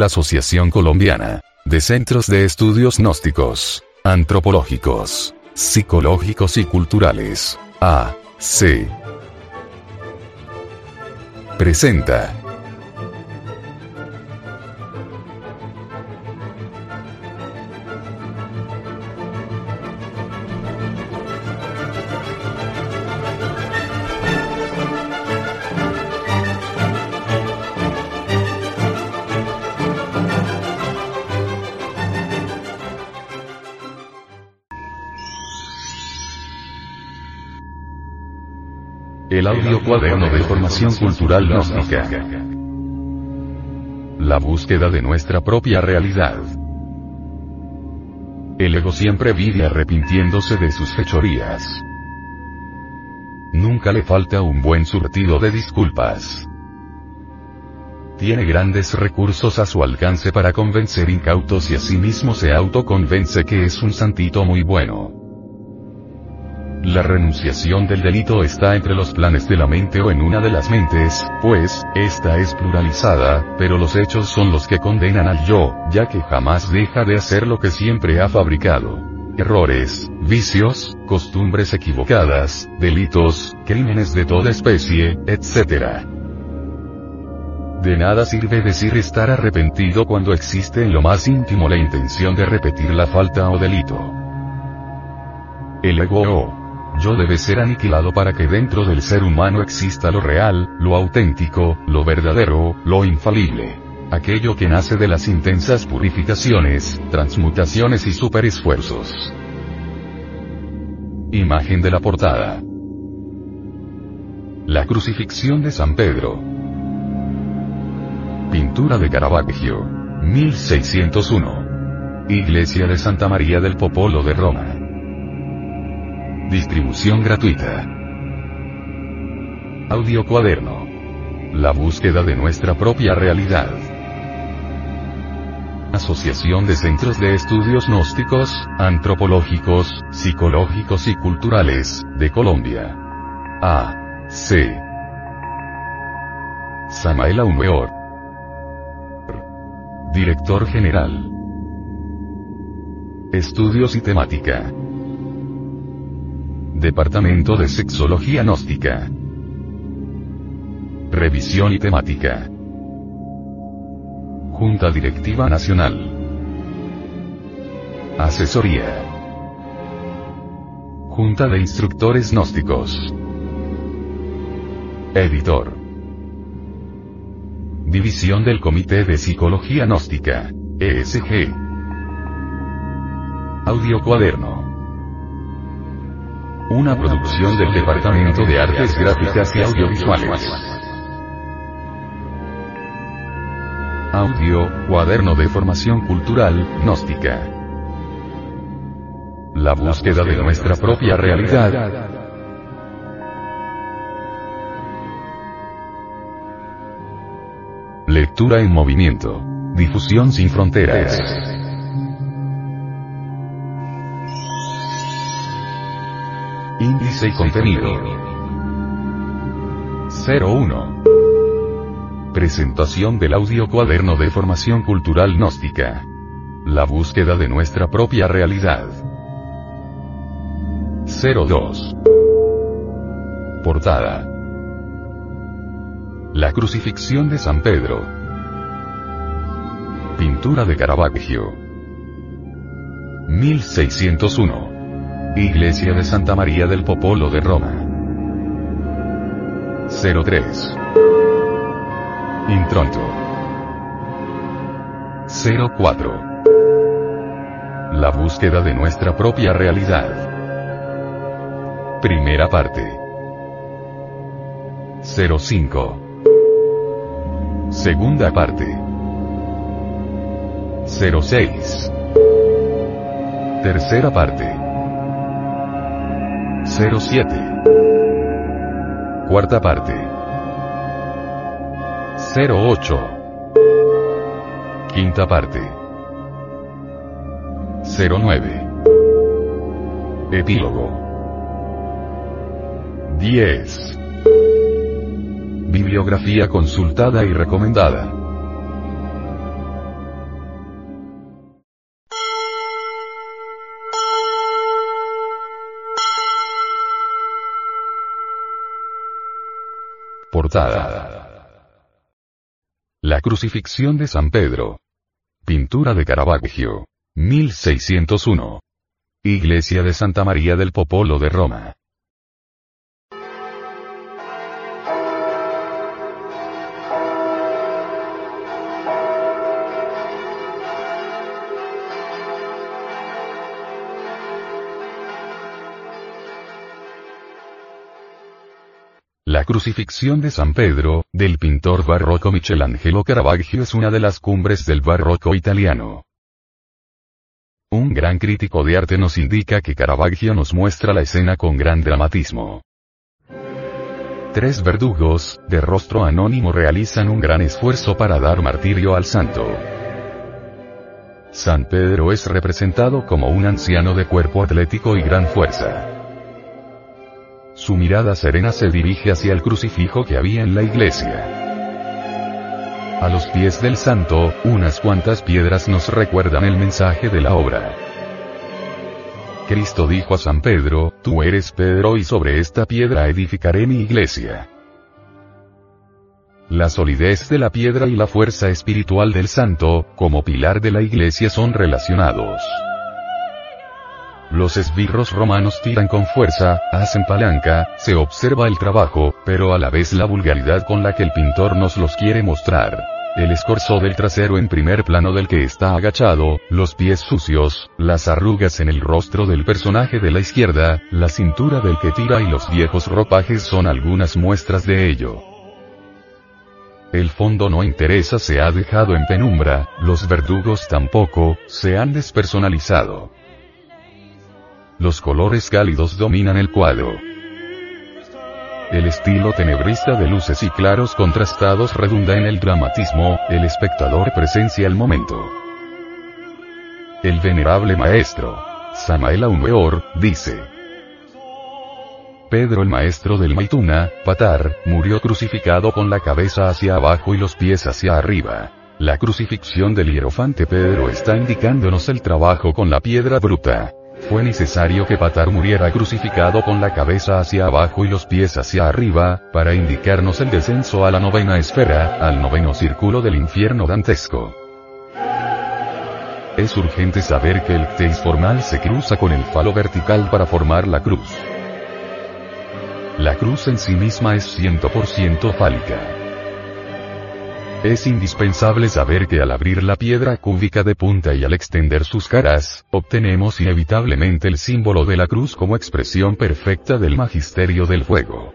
La Asociación Colombiana de Centros de Estudios Gnósticos, Antropológicos, Psicológicos y Culturales. AC. Presenta. Audio cuaderno de formación cultural gnóstica. La búsqueda de nuestra propia realidad. El ego siempre vive arrepintiéndose de sus fechorías. Nunca le falta un buen surtido de disculpas. Tiene grandes recursos a su alcance para convencer incautos y asimismo se autoconvence que es un santito muy bueno. La renunciación del delito está entre los planes de la mente o en una de las mentes, pues, esta es pluralizada, pero los hechos son los que condenan al yo, ya que jamás deja de hacer lo que siempre ha fabricado. Errores, vicios, costumbres equivocadas, delitos, crímenes de toda especie, etc. De nada sirve decir estar arrepentido cuando existe en lo más íntimo la intención de repetir la falta o delito. El ego o yo debe ser aniquilado para que dentro del ser humano exista lo real, lo auténtico, lo verdadero, lo infalible. Aquello que nace de las intensas purificaciones, transmutaciones y superesfuerzos. Imagen de la portada. La crucifixión de San Pedro. Pintura de Caravaggio. 1601. Iglesia de Santa María del Popolo de Roma. Distribución gratuita. Audio cuaderno. La búsqueda de nuestra propia realidad. Asociación de Centros de Estudios Gnósticos, Antropológicos, Psicológicos y Culturales, de Colombia. A. C. Samael Aumeor. Director General. Estudios y temática. Departamento de Sexología Gnóstica. Revisión y temática. Junta Directiva Nacional. Asesoría. Junta de Instructores Gnósticos. Editor. División del Comité de Psicología Gnóstica. ESG. Audio Cuaderno. Una producción del Departamento de Artes Gráficas y Audiovisuales. Audio, cuaderno de formación cultural, gnóstica. La búsqueda de nuestra propia realidad. Lectura en movimiento. Difusión sin fronteras. Índice y contenido. 01. Presentación del audio cuaderno de formación cultural gnóstica. La búsqueda de nuestra propia realidad. 02. Portada. La crucifixión de San Pedro. Pintura de Caravaggio. 1601. Iglesia de Santa María del Popolo de Roma. 03. Intronto. 04. La búsqueda de nuestra propia realidad. Primera parte. 05. Segunda parte. 06. Tercera parte. 07. Cuarta parte. 08. Quinta parte. 09. Epílogo. 10. Bibliografía consultada y recomendada. La crucifixión de San Pedro. Pintura de Caravaggio. 1601. Iglesia de Santa María del Popolo de Roma. La crucifixión de San Pedro, del pintor barroco Michelangelo Caravaggio es una de las cumbres del barroco italiano. Un gran crítico de arte nos indica que Caravaggio nos muestra la escena con gran dramatismo. Tres verdugos, de rostro anónimo realizan un gran esfuerzo para dar martirio al santo. San Pedro es representado como un anciano de cuerpo atlético y gran fuerza. Su mirada serena se dirige hacia el crucifijo que había en la iglesia. A los pies del santo, unas cuantas piedras nos recuerdan el mensaje de la obra. Cristo dijo a San Pedro, Tú eres Pedro y sobre esta piedra edificaré mi iglesia. La solidez de la piedra y la fuerza espiritual del santo, como pilar de la iglesia son relacionados. Los esbirros romanos tiran con fuerza, hacen palanca, se observa el trabajo, pero a la vez la vulgaridad con la que el pintor nos los quiere mostrar. El escorzo del trasero en primer plano del que está agachado, los pies sucios, las arrugas en el rostro del personaje de la izquierda, la cintura del que tira y los viejos ropajes son algunas muestras de ello. El fondo no interesa se ha dejado en penumbra, los verdugos tampoco, se han despersonalizado. Los colores cálidos dominan el cuadro. El estilo tenebrista de luces y claros contrastados redunda en el dramatismo, el espectador presencia el momento. El venerable maestro, Samael Aumeor, dice. Pedro el maestro del Maituna, Patar, murió crucificado con la cabeza hacia abajo y los pies hacia arriba. La crucifixión del hierofante Pedro está indicándonos el trabajo con la piedra bruta. Fue necesario que Patar muriera crucificado con la cabeza hacia abajo y los pies hacia arriba, para indicarnos el descenso a la novena esfera, al noveno círculo del infierno dantesco. Es urgente saber que el teis formal se cruza con el falo vertical para formar la cruz. La cruz en sí misma es 100% fálica. Es indispensable saber que al abrir la piedra cúbica de punta y al extender sus caras, obtenemos inevitablemente el símbolo de la cruz como expresión perfecta del magisterio del fuego.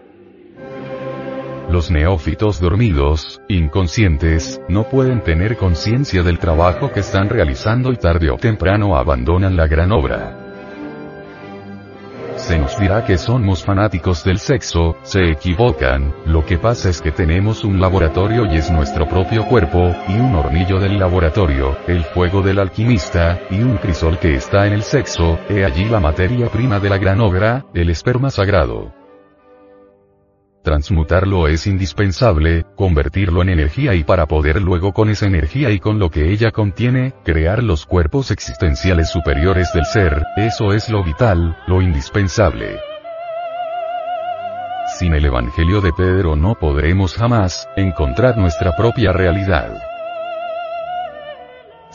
Los neófitos dormidos, inconscientes, no pueden tener conciencia del trabajo que están realizando y tarde o temprano abandonan la gran obra se nos dirá que somos fanáticos del sexo, se equivocan, lo que pasa es que tenemos un laboratorio y es nuestro propio cuerpo, y un hornillo del laboratorio, el fuego del alquimista, y un crisol que está en el sexo, he allí la materia prima de la gran obra, el esperma sagrado. Transmutarlo es indispensable, convertirlo en energía y para poder luego con esa energía y con lo que ella contiene, crear los cuerpos existenciales superiores del ser, eso es lo vital, lo indispensable. Sin el Evangelio de Pedro no podremos jamás encontrar nuestra propia realidad.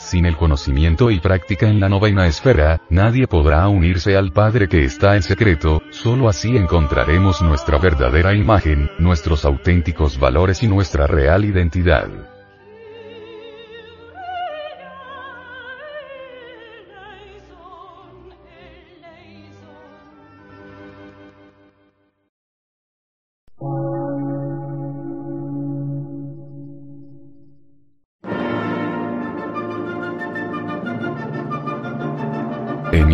Sin el conocimiento y práctica en la novena esfera, nadie podrá unirse al Padre que está en secreto, solo así encontraremos nuestra verdadera imagen, nuestros auténticos valores y nuestra real identidad.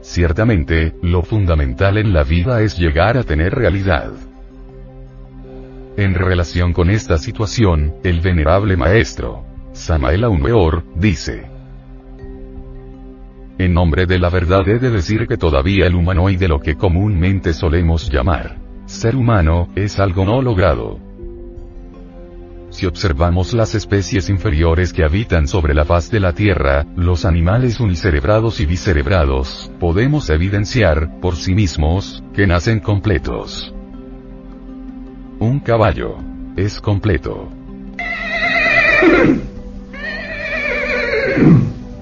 Ciertamente, lo fundamental en la vida es llegar a tener realidad. En relación con esta situación, el venerable maestro, Samael Aumeor, dice, En nombre de la verdad he de decir que todavía el humanoide lo que comúnmente solemos llamar ser humano, es algo no logrado, si observamos las especies inferiores que habitan sobre la faz de la Tierra, los animales unicerebrados y bicerebrados, podemos evidenciar, por sí mismos, que nacen completos. Un caballo. Es completo.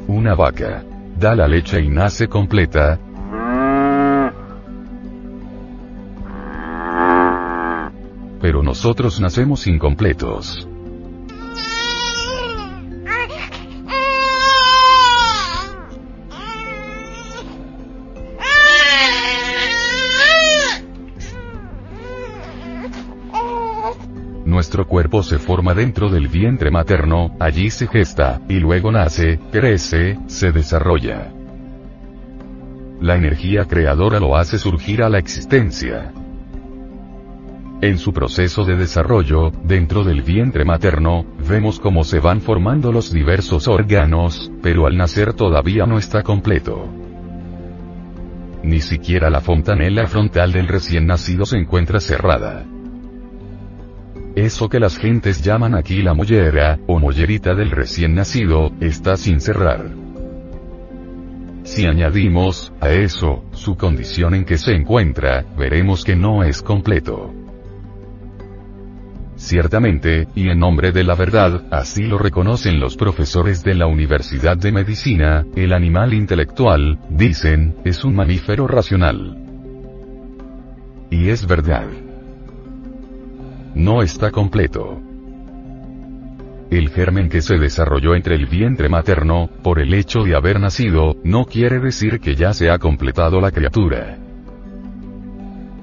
Una vaca. Da la leche y nace completa, pero nosotros nacemos incompletos. Nuestro cuerpo se forma dentro del vientre materno, allí se gesta, y luego nace, crece, se desarrolla. La energía creadora lo hace surgir a la existencia. En su proceso de desarrollo, dentro del vientre materno, vemos cómo se van formando los diversos órganos, pero al nacer todavía no está completo. Ni siquiera la fontanela frontal del recién nacido se encuentra cerrada. Eso que las gentes llaman aquí la mollera, o mollerita del recién nacido, está sin cerrar. Si añadimos, a eso, su condición en que se encuentra, veremos que no es completo. Ciertamente, y en nombre de la verdad, así lo reconocen los profesores de la Universidad de Medicina, el animal intelectual, dicen, es un mamífero racional. Y es verdad. No está completo. El germen que se desarrolló entre el vientre materno, por el hecho de haber nacido, no quiere decir que ya se ha completado la criatura.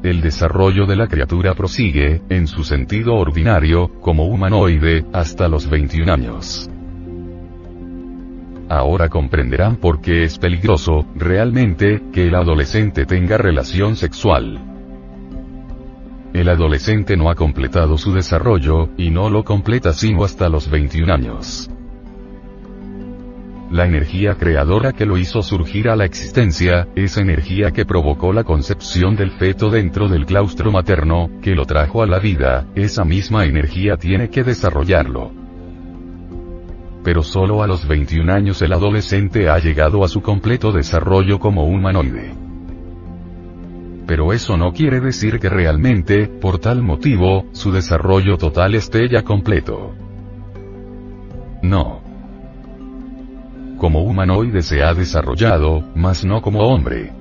El desarrollo de la criatura prosigue, en su sentido ordinario, como humanoide, hasta los 21 años. Ahora comprenderán por qué es peligroso, realmente, que el adolescente tenga relación sexual. el adolescente no ha completado su desarrollo, y no lo completa sino hasta los 21 años. La energía creadora que lo hizo surgir a la existencia, esa energía que provocó la concepción del feto dentro del claustro materno, que lo trajo a la vida, esa misma energía tiene que desarrollarlo. Pero solo a los 21 años el adolescente ha llegado a su completo desarrollo como humanoide. Pero eso no quiere decir que realmente, por tal motivo, su desarrollo total esté ya completo. No como humanoide se ha desarrollado, mas no como hombre.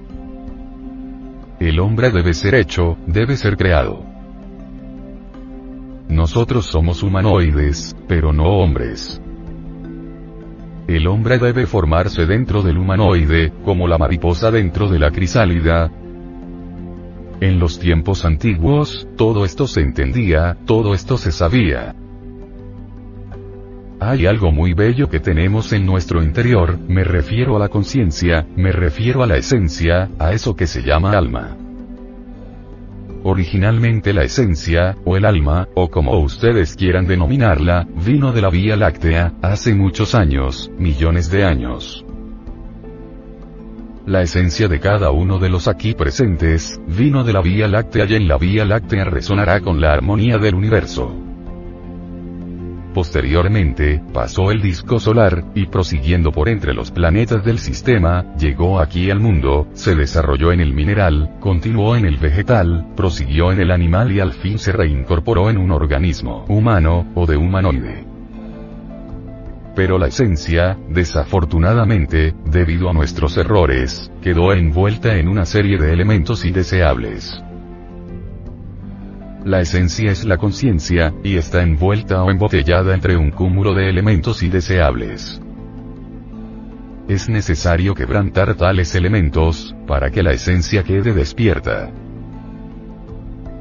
El hombre debe ser hecho, debe ser creado. Nosotros somos humanoides, pero no hombres. El hombre debe formarse dentro del humanoide, como la mariposa dentro de la crisálida. En los tiempos antiguos, todo esto se entendía, todo esto se sabía. Hay algo muy bello que tenemos en nuestro interior, me refiero a la conciencia, me refiero a la esencia, a eso que se llama alma. Originalmente la esencia, o el alma, o como ustedes quieran denominarla, vino de la Vía Láctea, hace muchos años, millones de años. La esencia de cada uno de los aquí presentes, vino de la Vía Láctea y en la Vía Láctea resonará con la armonía del universo. Posteriormente, pasó el disco solar, y prosiguiendo por entre los planetas del sistema, llegó aquí al mundo, se desarrolló en el mineral, continuó en el vegetal, prosiguió en el animal y al fin se reincorporó en un organismo humano, o de humanoide. Pero la esencia, desafortunadamente, debido a nuestros errores, quedó envuelta en una serie de elementos indeseables. La esencia es la conciencia, y está envuelta o embotellada entre un cúmulo de elementos indeseables. Es necesario quebrantar tales elementos, para que la esencia quede despierta.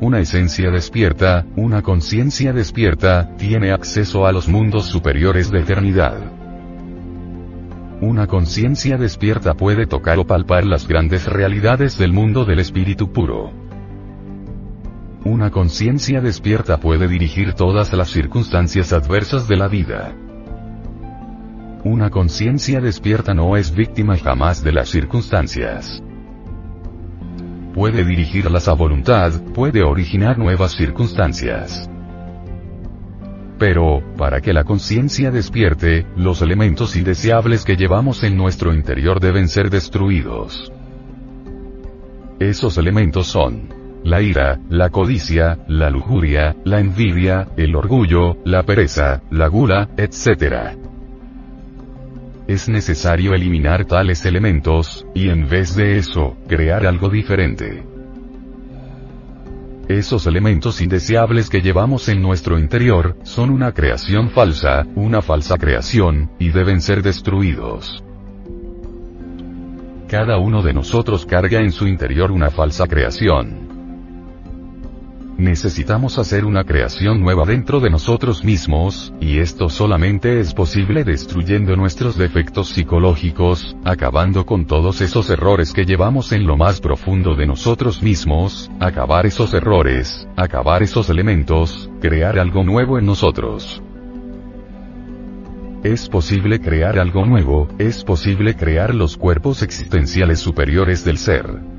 Una esencia despierta, una conciencia despierta, tiene acceso a los mundos superiores de eternidad. Una conciencia despierta puede tocar o palpar las grandes realidades del mundo del espíritu puro. Una conciencia despierta puede dirigir todas las circunstancias adversas de la vida. Una conciencia despierta no es víctima jamás de las circunstancias. Puede dirigirlas a voluntad, puede originar nuevas circunstancias. Pero, para que la conciencia despierte, los elementos indeseables que llevamos en nuestro interior deben ser destruidos. Esos elementos son la ira, la codicia, la lujuria, la envidia, el orgullo, la pereza, la gula, etc. Es necesario eliminar tales elementos, y en vez de eso, crear algo diferente. Esos elementos indeseables que llevamos en nuestro interior, son una creación falsa, una falsa creación, y deben ser destruidos. Cada uno de nosotros carga en su interior una falsa creación. Necesitamos hacer una creación nueva dentro de nosotros mismos, y esto solamente es posible destruyendo nuestros defectos psicológicos, acabando con todos esos errores que llevamos en lo más profundo de nosotros mismos, acabar esos errores, acabar esos elementos, crear algo nuevo en nosotros. Es posible crear algo nuevo, es posible crear los cuerpos existenciales superiores del ser.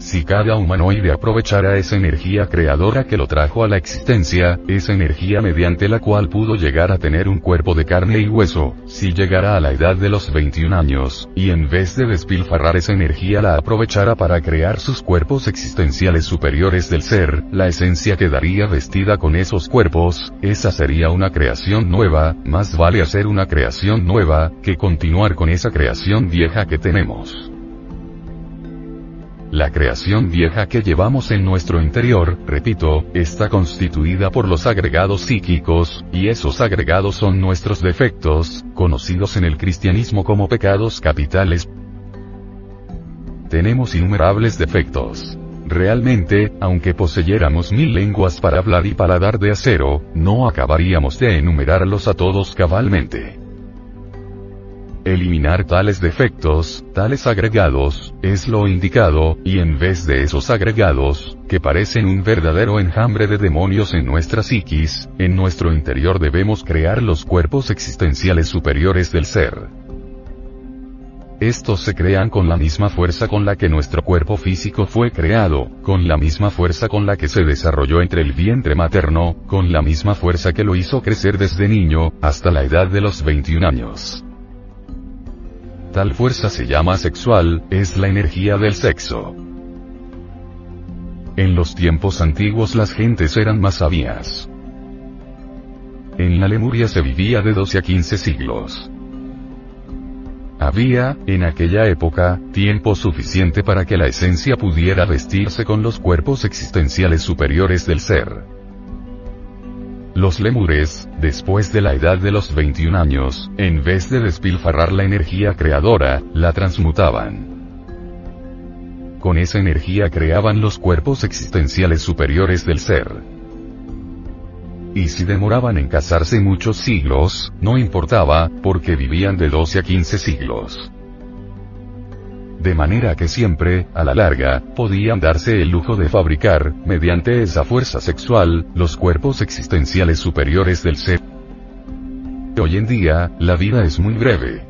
Si cada humanoide aprovechara esa energía creadora que lo trajo a la existencia, esa energía mediante la cual pudo llegar a tener un cuerpo de carne y hueso, si llegara a la edad de los 21 años, y en vez de despilfarrar esa energía la aprovechara para crear sus cuerpos existenciales superiores del ser, la esencia quedaría vestida con esos cuerpos, esa sería una creación nueva, más vale hacer una creación nueva, que continuar con esa creación vieja que tenemos. La creación vieja que llevamos en nuestro interior, repito, está constituida por los agregados psíquicos, y esos agregados son nuestros defectos, conocidos en el cristianismo como pecados capitales. Tenemos innumerables defectos. Realmente, aunque poseyéramos mil lenguas para hablar y paladar de acero, no acabaríamos de enumerarlos a todos cabalmente. Eliminar tales defectos, tales agregados, es lo indicado, y en vez de esos agregados, que parecen un verdadero enjambre de demonios en nuestra psiquis, en nuestro interior debemos crear los cuerpos existenciales superiores del ser. Estos se crean con la misma fuerza con la que nuestro cuerpo físico fue creado, con la misma fuerza con la que se desarrolló entre el vientre materno, con la misma fuerza que lo hizo crecer desde niño, hasta la edad de los 21 años. Tal fuerza se llama sexual, es la energía del sexo. En los tiempos antiguos las gentes eran más sabias. En la Lemuria se vivía de 12 a 15 siglos. Había, en aquella época, tiempo suficiente para que la esencia pudiera vestirse con los cuerpos existenciales superiores del ser. Los lemures, después de la edad de los 21 años, en vez de despilfarrar la energía creadora, la transmutaban. Con esa energía creaban los cuerpos existenciales superiores del ser. Y si demoraban en casarse muchos siglos, no importaba, porque vivían de 12 a 15 siglos. De manera que siempre, a la larga, podían darse el lujo de fabricar, mediante esa fuerza sexual, los cuerpos existenciales superiores del ser. Hoy en día, la vida es muy breve.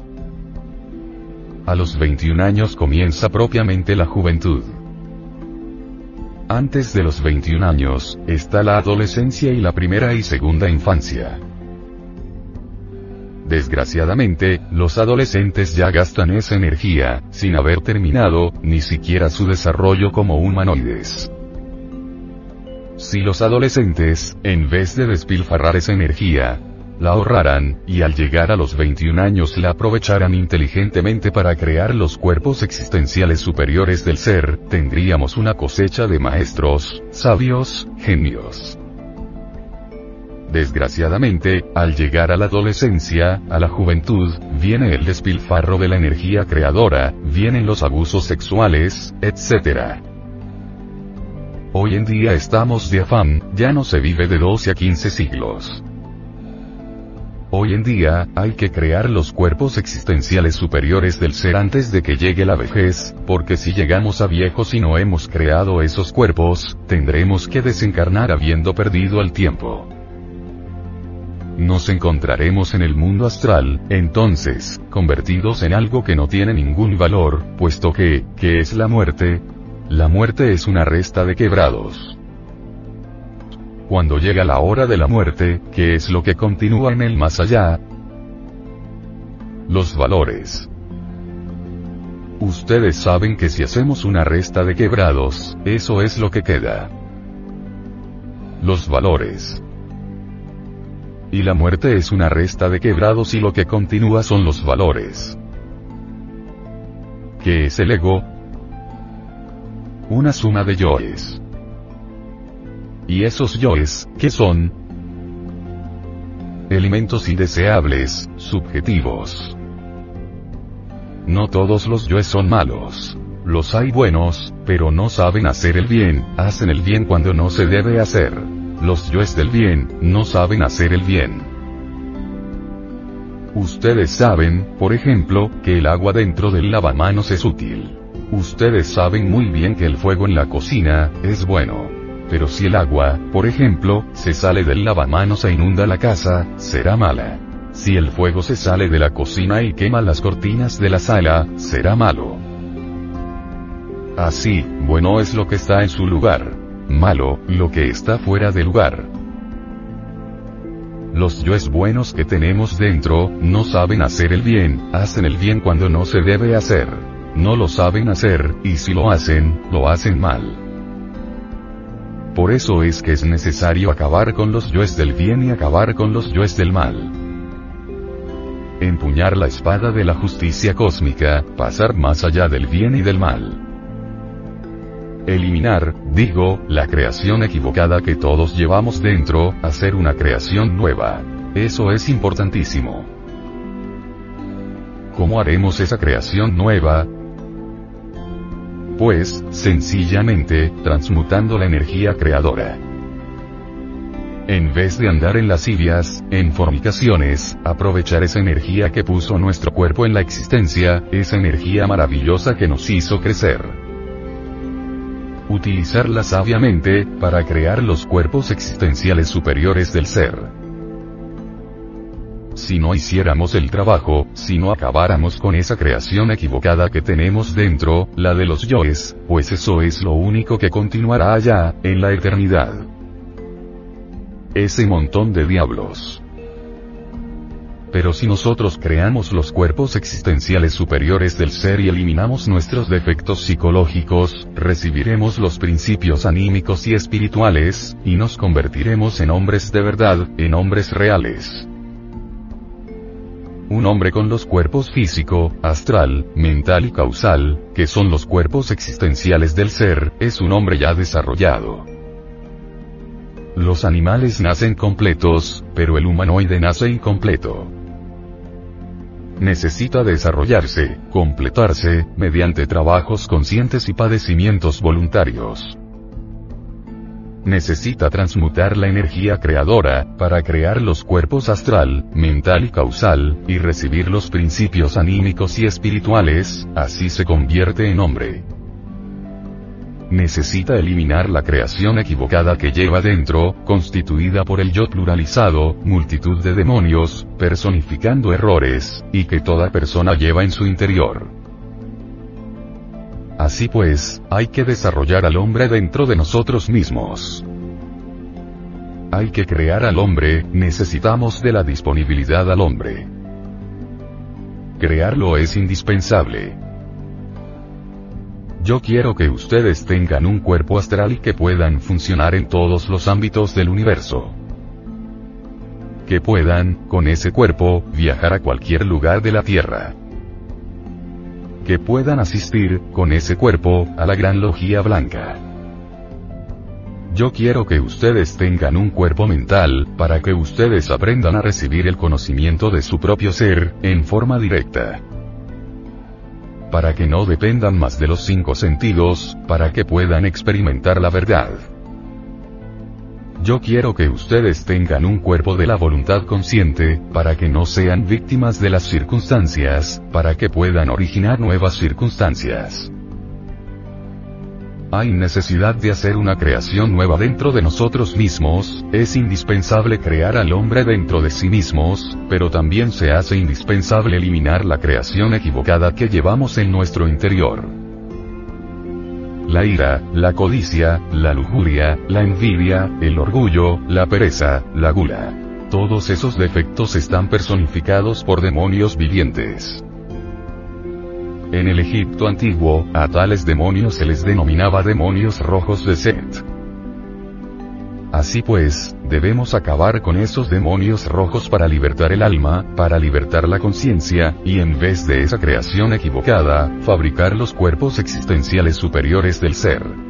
A los 21 años comienza propiamente la juventud. Antes de los 21 años, está la adolescencia y la primera y segunda infancia. Desgraciadamente, los adolescentes ya gastan esa energía, sin haber terminado, ni siquiera su desarrollo como humanoides. Si los adolescentes, en vez de despilfarrar esa energía, la ahorraran, y al llegar a los 21 años la aprovecharan inteligentemente para crear los cuerpos existenciales superiores del ser, tendríamos una cosecha de maestros, sabios, genios. Desgraciadamente, al llegar a la adolescencia, a la juventud, viene el despilfarro de la energía creadora, vienen los abusos sexuales, etc. Hoy en día estamos de afán, ya no se vive de 12 a 15 siglos. Hoy en día, hay que crear los cuerpos existenciales superiores del ser antes de que llegue la vejez, porque si llegamos a viejos y no hemos creado esos cuerpos, tendremos que desencarnar habiendo perdido el tiempo. Nos encontraremos en el mundo astral, entonces, convertidos en algo que no tiene ningún valor, puesto que, ¿qué es la muerte? La muerte es una resta de quebrados cuando llega la hora de la muerte, ¿qué es lo que continúa en el más allá? Los valores. Ustedes saben que si hacemos una resta de quebrados, eso es lo que queda. Los valores. Y la muerte es una resta de quebrados y lo que continúa son los valores. ¿Qué es el ego? Una suma de yoes. ¿Y esos yoes, qué son? Elementos indeseables, subjetivos. No todos los yoes son malos. Los hay buenos, pero no saben hacer el bien, hacen el bien cuando no se debe hacer. Los yoes del bien, no saben hacer el bien. Ustedes saben, por ejemplo, que el agua dentro del lavamanos es útil. Ustedes saben muy bien que el fuego en la cocina, es bueno. Pero si el agua, por ejemplo, se sale del lavamanos e inunda la casa, será mala. Si el fuego se sale de la cocina y quema las cortinas de la sala, será malo. Así, bueno es lo que está en su lugar. Malo, lo que está fuera de lugar. Los yoes buenos que tenemos dentro, no saben hacer el bien, hacen el bien cuando no se debe hacer. No lo saben hacer, y si lo hacen, lo hacen mal. Por eso es que es necesario acabar con los yoes del bien y acabar con los yoes del mal. Empuñar la espada de la justicia cósmica, pasar más allá del bien y del mal. Eliminar, digo, la creación equivocada que todos llevamos dentro, hacer una creación nueva. Eso es importantísimo. ¿Cómo haremos esa creación nueva? pues, sencillamente, transmutando la energía creadora. En vez de andar en lascivias, en fornicaciones, aprovechar esa energía que puso nuestro cuerpo en la existencia, esa energía maravillosa que nos hizo crecer. Utilizarla sabiamente, para crear los cuerpos existenciales superiores del ser si no hiciéramos el trabajo, si no acabáramos con esa creación equivocada que tenemos dentro, la de los yoes, pues eso es lo único que continuará allá, en la eternidad. Ese montón de diablos. Pero si nosotros creamos los cuerpos existenciales superiores del ser y eliminamos nuestros defectos psicológicos, recibiremos los principios anímicos y espirituales, y nos convertiremos en hombres de verdad, en hombres reales. Un hombre con los cuerpos físico, astral, mental y causal, que son los cuerpos existenciales del ser, es un hombre ya desarrollado. Los animales nacen completos, pero el humanoide nace incompleto. Necesita desarrollarse, completarse, mediante trabajos conscientes y padecimientos voluntarios necesita transmutar la energía creadora, para crear los cuerpos astral, mental y causal, y recibir los principios anímicos y espirituales, así se convierte en hombre. Necesita eliminar la creación equivocada que lleva dentro, constituida por el yo pluralizado, multitud de demonios, personificando errores, y que toda persona lleva en su interior. Así pues, hay que desarrollar al hombre dentro de nosotros mismos. Hay que crear al hombre, necesitamos de la disponibilidad al hombre. Crearlo es indispensable. Yo quiero que ustedes tengan un cuerpo astral y que puedan funcionar en todos los ámbitos del universo. Que puedan, con ese cuerpo, viajar a cualquier lugar de la Tierra que puedan asistir, con ese cuerpo, a la gran logía blanca. Yo quiero que ustedes tengan un cuerpo mental, para que ustedes aprendan a recibir el conocimiento de su propio ser, en forma directa. Para que no dependan más de los cinco sentidos, para que puedan experimentar la verdad. Yo quiero que ustedes tengan un cuerpo de la voluntad consciente, para que no sean víctimas de las circunstancias, para que puedan originar nuevas circunstancias. Hay necesidad de hacer una creación nueva dentro de nosotros mismos, es indispensable crear al hombre dentro de sí mismos, pero también se hace indispensable eliminar la creación equivocada que llevamos en nuestro interior la ira, la codicia, la lujuria, la envidia, el orgullo, la pereza, la gula. Todos esos defectos están personificados por demonios vivientes. En el Egipto antiguo, a tales demonios se les denominaba demonios rojos de Set. Así pues, debemos acabar con esos demonios rojos para libertar el alma, para libertar la conciencia, y en vez de esa creación equivocada, fabricar los cuerpos existenciales superiores del ser.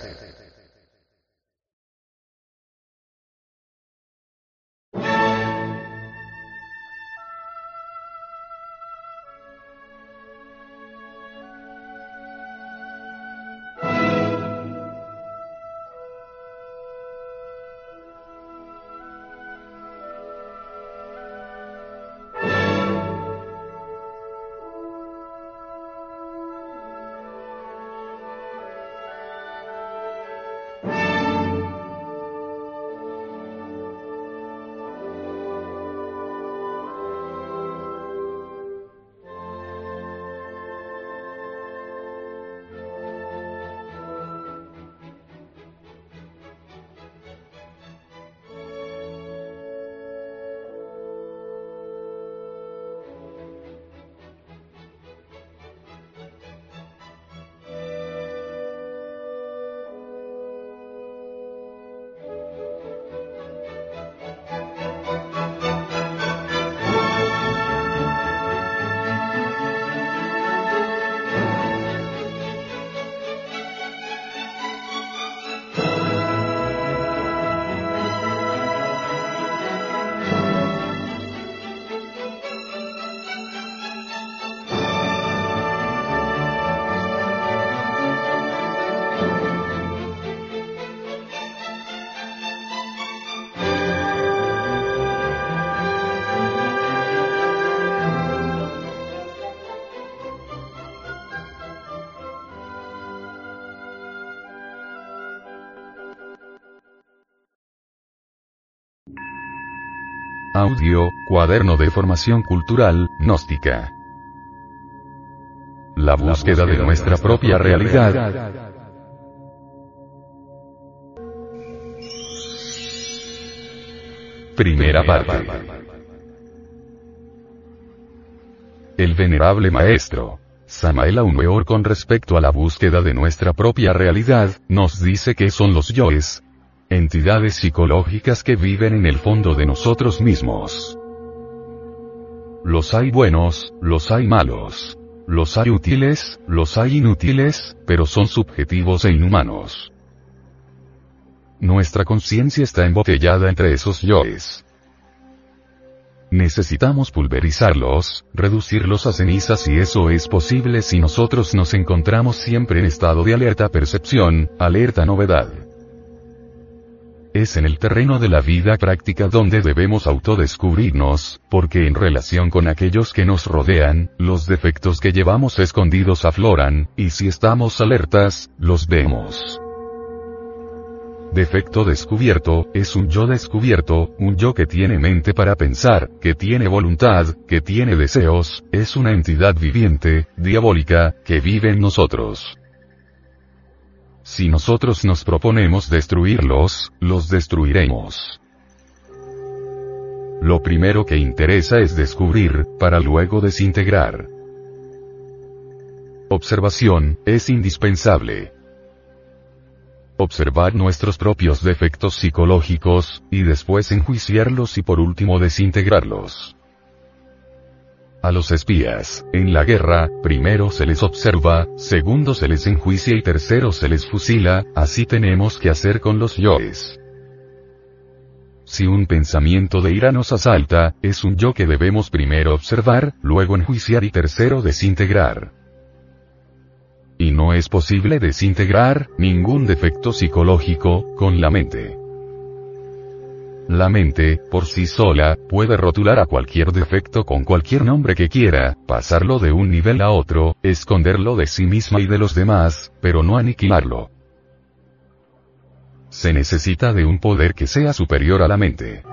Cuaderno de formación cultural, gnóstica. La búsqueda de nuestra propia realidad. Primera parte. El venerable maestro, Samael Aumeor con respecto a la búsqueda de nuestra propia realidad, nos dice que son los yoes, entidades psicológicas que viven en el fondo de nosotros mismos. Los hay buenos, los hay malos. Los hay útiles, los hay inútiles, pero son subjetivos e inhumanos. Nuestra conciencia está embotellada entre esos yoes. Necesitamos pulverizarlos, reducirlos a cenizas y eso es posible si nosotros nos encontramos siempre en estado de alerta percepción, alerta novedad. Es en el terreno de la vida práctica donde debemos autodescubrirnos, porque en relación con aquellos que nos rodean, los defectos que llevamos escondidos afloran, y si estamos alertas, los vemos. Defecto descubierto, es un yo descubierto, un yo que tiene mente para pensar, que tiene voluntad, que tiene deseos, es una entidad viviente, diabólica, que vive en nosotros. Si nosotros nos proponemos destruirlos, los destruiremos. Lo primero que interesa es descubrir, para luego desintegrar. Observación, es indispensable observar nuestros propios defectos psicológicos, y después enjuiciarlos y por último desintegrarlos. A los espías, en la guerra, primero se les observa, segundo se les enjuicia y tercero se les fusila, así tenemos que hacer con los yoes. Si un pensamiento de ira nos asalta, es un yo que debemos primero observar, luego enjuiciar y tercero desintegrar y no es posible desintegrar ningún defecto psicológico con la mente. La mente, por sí sola, puede rotular a cualquier defecto con cualquier nombre que quiera, pasarlo de un nivel a otro, esconderlo de sí misma y de los demás, pero no aniquilarlo. Se necesita de un poder que sea superior a la mente.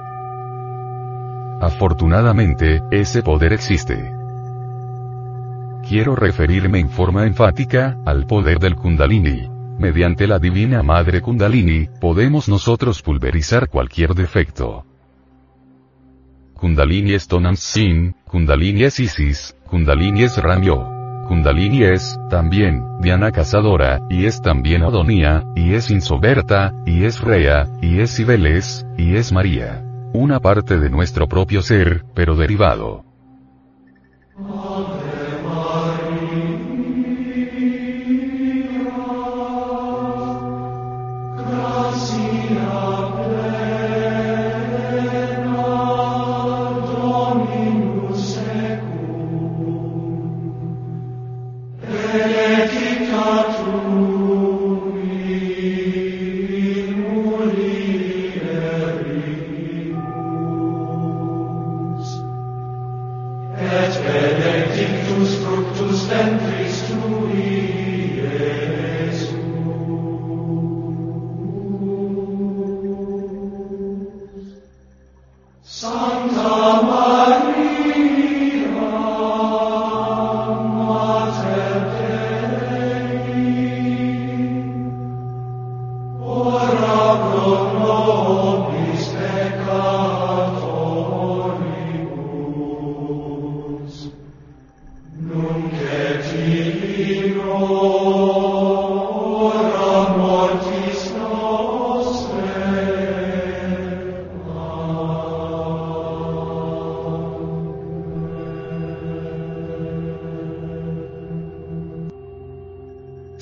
Afortunadamente, ese poder existe quiero referirme en forma enfática, al poder del Kundalini. Mediante la Divina Madre Kundalini, podemos nosotros pulverizar cualquier defecto. Kundalini es Tonam Sin, Kundalini es Isis, Kundalini es Ramyo. Kundalini es, también, Diana Cazadora, y es también Adonía, y es Insoberta, y es Rea, y es Cibeles, y es María. Una parte de nuestro propio ser, pero derivado.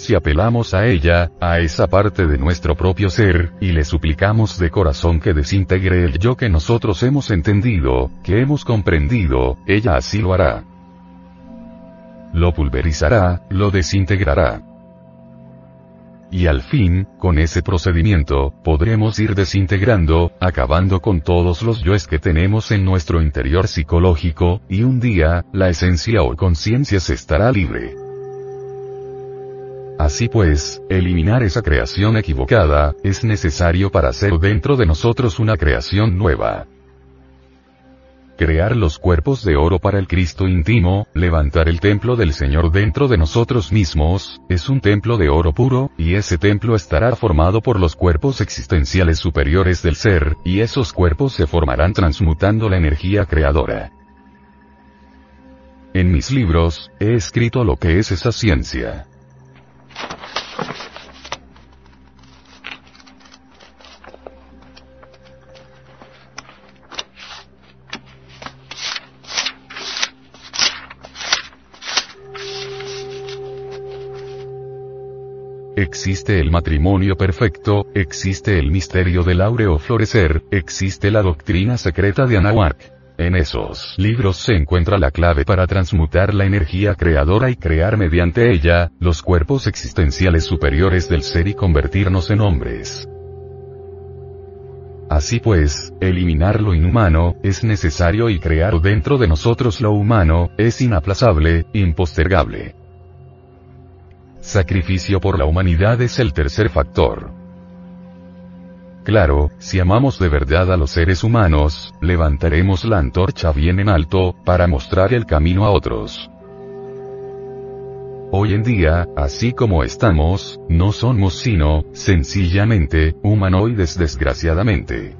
Si apelamos a ella, a esa parte de nuestro propio ser, y le suplicamos de corazón que desintegre el yo que nosotros hemos entendido, que hemos comprendido, ella así lo hará. Lo pulverizará, lo desintegrará. Y al fin, con ese procedimiento, podremos ir desintegrando, acabando con todos los yoes que tenemos en nuestro interior psicológico, y un día, la esencia o conciencia se estará libre. Así pues, eliminar esa creación equivocada, es necesario para hacer dentro de nosotros una creación nueva. crear los cuerpos de oro para el Cristo íntimo, levantar el templo del Señor dentro de nosotros mismos, es un templo de oro puro, y ese templo estará formado por los cuerpos existenciales superiores del ser, y esos cuerpos se formarán transmutando la energía creadora. En mis libros, he escrito lo que es esa ciencia. Existe el matrimonio perfecto, existe el misterio del áureo florecer, existe la doctrina secreta de Anahuac. En esos libros se encuentra la clave para transmutar la energía creadora y crear mediante ella, los cuerpos existenciales superiores del ser y convertirnos en hombres. Así pues, eliminar lo inhumano, es necesario y crear dentro de nosotros lo humano, es inaplazable, impostergable. Sacrificio por la humanidad es el tercer factor. Claro, si amamos de verdad a los seres humanos, levantaremos la antorcha bien en alto, para mostrar el camino a otros. Hoy en día, así como estamos, no somos sino, sencillamente, humanoides desgraciadamente.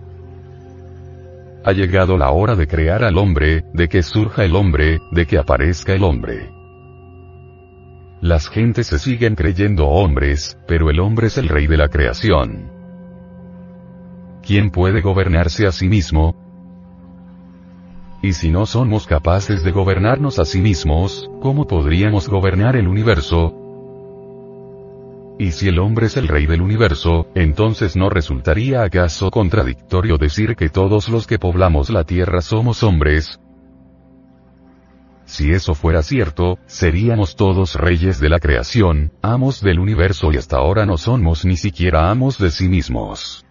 Ha llegado la hora de crear al hombre, de que surja el hombre, de que aparezca el hombre. Las gentes se siguen creyendo hombres, pero el hombre es el rey de la creación. ¿Quién puede gobernarse a sí mismo? Y si no somos capaces de gobernarnos a sí mismos, ¿cómo podríamos gobernar el universo? Y si el hombre es el rey del universo, entonces no resultaría acaso contradictorio decir que todos los que poblamos la tierra somos hombres, si eso fuera cierto, seríamos todos reyes de la creación, amos del universo y hasta ahora no somos ni siquiera amos de sí mismos.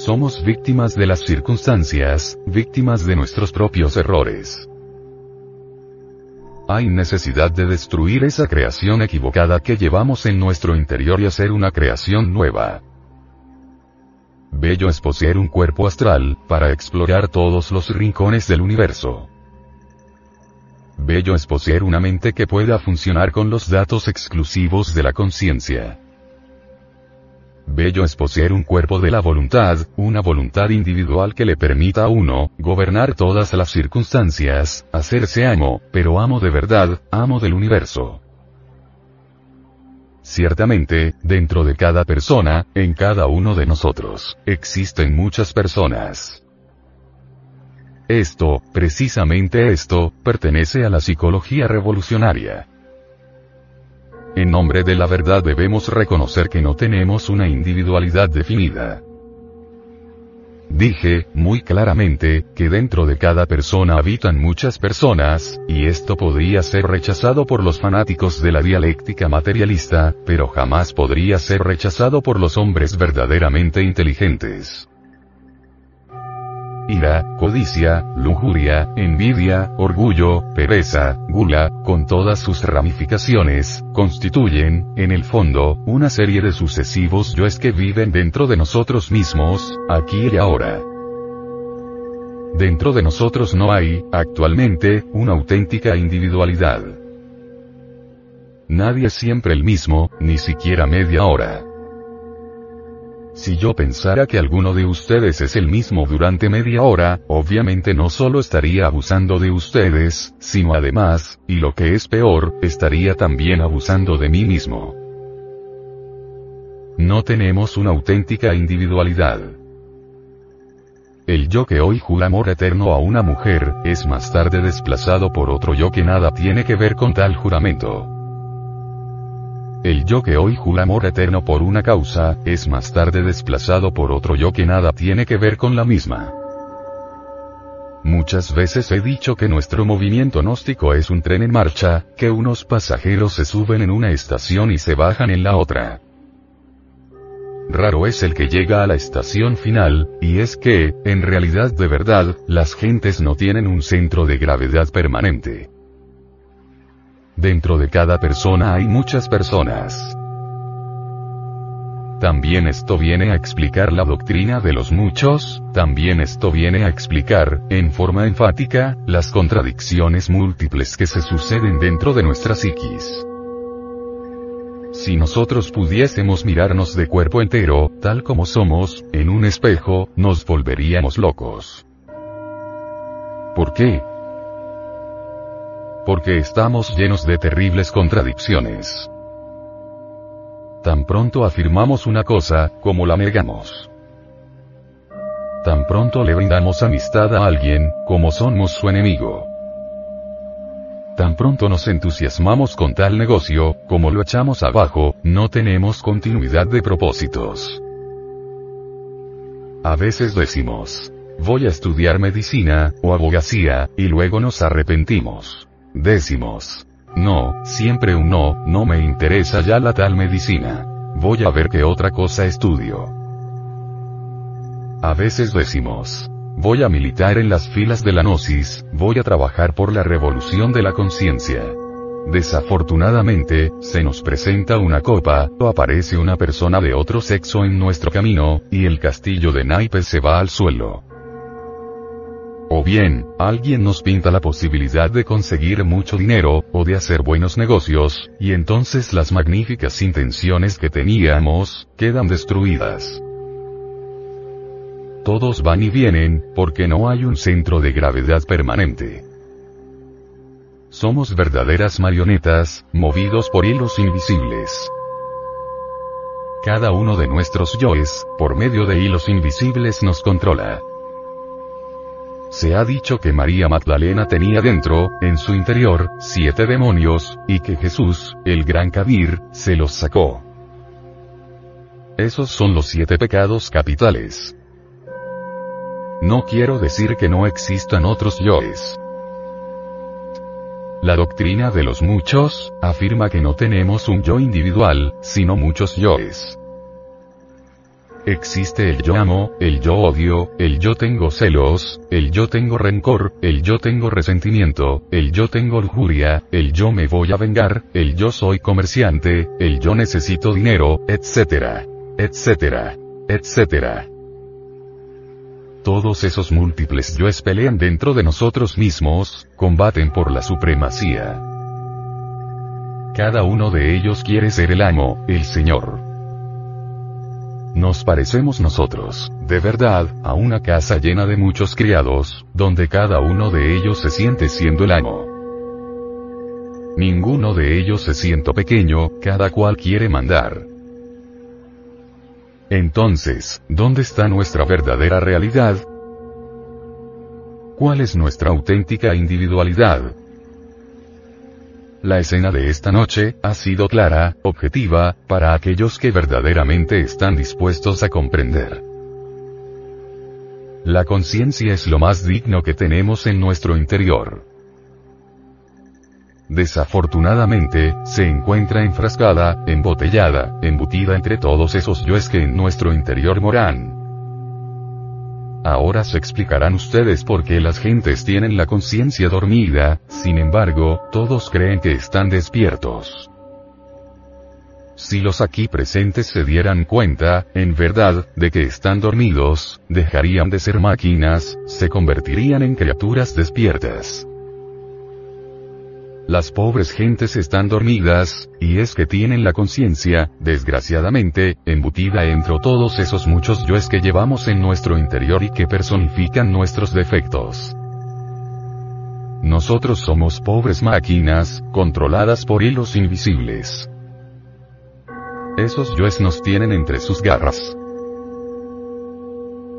Somos víctimas de las circunstancias, víctimas de nuestros propios errores. Hay necesidad de destruir esa creación equivocada que llevamos en nuestro interior y hacer una creación nueva. Bello es poseer un cuerpo astral, para explorar todos los rincones del universo. Bello es poseer una mente que pueda funcionar con los datos exclusivos de la conciencia. Bello es poseer un cuerpo de la voluntad, una voluntad individual que le permita a uno, gobernar todas las circunstancias, hacerse amo, pero amo de verdad, amo del universo. Ciertamente, dentro de cada persona, en cada uno de nosotros, existen muchas personas. Esto, precisamente esto, pertenece a la psicología revolucionaria. En nombre de la verdad debemos reconocer que no tenemos una individualidad definida. Dije, muy claramente, que dentro de cada persona habitan muchas personas, y esto podría ser rechazado por los fanáticos de la dialéctica materialista, pero jamás podría ser rechazado por los hombres verdaderamente inteligentes ira, codicia, lujuria, envidia, orgullo, pereza, gula, con todas sus ramificaciones, constituyen, en el fondo, una serie de sucesivos yoes que viven dentro de nosotros mismos, aquí y ahora. Dentro de nosotros no hay, actualmente, una auténtica individualidad. Nadie es siempre el mismo, ni siquiera media hora. Si yo pensara que alguno de ustedes es el mismo durante media hora, obviamente no solo estaría abusando de ustedes, sino además, y lo que es peor, estaría también abusando de mí mismo. No tenemos una auténtica individualidad. El yo que hoy jura amor eterno a una mujer, es más tarde desplazado por otro yo que nada tiene que ver con tal juramento. El yo que hoy jura amor eterno por una causa, es más tarde desplazado por otro yo que nada tiene que ver con la misma. Muchas veces he dicho que nuestro movimiento gnóstico es un tren en marcha, que unos pasajeros se suben en una estación y se bajan en la otra. Raro es el que llega a la estación final, y es que, en realidad de verdad, las gentes no tienen un centro de gravedad permanente. Dentro de cada persona hay muchas personas. también esto viene a explicar la doctrina de los muchos, también esto viene a explicar, en forma enfática, las contradicciones múltiples que se suceden dentro de nuestra psiquis. Si nosotros pudiésemos mirarnos de cuerpo entero, tal como somos, en un espejo, nos volveríamos locos. ¿Por qué? Porque estamos llenos de terribles contradicciones. Tan pronto afirmamos una cosa, como la negamos. Tan pronto le brindamos amistad a alguien, como somos su enemigo. Tan pronto nos entusiasmamos con tal negocio, como lo echamos abajo, no tenemos continuidad de propósitos. A veces decimos, voy a estudiar medicina, o abogacía, y luego nos arrepentimos. Decimos, no, siempre un no, no me interesa ya la tal medicina. Voy a ver qué otra cosa estudio. A veces decimos, voy a militar en las filas de la gnosis, voy a trabajar por la revolución de la conciencia. Desafortunadamente, se nos presenta una copa, o aparece una persona de otro sexo en nuestro camino, y el castillo de naipes se va al suelo. O bien, alguien nos pinta la posibilidad de conseguir mucho dinero, o de hacer buenos negocios, y entonces las magníficas intenciones que teníamos, quedan destruidas. Todos van y vienen, porque no hay un centro de gravedad permanente. Somos verdaderas marionetas, movidos por hilos invisibles. Cada uno de nuestros yoes, por medio de hilos invisibles nos controla. Se ha dicho que María Magdalena tenía dentro, en su interior, siete demonios, y que Jesús, el gran Kabir, se los sacó. Esos son los siete pecados capitales. No quiero decir que no existan otros yoes. La doctrina de los muchos, afirma que no tenemos un yo individual, sino muchos yoes. Existe el yo amo, el yo odio, el yo tengo celos, el yo tengo rencor, el yo tengo resentimiento, el yo tengo lujuria, el yo me voy a vengar, el yo soy comerciante, el yo necesito dinero, etcétera, etcétera, etcétera. Todos esos múltiples yoes pelean dentro de nosotros mismos, combaten por la supremacía. Cada uno de ellos quiere ser el amo, el Señor. Nos parecemos nosotros, de verdad, a una casa llena de muchos criados, donde cada uno de ellos se siente siendo el amo. Ninguno de ellos se siente pequeño, cada cual quiere mandar. Entonces, ¿dónde está nuestra verdadera realidad? ¿Cuál es nuestra auténtica individualidad? La escena de esta noche, ha sido clara, objetiva, para aquellos que verdaderamente están dispuestos a comprender. La conciencia es lo más digno que tenemos en nuestro interior. Desafortunadamente, se encuentra enfrascada, embotellada, embutida entre todos esos yoes que en nuestro interior moran. Ahora se explicarán ustedes por qué las gentes tienen la conciencia dormida, sin embargo, todos creen que están despiertos. Si los aquí presentes se dieran cuenta, en verdad, de que están dormidos, dejarían de ser máquinas, se convertirían en criaturas despiertas. Las pobres gentes están dormidas, y es que tienen la conciencia, desgraciadamente, embutida entre todos esos muchos yoes que llevamos en nuestro interior y que personifican nuestros defectos. Nosotros somos pobres máquinas, controladas por hilos invisibles. Esos yoes nos tienen entre sus garras.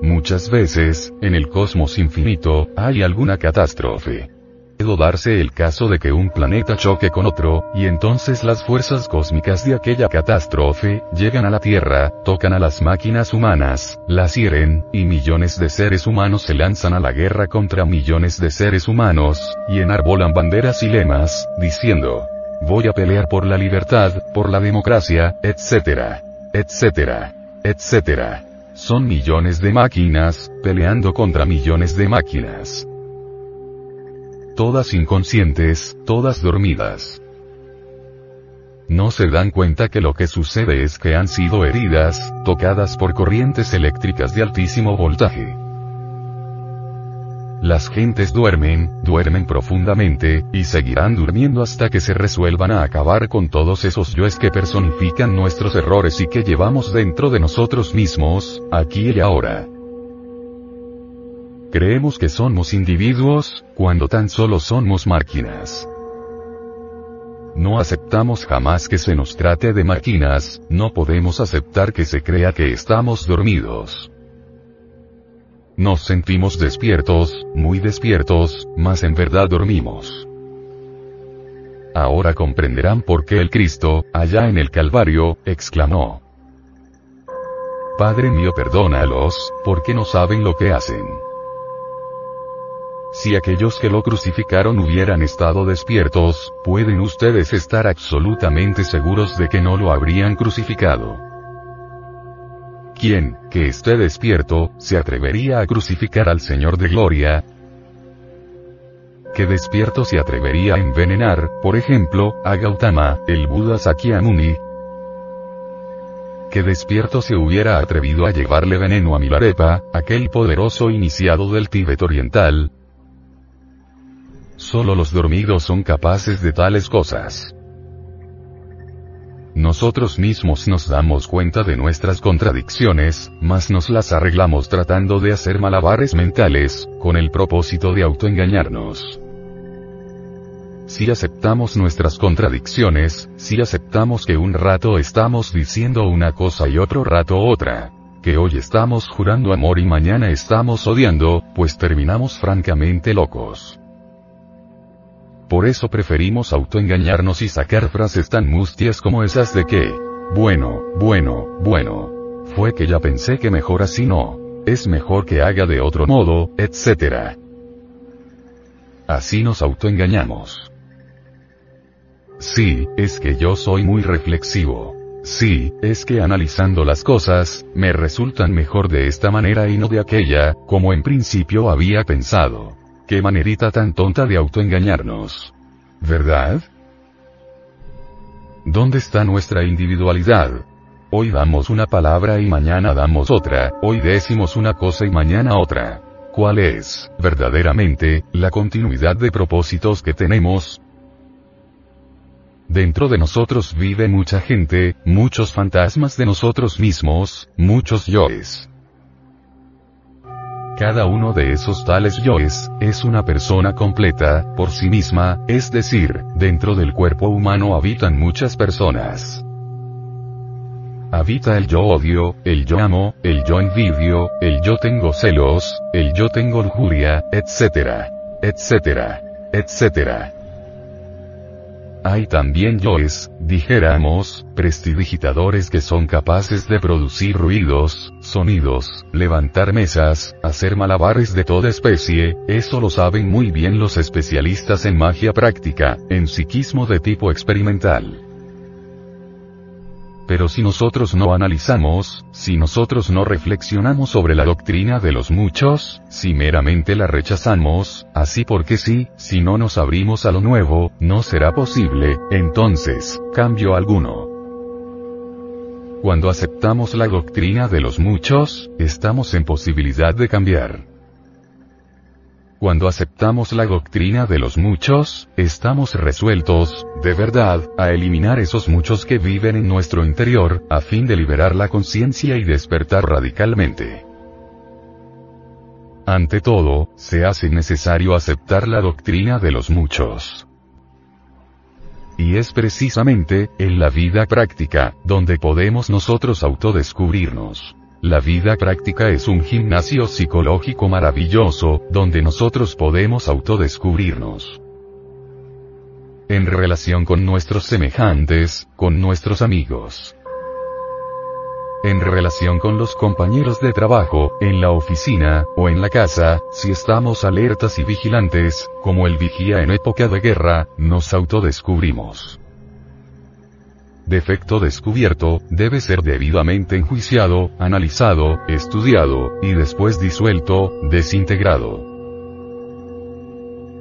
Muchas veces, en el cosmos infinito, hay alguna catástrofe darse el caso de que un planeta choque con otro, y entonces las fuerzas cósmicas de aquella catástrofe, llegan a la Tierra, tocan a las máquinas humanas, las hieren, y millones de seres humanos se lanzan a la guerra contra millones de seres humanos, y enarbolan banderas y lemas, diciendo, voy a pelear por la libertad, por la democracia, etcétera, etcétera, etcétera. Son millones de máquinas, peleando contra millones de máquinas todas inconscientes, todas dormidas. no se dan cuenta que lo que sucede es que han sido heridas, tocadas por corrientes eléctricas de altísimo voltaje. Las gentes duermen, duermen profundamente, y seguirán durmiendo hasta que se resuelvan a acabar con todos esos yoes que personifican nuestros errores y que llevamos dentro de nosotros mismos, aquí y ahora. Creemos que somos individuos, cuando tan solo somos máquinas. No aceptamos jamás que se nos trate de máquinas, no podemos aceptar que se crea que estamos dormidos. Nos sentimos despiertos, muy despiertos, mas en verdad dormimos. Ahora comprenderán por qué el Cristo, allá en el Calvario, exclamó. Padre mío perdónalos, porque no saben lo que hacen. Si aquellos que lo crucificaron hubieran estado despiertos, pueden ustedes estar absolutamente seguros de que no lo habrían crucificado. ¿Quién, que esté despierto, se atrevería a crucificar al Señor de Gloria? ¿Qué despierto se atrevería a envenenar, por ejemplo, a Gautama, el Buda Sakyamuni? ¿Qué despierto se hubiera atrevido a llevarle veneno a Milarepa, aquel poderoso iniciado del Tíbet oriental, Solo los dormidos son capaces de tales cosas. Nosotros mismos nos damos cuenta de nuestras contradicciones, mas nos las arreglamos tratando de hacer malabares mentales, con el propósito de autoengañarnos. Si aceptamos nuestras contradicciones, si aceptamos que un rato estamos diciendo una cosa y otro rato otra, que hoy estamos jurando amor y mañana estamos odiando, pues terminamos francamente locos. Por eso preferimos autoengañarnos y sacar frases tan mustias como esas de que, bueno, bueno, bueno. Fue que ya pensé que mejor así no. Es mejor que haga de otro modo, etc. Así nos autoengañamos. Sí, es que yo soy muy reflexivo. Sí, es que analizando las cosas, me resultan mejor de esta manera y no de aquella, como en principio había pensado. Qué manerita tan tonta de autoengañarnos. ¿Verdad? ¿Dónde está nuestra individualidad? Hoy damos una palabra y mañana damos otra, hoy decimos una cosa y mañana otra. ¿Cuál es, verdaderamente, la continuidad de propósitos que tenemos? Dentro de nosotros vive mucha gente, muchos fantasmas de nosotros mismos, muchos yoes. Cada uno de esos tales yoes, es una persona completa, por sí misma, es decir, dentro del cuerpo humano habitan muchas personas. Habita el yo odio, el yo amo, el yo envidio, el yo tengo celos, el yo tengo lujuria, etc. etc. etc. Hay también yoes, dijéramos, prestidigitadores que son capaces de producir ruidos, sonidos, levantar mesas, hacer malabares de toda especie, eso lo saben muy bien los especialistas en magia práctica, en psiquismo de tipo experimental. Pero si nosotros no analizamos, si nosotros no reflexionamos sobre la doctrina de los muchos, si meramente la rechazamos, así porque sí, si no nos abrimos a lo nuevo, no será posible, entonces, cambio alguno. Cuando aceptamos la doctrina de los muchos, estamos en posibilidad de cambiar. Cuando aceptamos la doctrina de los muchos, estamos resueltos, de verdad, a eliminar esos muchos que viven en nuestro interior, a fin de liberar la conciencia y despertar radicalmente. Ante todo, se hace necesario aceptar la doctrina de los muchos. Y es precisamente, en la vida práctica, donde podemos nosotros autodescubrirnos. La vida práctica es un gimnasio psicológico maravilloso, donde nosotros podemos autodescubrirnos. En relación con nuestros semejantes, con nuestros amigos. En relación con los compañeros de trabajo, en la oficina, o en la casa, si estamos alertas y vigilantes, como el vigía en época de guerra, nos autodescubrimos defecto descubierto, debe ser debidamente enjuiciado, analizado, estudiado, y después disuelto, desintegrado.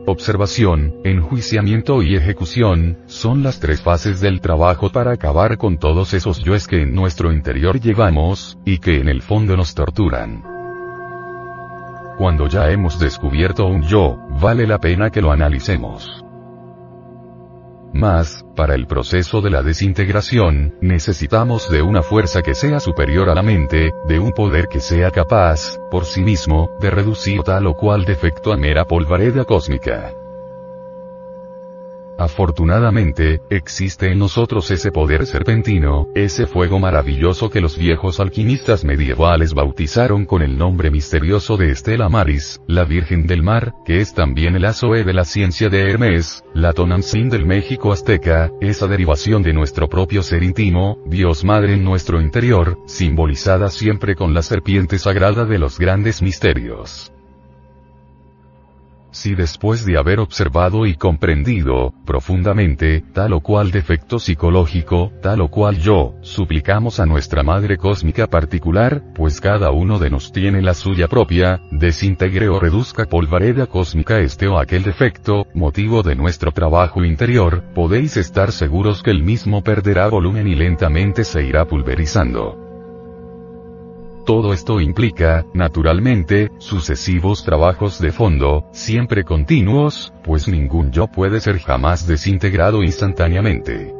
observación, enjuiciamiento y ejecución, son las tres fases del trabajo para acabar con todos esos yoes que en nuestro interior llevamos, y que en el fondo nos torturan. Cuando ya hemos descubierto un yo, vale la pena que lo analicemos. Más, para el proceso de la desintegración, necesitamos de una fuerza que sea superior a la mente, de un poder que sea capaz, por sí mismo, de reducir tal o cual defecto a mera polvareda cósmica. Afortunadamente, existe en nosotros ese poder serpentino, ese fuego maravilloso que los viejos alquimistas medievales bautizaron con el nombre misterioso de Estela Maris, la Virgen del Mar, que es también el Azoe de la ciencia de Hermes, la Tonantzin del México azteca, esa derivación de nuestro propio ser íntimo, Dios Madre en nuestro interior, simbolizada siempre con la serpiente sagrada de los grandes misterios. Si después de haber observado y comprendido, profundamente, tal o cual defecto psicológico, tal o cual yo, suplicamos a nuestra Madre Cósmica particular, pues cada uno de nos tiene la suya propia, desintegre o reduzca polvareda cósmica este o aquel defecto, motivo de nuestro trabajo interior, podéis estar seguros que el mismo perderá volumen y lentamente se irá pulverizando. Todo esto implica, naturalmente, sucesivos trabajos de fondo, siempre continuos, pues ningún yo puede ser jamás desintegrado instantáneamente.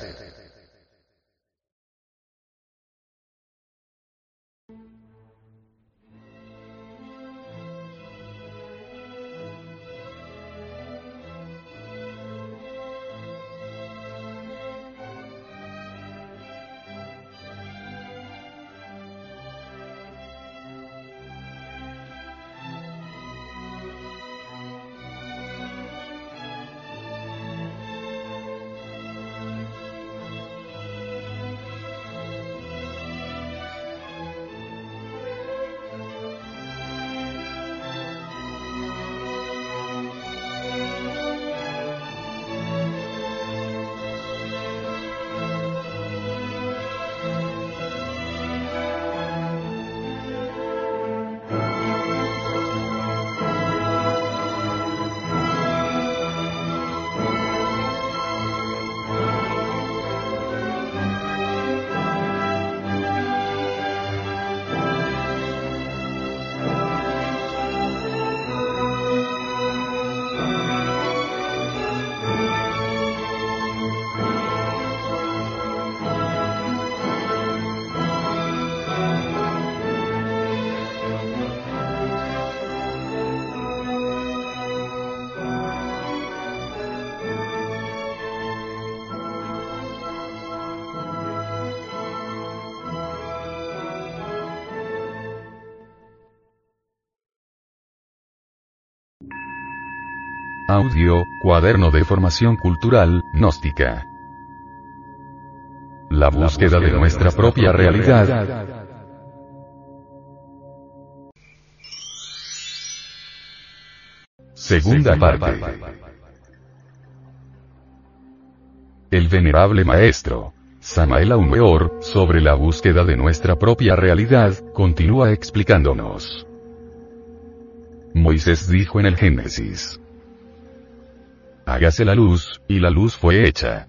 Cuaderno de formación cultural, gnóstica. La búsqueda de nuestra propia realidad. Segunda parte. El venerable maestro, Samael Weor, sobre la búsqueda de nuestra propia realidad, continúa explicándonos. Moisés dijo en el Génesis. Hágase la luz, y la luz fue hecha.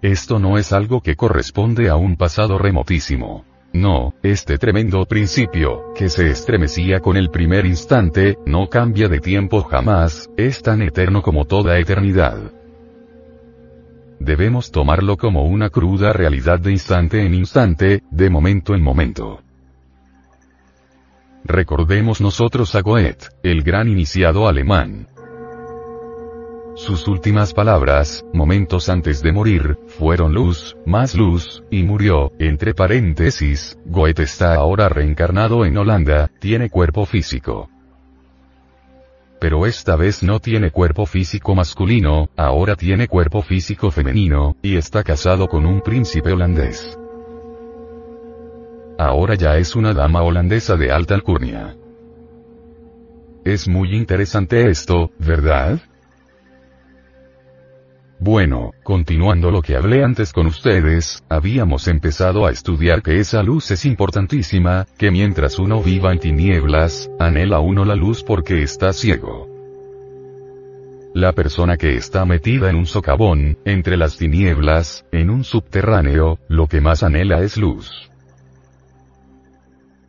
Esto no es algo que corresponde a un pasado remotísimo. No, este tremendo principio, que se estremecía con el primer instante, no cambia de tiempo jamás, es tan eterno como toda eternidad. Debemos tomarlo como una cruda realidad de instante en instante, de momento en momento. Recordemos nosotros a Goethe, el gran iniciado alemán. Sus últimas palabras, momentos antes de morir, fueron luz, más luz, y murió, entre paréntesis, Goethe está ahora reencarnado en Holanda, tiene cuerpo físico pero esta vez no tiene cuerpo físico masculino, ahora tiene cuerpo físico femenino, y está casado con un príncipe holandés. Ahora ya es una dama holandesa de alta alcurnia. Es muy interesante esto, ¿verdad? Bueno, continuando lo que hablé antes con ustedes, habíamos empezado a estudiar que esa luz es importantísima, que mientras uno viva en tinieblas, anhela uno la luz porque está ciego. La persona que está metida en un socavón, entre las tinieblas, en un subterráneo, lo que más anhela es luz.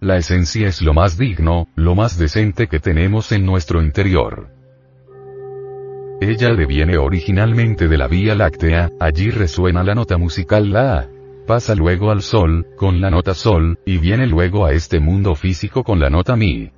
La esencia es lo más digno, lo más decente que tenemos en nuestro interior. Ella deviene originalmente de la Vía Láctea, allí resuena la nota musical La. Pasa luego al Sol, con la nota Sol, y viene luego a este mundo físico con la nota Mi.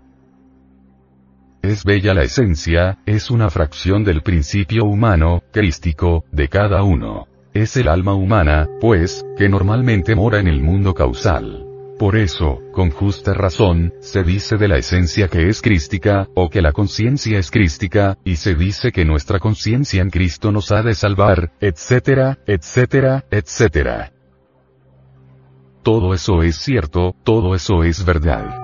Es bella la esencia, es una fracción del principio humano, crístico, de cada uno. Es el alma humana, pues, que normalmente mora en el mundo causal. Por eso, con justa razón, se dice de la esencia que es crística, o que la conciencia es crística, y se dice que nuestra conciencia en Cristo nos ha de salvar, etcétera, etcétera, etcétera. Todo eso es cierto, todo eso es verdad.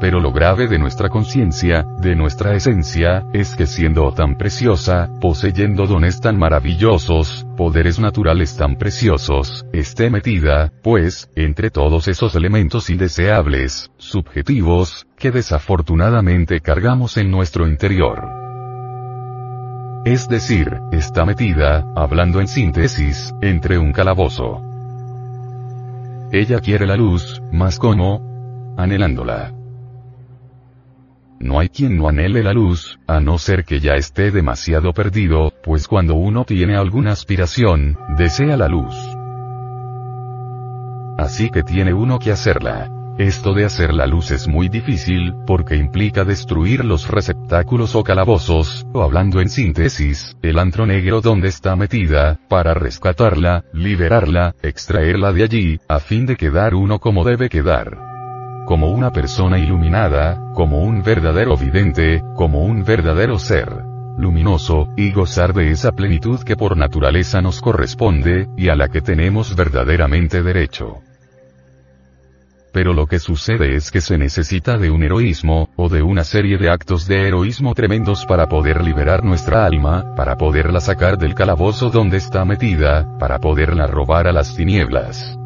Pero lo grave de nuestra conciencia, de nuestra esencia, es que siendo tan preciosa, poseyendo dones tan maravillosos, poderes naturales tan preciosos, esté metida, pues, entre todos esos elementos indeseables, subjetivos, que desafortunadamente cargamos en nuestro interior. Es decir, está metida, hablando en síntesis, entre un calabozo. Ella quiere la luz, más como, anhelándola. No hay quien no anhele la luz, a no ser que ya esté demasiado perdido, pues cuando uno tiene alguna aspiración, desea la luz. Así que tiene uno que hacerla. Esto de hacer la luz es muy difícil, porque implica destruir los receptáculos o calabozos, o hablando en síntesis, el antro negro donde está metida, para rescatarla, liberarla, extraerla de allí, a fin de quedar uno como debe quedar como una persona iluminada, como un verdadero vidente, como un verdadero ser luminoso, y gozar de esa plenitud que por naturaleza nos corresponde, y a la que tenemos verdaderamente derecho. Pero lo que sucede es que se necesita de un heroísmo, o de una serie de actos de heroísmo tremendos para poder liberar nuestra alma, para poderla sacar del calabozo donde está metida, para poderla robar a las tinieblas.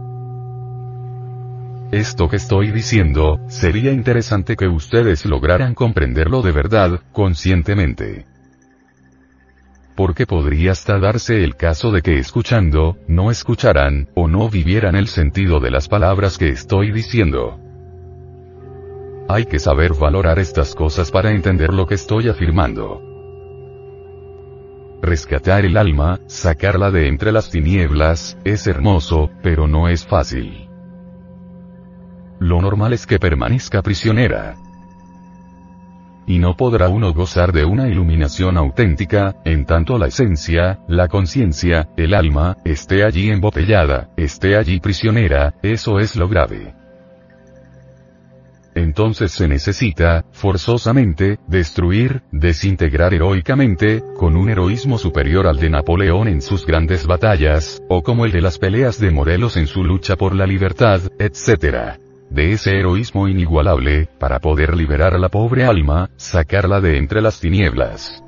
Esto que estoy diciendo, sería interesante que ustedes lograran comprenderlo de verdad, conscientemente. Porque podría hasta darse el caso de que escuchando, no escucharan, o no vivieran el sentido de las palabras que estoy diciendo. Hay que saber valorar estas cosas para entender lo que estoy afirmando. Rescatar el alma, sacarla de entre las tinieblas, es hermoso, pero no es fácil. Lo normal es que permanezca prisionera. Y no podrá uno gozar de una iluminación auténtica, en tanto la esencia, la conciencia, el alma, esté allí embotellada, esté allí prisionera, eso es lo grave. Entonces se necesita, forzosamente, destruir, desintegrar heroicamente, con un heroísmo superior al de Napoleón en sus grandes batallas, o como el de las peleas de Morelos en su lucha por la libertad, etc de ese heroísmo inigualable, para poder liberar a la pobre alma, sacarla de entre las tinieblas.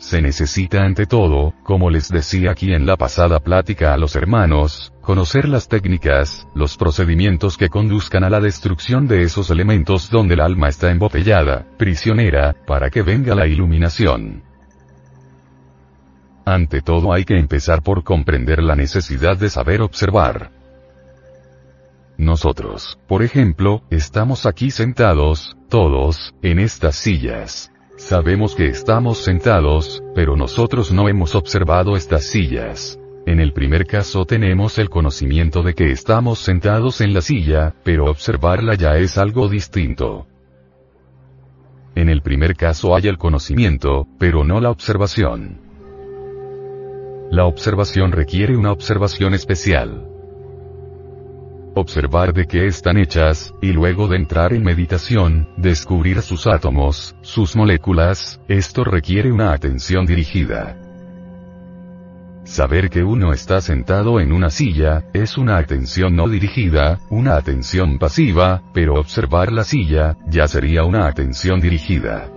se necesita ante todo, como les decía aquí en la pasada plática a los hermanos, conocer las técnicas, los procedimientos que conduzcan a la destrucción de esos elementos donde el alma está embotellada, prisionera, para que venga la iluminación. Ante todo hay que empezar por comprender la necesidad de saber observar. Nosotros, por ejemplo, estamos aquí sentados, todos, en estas sillas. Sabemos que estamos sentados, pero nosotros no hemos observado estas sillas. En el primer caso tenemos el conocimiento de que estamos sentados en la silla, pero observarla ya es algo distinto. En el primer caso hay el conocimiento, pero no la observación. La observación requiere una observación especial observar de qué están hechas, y luego de entrar en meditación, descubrir sus átomos, sus moléculas, esto requiere una atención dirigida. Saber que uno está sentado en una silla, es una atención no dirigida, una atención pasiva, pero observar la silla, ya sería una atención dirigida.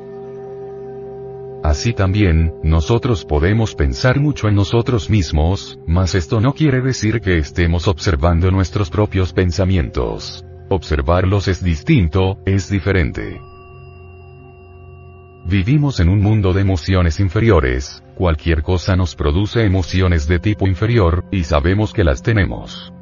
Así también, nosotros podemos pensar mucho en nosotros mismos, mas esto no quiere decir que estemos observando nuestros propios pensamientos. Observarlos es distinto, es diferente. Vivimos en un mundo de emociones inferiores, cualquier cosa nos produce emociones de tipo inferior, y sabemos que las tenemos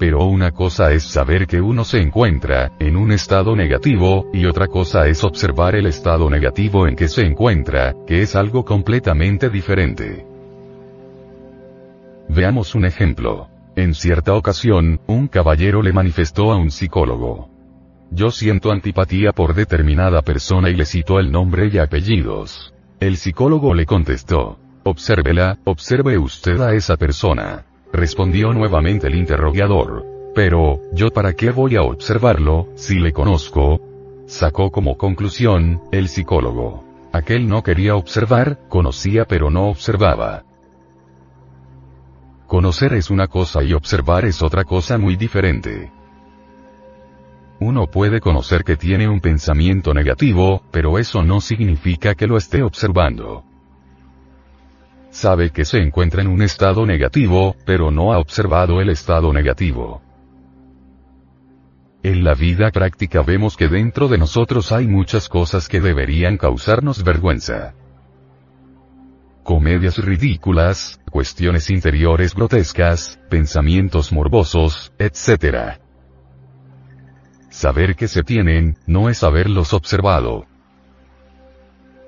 pero una cosa es saber que uno se encuentra en un estado negativo, y otra cosa es observar el estado negativo en que se encuentra, que es algo completamente diferente. Veamos un ejemplo. En cierta ocasión, un caballero le manifestó a un psicólogo. Yo siento antipatía por determinada persona y le citó el nombre y apellidos. El psicólogo le contestó. Obsérvela, observe usted a esa persona. Respondió nuevamente el interrogador. Pero, ¿yo para qué voy a observarlo, si le conozco? Sacó como conclusión, el psicólogo. Aquel no quería observar, conocía pero no observaba. Conocer es una cosa y observar es otra cosa muy diferente. Uno puede conocer que tiene un pensamiento negativo, pero eso no significa que lo esté observando sabe que se encuentra en un estado negativo, pero no ha observado el estado negativo. En la vida práctica vemos que dentro de nosotros hay muchas cosas que deberían causarnos vergüenza. Comedias ridículas, cuestiones interiores grotescas, pensamientos morbosos, etc. Saber que se tienen, no es haberlos observado.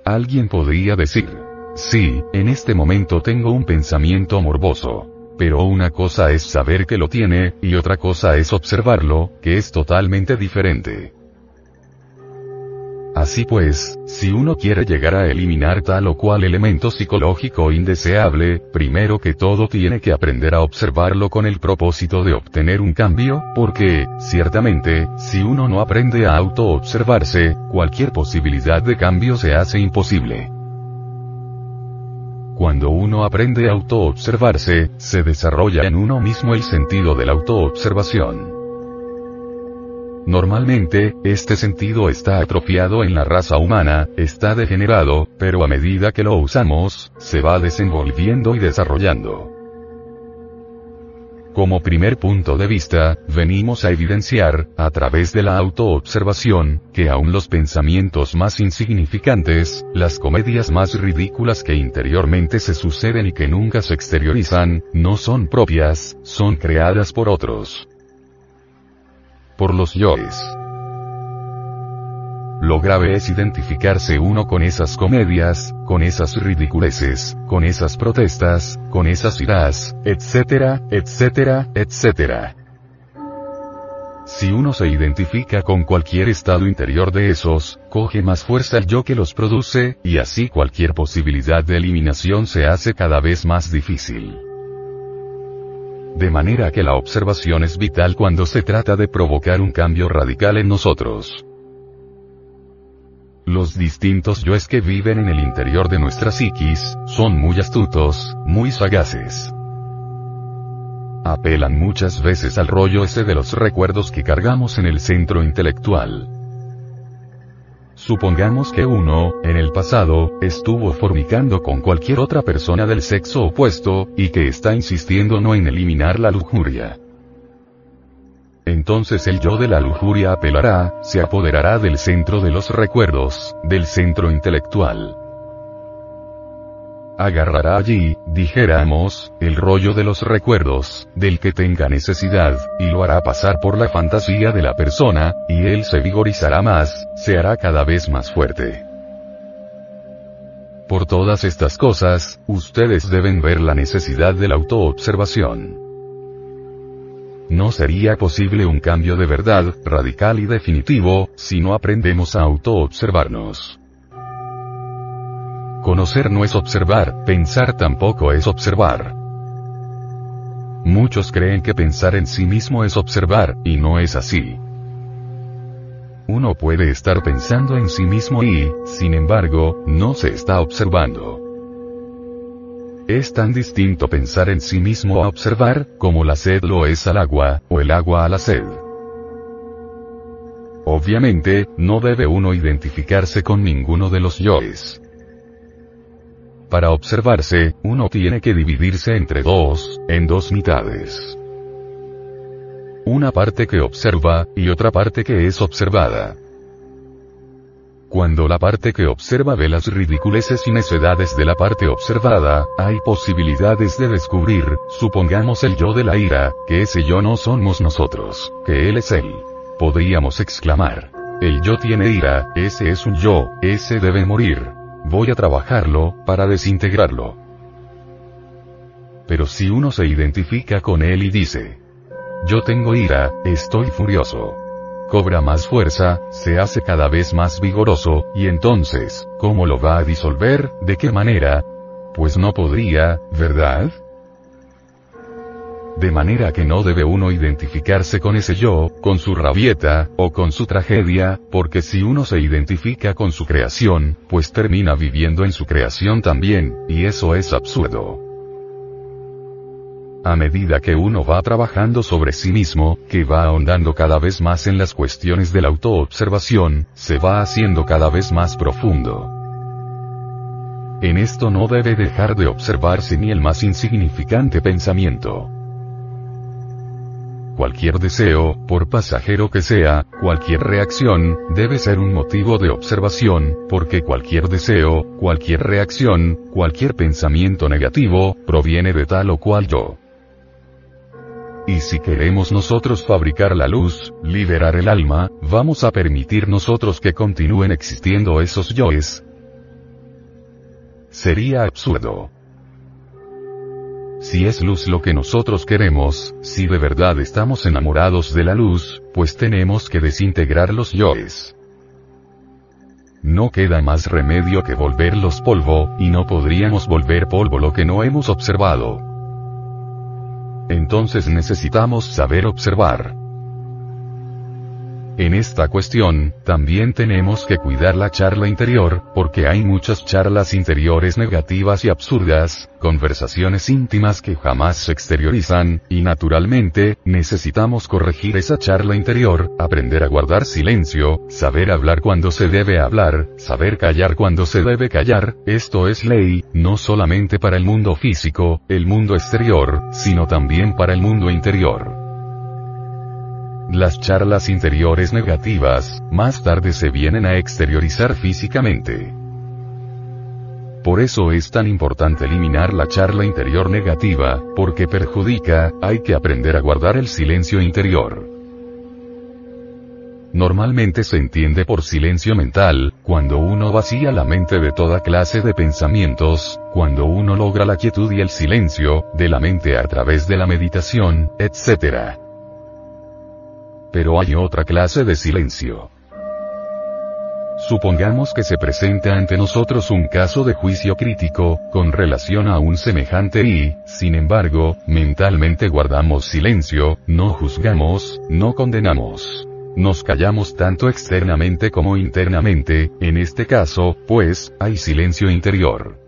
Alguien podría decir, Sí, en este momento tengo un pensamiento morboso. Pero una cosa es saber que lo tiene, y otra cosa es observarlo, que es totalmente diferente. Así pues, si uno quiere llegar a eliminar tal o cual elemento psicológico indeseable, primero que todo tiene que aprender a observarlo con el propósito de obtener un cambio, porque, ciertamente, si uno no aprende a auto-observarse, cualquier posibilidad de cambio se hace imposible. Cuando uno aprende a autoobservarse, se desarrolla en uno mismo el sentido de la autoobservación. Normalmente, este sentido está atrofiado en la raza humana, está degenerado, pero a medida que lo usamos, se va desenvolviendo y desarrollando. Como primer punto de vista, venimos a evidenciar, a través de la autoobservación, que aun los pensamientos más insignificantes, las comedias más ridículas que interiormente se suceden y que nunca se exteriorizan, no son propias, son creadas por otros. Por los yoes. Lo grave es identificarse uno con esas comedias, con esas ridiculeces, con esas protestas, con esas iras, etcétera, etcétera, etcétera. Si uno se identifica con cualquier estado interior de esos, coge más fuerza el yo que los produce, y así cualquier posibilidad de eliminación se hace cada vez más difícil. De manera que la observación es vital cuando se trata de provocar un cambio radical en nosotros. Los distintos yoes que viven en el interior de nuestra psiquis, son muy astutos, muy sagaces. Apelan muchas veces al rollo ese de los recuerdos que cargamos en el centro intelectual. Supongamos que uno, en el pasado, estuvo fornicando con cualquier otra persona del sexo opuesto, y que está insistiendo no en eliminar la lujuria. Entonces el yo de la lujuria apelará, se apoderará del centro de los recuerdos, del centro intelectual agarrará allí, dijéramos, el rollo de los recuerdos, del que tenga necesidad, y lo hará pasar por la fantasía de la persona, y él se vigorizará más, se hará cada vez más fuerte. Por todas estas cosas, ustedes deben ver la necesidad de la autoobservación. No sería posible un cambio de verdad, radical y definitivo, si no aprendemos a autoobservarnos. Conocer no es observar, pensar tampoco es observar. Muchos creen que pensar en sí mismo es observar, y no es así. Uno puede estar pensando en sí mismo y, sin embargo, no se está observando. Es tan distinto pensar en sí mismo a observar, como la sed lo es al agua, o el agua a la sed. Obviamente, no debe uno identificarse con ninguno de los yoes. Para observarse, uno tiene que dividirse entre dos, en dos mitades. Una parte que observa, y otra parte que es observada. Cuando la parte que observa ve las ridiculeces y necedades de la parte observada, hay posibilidades de descubrir, supongamos el yo de la ira, que ese yo no somos nosotros, que él es él. Podríamos exclamar. El yo tiene ira, ese es un yo, ese debe morir. Voy a trabajarlo, para desintegrarlo. Pero si uno se identifica con él y dice, yo tengo ira, estoy furioso. Cobra más fuerza, se hace cada vez más vigoroso, y entonces, ¿cómo lo va a disolver? ¿De qué manera? Pues no podría, ¿verdad? De manera que no debe uno identificarse con ese yo, con su rabieta, o con su tragedia, porque si uno se identifica con su creación, pues termina viviendo en su creación también, y eso es absurdo. A medida que uno va trabajando sobre sí mismo, que va ahondando cada vez más en las cuestiones de la autoobservación, se va haciendo cada vez más profundo. En esto no debe dejar de observarse ni el más insignificante pensamiento. Cualquier deseo, por pasajero que sea, cualquier reacción, debe ser un motivo de observación, porque cualquier deseo, cualquier reacción, cualquier pensamiento negativo, proviene de tal o cual yo. Y si queremos nosotros fabricar la luz, liberar el alma, vamos a permitir nosotros que continúen existiendo esos yoes. Sería absurdo. Si es luz lo que nosotros queremos, si de verdad estamos enamorados de la luz, pues tenemos que desintegrar los yoes. No queda más remedio que volverlos polvo, y no podríamos volver polvo lo que no hemos observado. Entonces necesitamos saber observar. En esta cuestión, también tenemos que cuidar la charla interior, porque hay muchas charlas interiores negativas y absurdas, conversaciones íntimas que jamás se exteriorizan, y naturalmente, necesitamos corregir esa charla interior, aprender a guardar silencio, saber hablar cuando se debe hablar, saber callar cuando se debe callar, esto es ley, no solamente para el mundo físico, el mundo exterior, sino también para el mundo interior. Las charlas interiores negativas, más tarde se vienen a exteriorizar físicamente. Por eso es tan importante eliminar la charla interior negativa, porque perjudica, hay que aprender a guardar el silencio interior. Normalmente se entiende por silencio mental, cuando uno vacía la mente de toda clase de pensamientos, cuando uno logra la quietud y el silencio, de la mente a través de la meditación, etc. Pero hay otra clase de silencio. Supongamos que se presenta ante nosotros un caso de juicio crítico, con relación a un semejante y, sin embargo, mentalmente guardamos silencio, no juzgamos, no condenamos. Nos callamos tanto externamente como internamente, en este caso, pues, hay silencio interior.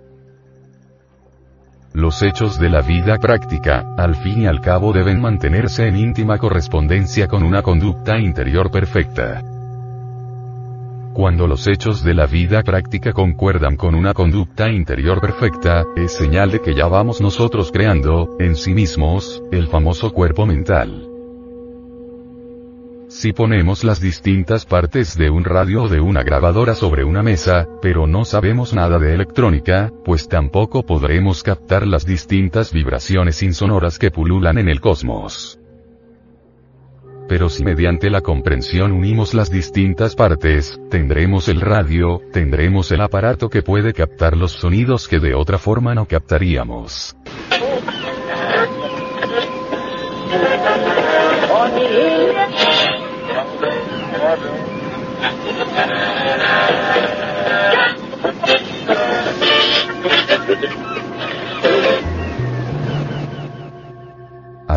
Los hechos de la vida práctica, al fin y al cabo deben mantenerse en íntima correspondencia con una conducta interior perfecta. Cuando los hechos de la vida práctica concuerdan con una conducta interior perfecta, es señal de que ya vamos nosotros creando, en sí mismos, el famoso cuerpo mental. Si ponemos las distintas partes de un radio o de una grabadora sobre una mesa, pero no sabemos nada de electrónica, pues tampoco podremos captar las distintas vibraciones insonoras que pululan en el cosmos. Pero si mediante la comprensión unimos las distintas partes, tendremos el radio, tendremos el aparato que puede captar los sonidos que de otra forma no captaríamos.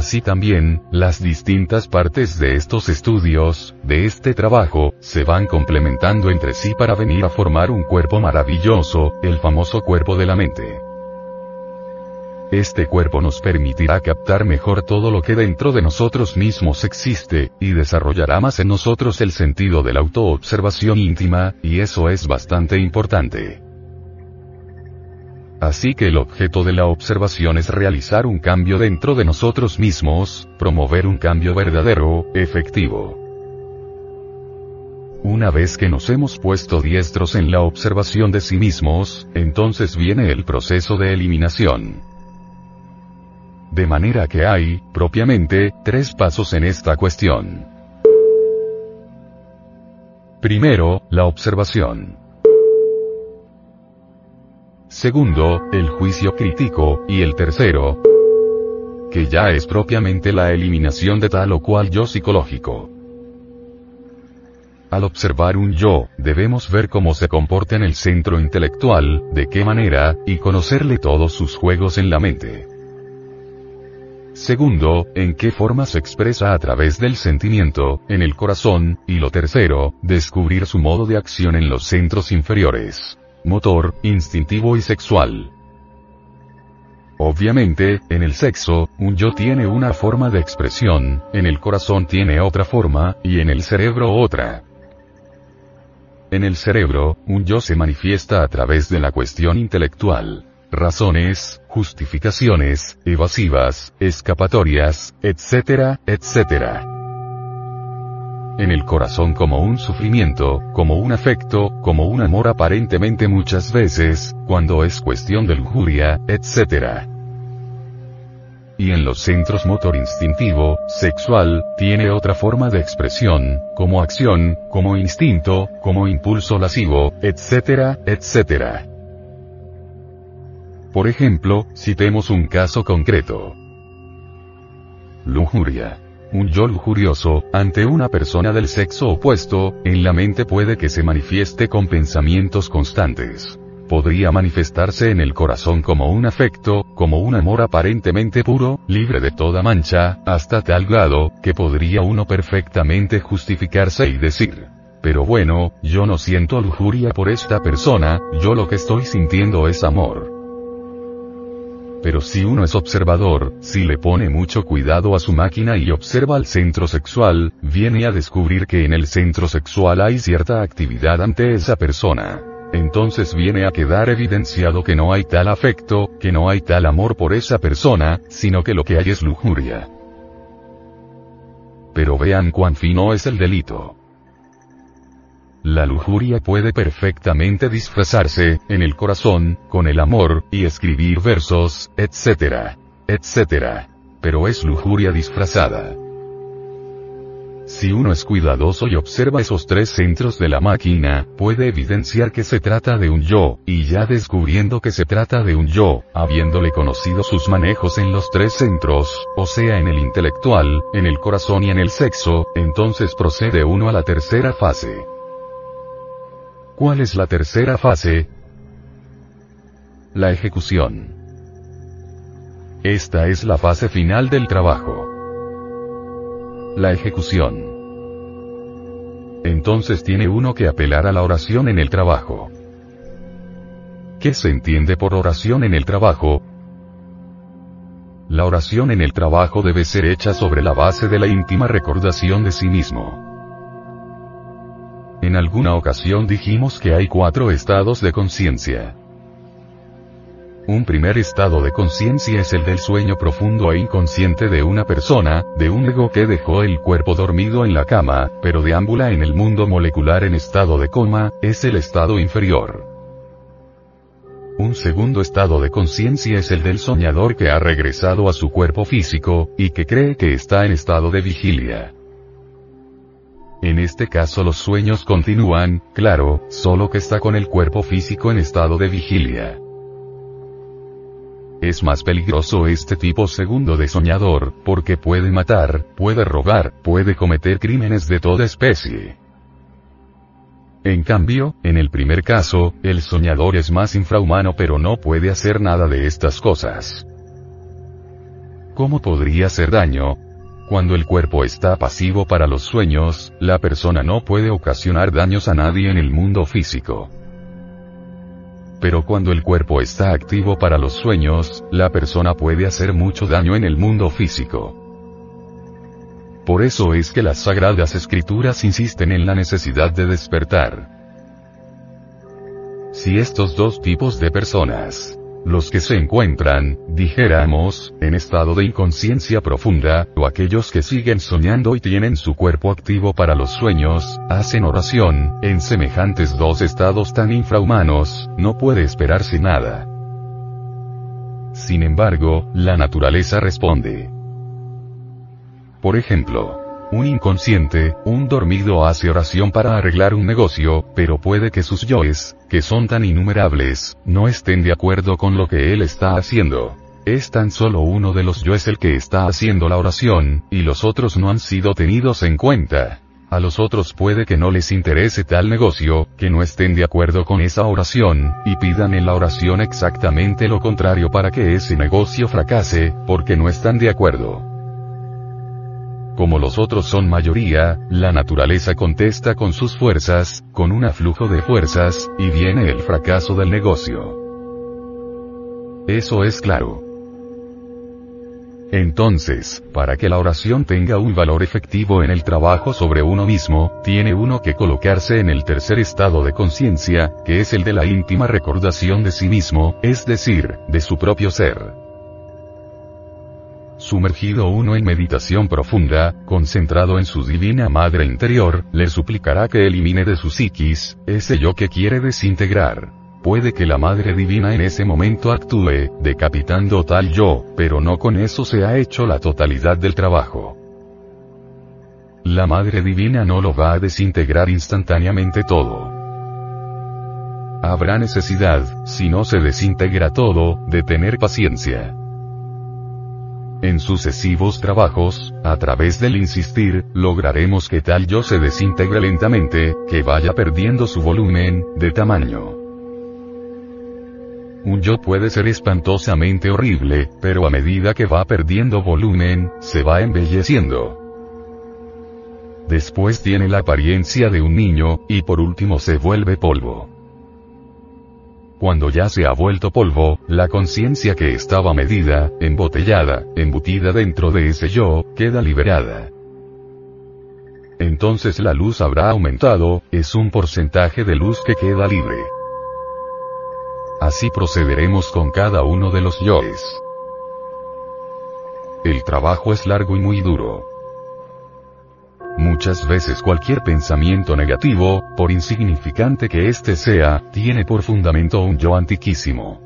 Así también, las distintas partes de estos estudios, de este trabajo, se van complementando entre sí para venir a formar un cuerpo maravilloso, el famoso cuerpo de la mente. Este cuerpo nos permitirá captar mejor todo lo que dentro de nosotros mismos existe, y desarrollará más en nosotros el sentido de la autoobservación íntima, y eso es bastante importante. Así que el objeto de la observación es realizar un cambio dentro de nosotros mismos, promover un cambio verdadero, efectivo. Una vez que nos hemos puesto diestros en la observación de sí mismos, entonces viene el proceso de eliminación. De manera que hay, propiamente, tres pasos en esta cuestión. Primero, la observación. Segundo, el juicio crítico, y el tercero, que ya es propiamente la eliminación de tal o cual yo psicológico. Al observar un yo, debemos ver cómo se comporta en el centro intelectual, de qué manera, y conocerle todos sus juegos en la mente. Segundo, en qué forma se expresa a través del sentimiento, en el corazón, y lo tercero, descubrir su modo de acción en los centros inferiores. Motor, instintivo y sexual. Obviamente, en el sexo, un yo tiene una forma de expresión, en el corazón tiene otra forma, y en el cerebro otra. En el cerebro, un yo se manifiesta a través de la cuestión intelectual razones, justificaciones, evasivas, escapatorias, etcétera, etcétera. En el corazón como un sufrimiento, como un afecto, como un amor aparentemente muchas veces, cuando es cuestión de lujuria, etcétera. Y en los centros motor instintivo, sexual, tiene otra forma de expresión, como acción, como instinto, como impulso lascivo, etcétera, etcétera. Por ejemplo, citemos un caso concreto. Lujuria. Un yo lujurioso, ante una persona del sexo opuesto, en la mente puede que se manifieste con pensamientos constantes. Podría manifestarse en el corazón como un afecto, como un amor aparentemente puro, libre de toda mancha, hasta tal grado, que podría uno perfectamente justificarse y decir, pero bueno, yo no siento lujuria por esta persona, yo lo que estoy sintiendo es amor. Pero si uno es observador, si le pone mucho cuidado a su máquina y observa el centro sexual, viene a descubrir que en el centro sexual hay cierta actividad ante esa persona. Entonces viene a quedar evidenciado que no hay tal afecto, que no hay tal amor por esa persona, sino que lo que hay es lujuria. Pero vean cuán fino es el delito. La lujuria puede perfectamente disfrazarse, en el corazón, con el amor, y escribir versos, etc. etc. Pero es lujuria disfrazada. Si uno es cuidadoso y observa esos tres centros de la máquina, puede evidenciar que se trata de un yo, y ya descubriendo que se trata de un yo, habiéndole conocido sus manejos en los tres centros, o sea en el intelectual, en el corazón y en el sexo, entonces procede uno a la tercera fase. ¿Cuál es la tercera fase? La ejecución. Esta es la fase final del trabajo. La ejecución. Entonces tiene uno que apelar a la oración en el trabajo. ¿Qué se entiende por oración en el trabajo? La oración en el trabajo debe ser hecha sobre la base de la íntima recordación de sí mismo. En alguna ocasión dijimos que hay cuatro estados de conciencia. Un primer estado de conciencia es el del sueño profundo e inconsciente de una persona, de un ego que dejó el cuerpo dormido en la cama, pero deambula en el mundo molecular en estado de coma, es el estado inferior. Un segundo estado de conciencia es el del soñador que ha regresado a su cuerpo físico, y que cree que está en estado de vigilia. En este caso los sueños continúan, claro, solo que está con el cuerpo físico en estado de vigilia. Es más peligroso este tipo segundo de soñador, porque puede matar, puede robar, puede cometer crímenes de toda especie. En cambio, en el primer caso, el soñador es más infrahumano pero no puede hacer nada de estas cosas. ¿Cómo podría hacer daño? Cuando el cuerpo está pasivo para los sueños, la persona no puede ocasionar daños a nadie en el mundo físico. Pero cuando el cuerpo está activo para los sueños, la persona puede hacer mucho daño en el mundo físico. Por eso es que las sagradas escrituras insisten en la necesidad de despertar. Si estos dos tipos de personas los que se encuentran, dijéramos, en estado de inconsciencia profunda, o aquellos que siguen soñando y tienen su cuerpo activo para los sueños, hacen oración, en semejantes dos estados tan infrahumanos, no puede esperarse nada. Sin embargo, la naturaleza responde. Por ejemplo, un inconsciente, un dormido hace oración para arreglar un negocio, pero puede que sus yoes, que son tan innumerables, no estén de acuerdo con lo que él está haciendo. Es tan solo uno de los yoes el que está haciendo la oración, y los otros no han sido tenidos en cuenta. A los otros puede que no les interese tal negocio, que no estén de acuerdo con esa oración, y pidan en la oración exactamente lo contrario para que ese negocio fracase, porque no están de acuerdo. Como los otros son mayoría, la naturaleza contesta con sus fuerzas, con un aflujo de fuerzas, y viene el fracaso del negocio. Eso es claro. Entonces, para que la oración tenga un valor efectivo en el trabajo sobre uno mismo, tiene uno que colocarse en el tercer estado de conciencia, que es el de la íntima recordación de sí mismo, es decir, de su propio ser. Sumergido uno en meditación profunda, concentrado en su divina madre interior, le suplicará que elimine de su psiquis, ese yo que quiere desintegrar. Puede que la Madre Divina en ese momento actúe, decapitando tal yo, pero no con eso se ha hecho la totalidad del trabajo. La Madre Divina no lo va a desintegrar instantáneamente todo. Habrá necesidad, si no se desintegra todo, de tener paciencia. En sucesivos trabajos, a través del insistir, lograremos que tal yo se desintegre lentamente, que vaya perdiendo su volumen, de tamaño. Un yo puede ser espantosamente horrible, pero a medida que va perdiendo volumen, se va embelleciendo. Después tiene la apariencia de un niño, y por último se vuelve polvo. Cuando ya se ha vuelto polvo, la conciencia que estaba medida, embotellada, embutida dentro de ese yo, queda liberada. Entonces la luz habrá aumentado, es un porcentaje de luz que queda libre. Así procederemos con cada uno de los yoes. El trabajo es largo y muy duro. Muchas veces cualquier pensamiento negativo, por insignificante que éste sea, tiene por fundamento un yo antiquísimo.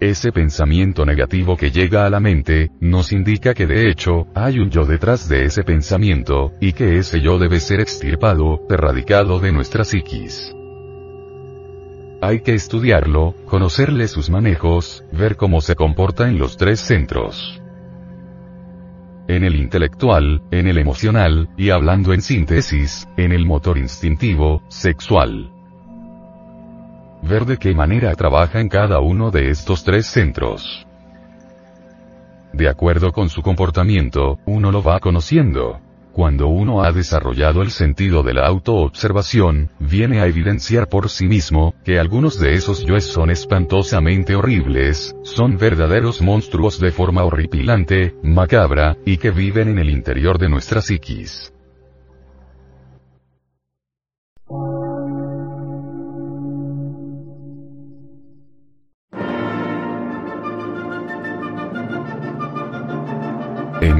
Ese pensamiento negativo que llega a la mente, nos indica que de hecho, hay un yo detrás de ese pensamiento, y que ese yo debe ser extirpado, erradicado de nuestra psiquis. Hay que estudiarlo, conocerle sus manejos, ver cómo se comporta en los tres centros en el intelectual, en el emocional, y hablando en síntesis, en el motor instintivo, sexual. Ver de qué manera trabaja en cada uno de estos tres centros. De acuerdo con su comportamiento, uno lo va conociendo. Cuando uno ha desarrollado el sentido de la autoobservación, viene a evidenciar por sí mismo, que algunos de esos yoes son espantosamente horribles, son verdaderos monstruos de forma horripilante, macabra, y que viven en el interior de nuestra psiquis.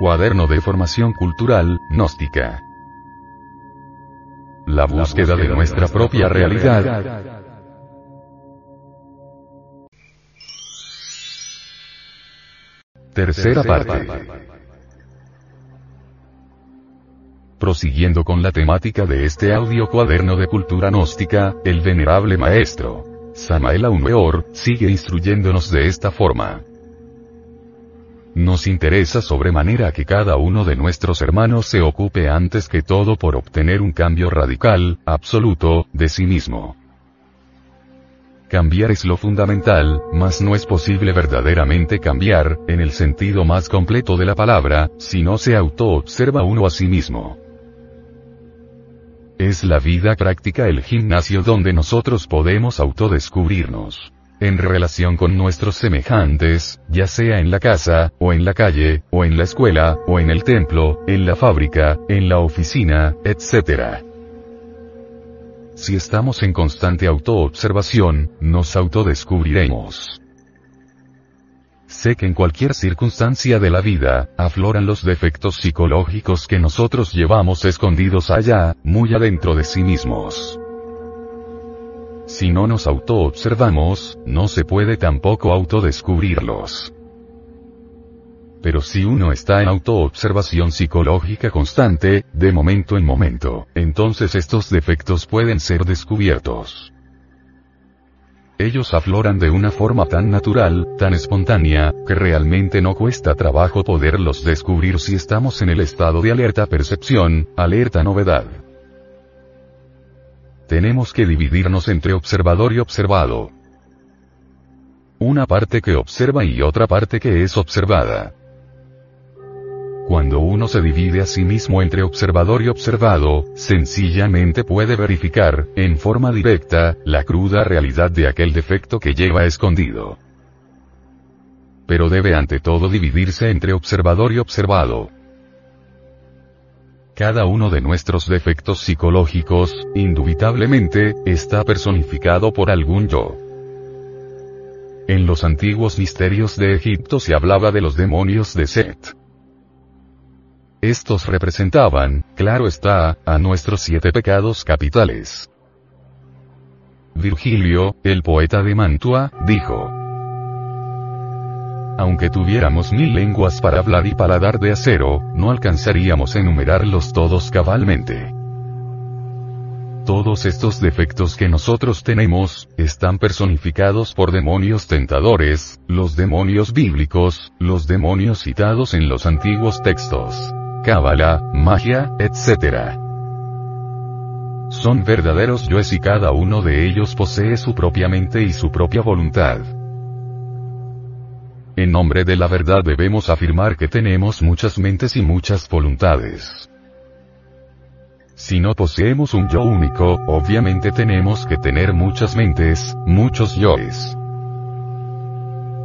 Cuaderno de formación cultural, gnóstica. La búsqueda de nuestra propia realidad. Tercera parte. Prosiguiendo con la temática de este audio cuaderno de cultura gnóstica, el venerable maestro, Samael Aumeor, sigue instruyéndonos de esta forma. Nos interesa sobremanera que cada uno de nuestros hermanos se ocupe antes que todo por obtener un cambio radical, absoluto, de sí mismo. Cambiar es lo fundamental, mas no es posible verdaderamente cambiar, en el sentido más completo de la palabra, si no se auto-observa uno a sí mismo. Es la vida práctica el gimnasio donde nosotros podemos autodescubrirnos en relación con nuestros semejantes, ya sea en la casa, o en la calle, o en la escuela, o en el templo, en la fábrica, en la oficina, etc. Si estamos en constante autoobservación, nos autodescubriremos. Sé que en cualquier circunstancia de la vida, afloran los defectos psicológicos que nosotros llevamos escondidos allá, muy adentro de sí mismos. Si no nos autoobservamos, no se puede tampoco autodescubrirlos. Pero si uno está en autoobservación psicológica constante, de momento en momento, entonces estos defectos pueden ser descubiertos. Ellos afloran de una forma tan natural, tan espontánea, que realmente no cuesta trabajo poderlos descubrir si estamos en el estado de alerta percepción, alerta novedad tenemos que dividirnos entre observador y observado. Una parte que observa y otra parte que es observada. Cuando uno se divide a sí mismo entre observador y observado, sencillamente puede verificar, en forma directa, la cruda realidad de aquel defecto que lleva escondido. Pero debe ante todo dividirse entre observador y observado. Cada uno de nuestros defectos psicológicos, indubitablemente, está personificado por algún yo. En los antiguos misterios de Egipto se hablaba de los demonios de Set. Estos representaban, claro está, a nuestros siete pecados capitales. Virgilio, el poeta de Mantua, dijo, aunque tuviéramos mil lenguas para hablar y paladar de acero, no alcanzaríamos enumerarlos todos cabalmente. Todos estos defectos que nosotros tenemos, están personificados por demonios tentadores, los demonios bíblicos, los demonios citados en los antiguos textos. Cábala, magia, etc. Son verdaderos yoes y cada uno de ellos posee su propia mente y su propia voluntad. En nombre de la verdad debemos afirmar que tenemos muchas mentes y muchas voluntades. Si no poseemos un yo único, obviamente tenemos que tener muchas mentes, muchos yoes.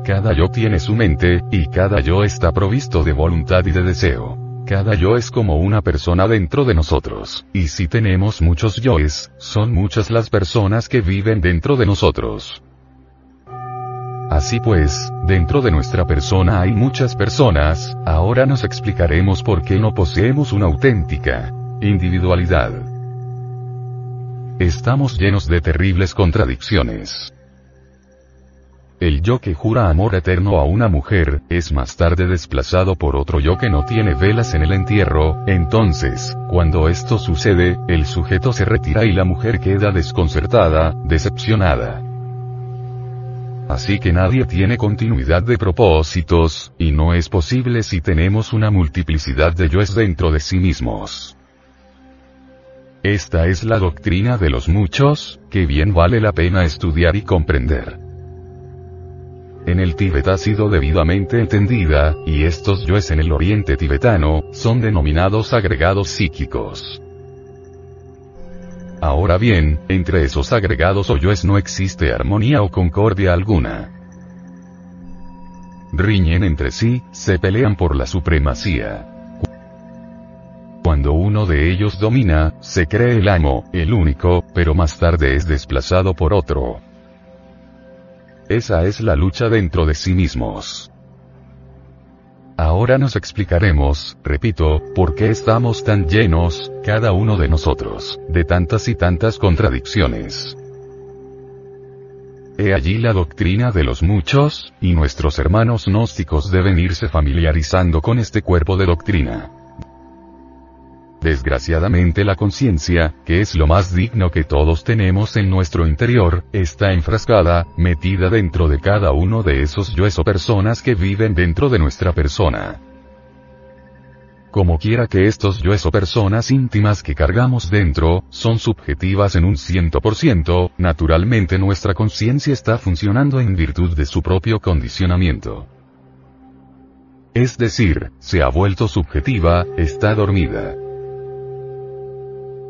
Cada yo tiene su mente, y cada yo está provisto de voluntad y de deseo. Cada yo es como una persona dentro de nosotros, y si tenemos muchos yoes, son muchas las personas que viven dentro de nosotros. Así pues, dentro de nuestra persona hay muchas personas, ahora nos explicaremos por qué no poseemos una auténtica individualidad. Estamos llenos de terribles contradicciones. El yo que jura amor eterno a una mujer, es más tarde desplazado por otro yo que no tiene velas en el entierro, entonces, cuando esto sucede, el sujeto se retira y la mujer queda desconcertada, decepcionada. Así que nadie tiene continuidad de propósitos, y no es posible si tenemos una multiplicidad de yoes dentro de sí mismos. Esta es la doctrina de los muchos, que bien vale la pena estudiar y comprender en el Tíbet ha sido debidamente entendida, y estos yoes en el oriente tibetano, son denominados agregados psíquicos. Ahora bien, entre esos agregados o no existe armonía o concordia alguna. Riñen entre sí, se pelean por la supremacía. Cuando uno de ellos domina, se cree el amo, el único, pero más tarde es desplazado por otro. Esa es la lucha dentro de sí mismos. Ahora nos explicaremos, repito, por qué estamos tan llenos, cada uno de nosotros, de tantas y tantas contradicciones. He allí la doctrina de los muchos, y nuestros hermanos gnósticos deben irse familiarizando con este cuerpo de doctrina. Desgraciadamente la conciencia, que es lo más digno que todos tenemos en nuestro interior, está enfrascada, metida dentro de cada uno de esos yoes o personas que viven dentro de nuestra persona. Como quiera que estos yoes o personas íntimas que cargamos dentro, son subjetivas en un ciento por ciento, naturalmente nuestra conciencia está funcionando en virtud de su propio condicionamiento. Es decir, se ha vuelto subjetiva, está dormida.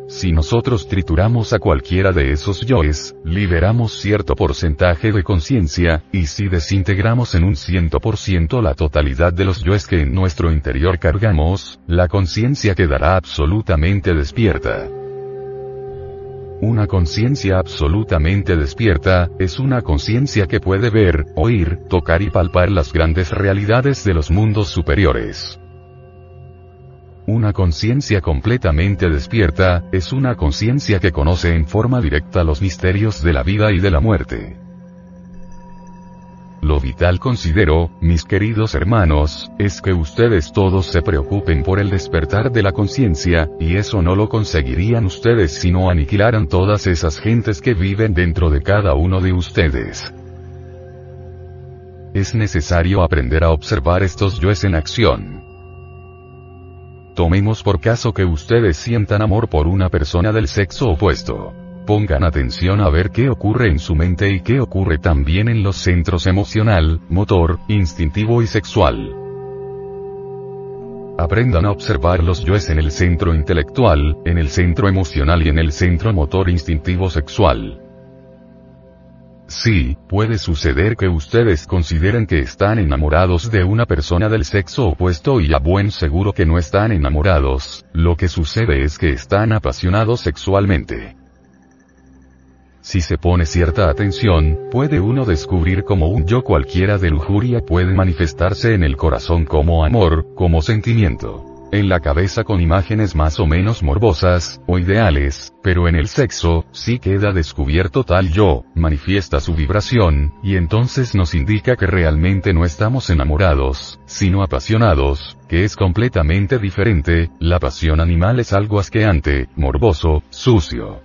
Si nosotros trituramos a cualquiera de esos yoes, liberamos cierto porcentaje de conciencia, y si desintegramos en un ciento por ciento la totalidad de los yoes que en nuestro interior cargamos, la conciencia quedará absolutamente despierta. Una conciencia absolutamente despierta, es una conciencia que puede ver, oír, tocar y palpar las grandes realidades de los mundos superiores. Una conciencia completamente despierta, es una conciencia que conoce en forma directa los misterios de la vida y de la muerte. Lo vital considero, mis queridos hermanos, es que ustedes todos se preocupen por el despertar de la conciencia, y eso no lo conseguirían ustedes si no aniquilaran todas esas gentes que viven dentro de cada uno de ustedes. Es necesario aprender a observar estos yoes en acción. Tomemos por caso que ustedes sientan amor por una persona del sexo opuesto. Pongan atención a ver qué ocurre en su mente y qué ocurre también en los centros emocional, motor, instintivo y sexual. Aprendan a observar los yoes en el centro intelectual, en el centro emocional y en el centro motor instintivo sexual. Sí, puede suceder que ustedes consideren que están enamorados de una persona del sexo opuesto y a buen seguro que no están enamorados, lo que sucede es que están apasionados sexualmente. Si se pone cierta atención, puede uno descubrir cómo un yo cualquiera de lujuria puede manifestarse en el corazón como amor, como sentimiento en la cabeza con imágenes más o menos morbosas, o ideales, pero en el sexo, sí queda descubierto tal yo, manifiesta su vibración, y entonces nos indica que realmente no estamos enamorados, sino apasionados, que es completamente diferente, la pasión animal es algo asqueante, morboso, sucio.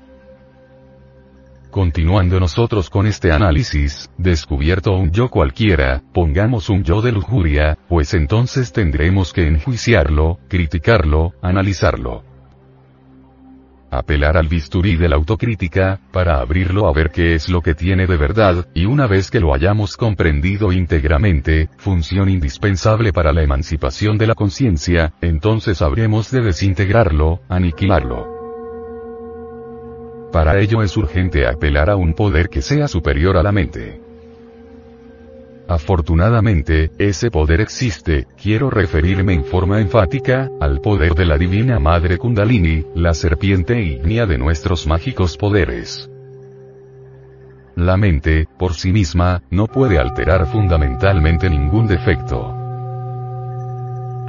Continuando nosotros con este análisis, descubierto un yo cualquiera, pongamos un yo de lujuria, pues entonces tendremos que enjuiciarlo, criticarlo, analizarlo. apelar al bisturí de la autocrítica, para abrirlo a ver qué es lo que tiene de verdad, y una vez que lo hayamos comprendido íntegramente, función indispensable para la emancipación de la conciencia, entonces habremos de desintegrarlo, aniquilarlo. Para ello es urgente apelar a un poder que sea superior a la mente. Afortunadamente, ese poder existe, quiero referirme en forma enfática, al poder de la Divina Madre Kundalini, la serpiente ígnea de nuestros mágicos poderes. La mente, por sí misma, no puede alterar fundamentalmente ningún defecto.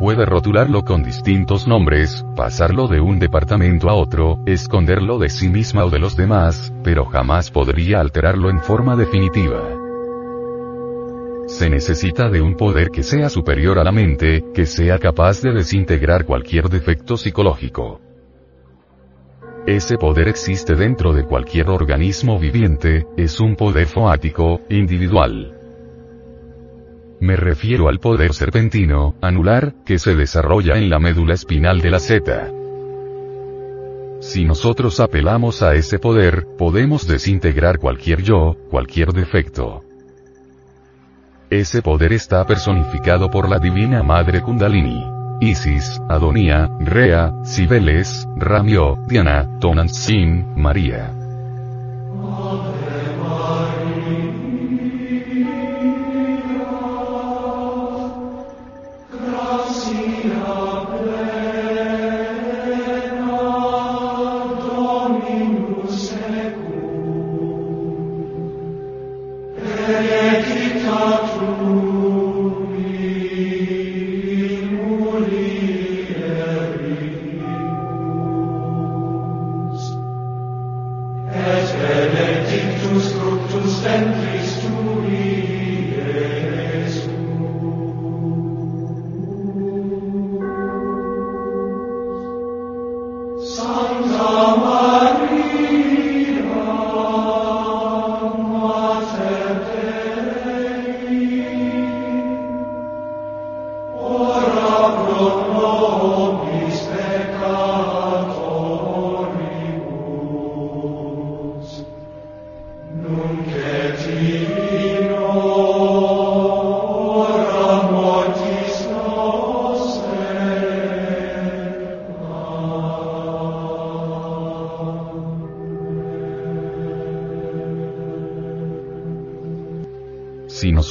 Puede rotularlo con distintos nombres, pasarlo de un departamento a otro, esconderlo de sí misma o de los demás, pero jamás podría alterarlo en forma definitiva. Se necesita de un poder que sea superior a la mente, que sea capaz de desintegrar cualquier defecto psicológico. Ese poder existe dentro de cualquier organismo viviente, es un poder foático, individual. Me refiero al poder serpentino, anular, que se desarrolla en la médula espinal de la Z. Si nosotros apelamos a ese poder, podemos desintegrar cualquier yo, cualquier defecto. Ese poder está personificado por la Divina Madre Kundalini. Isis, Adonía, Rea, Cibeles, Ramio, Diana, Tonantzin, María.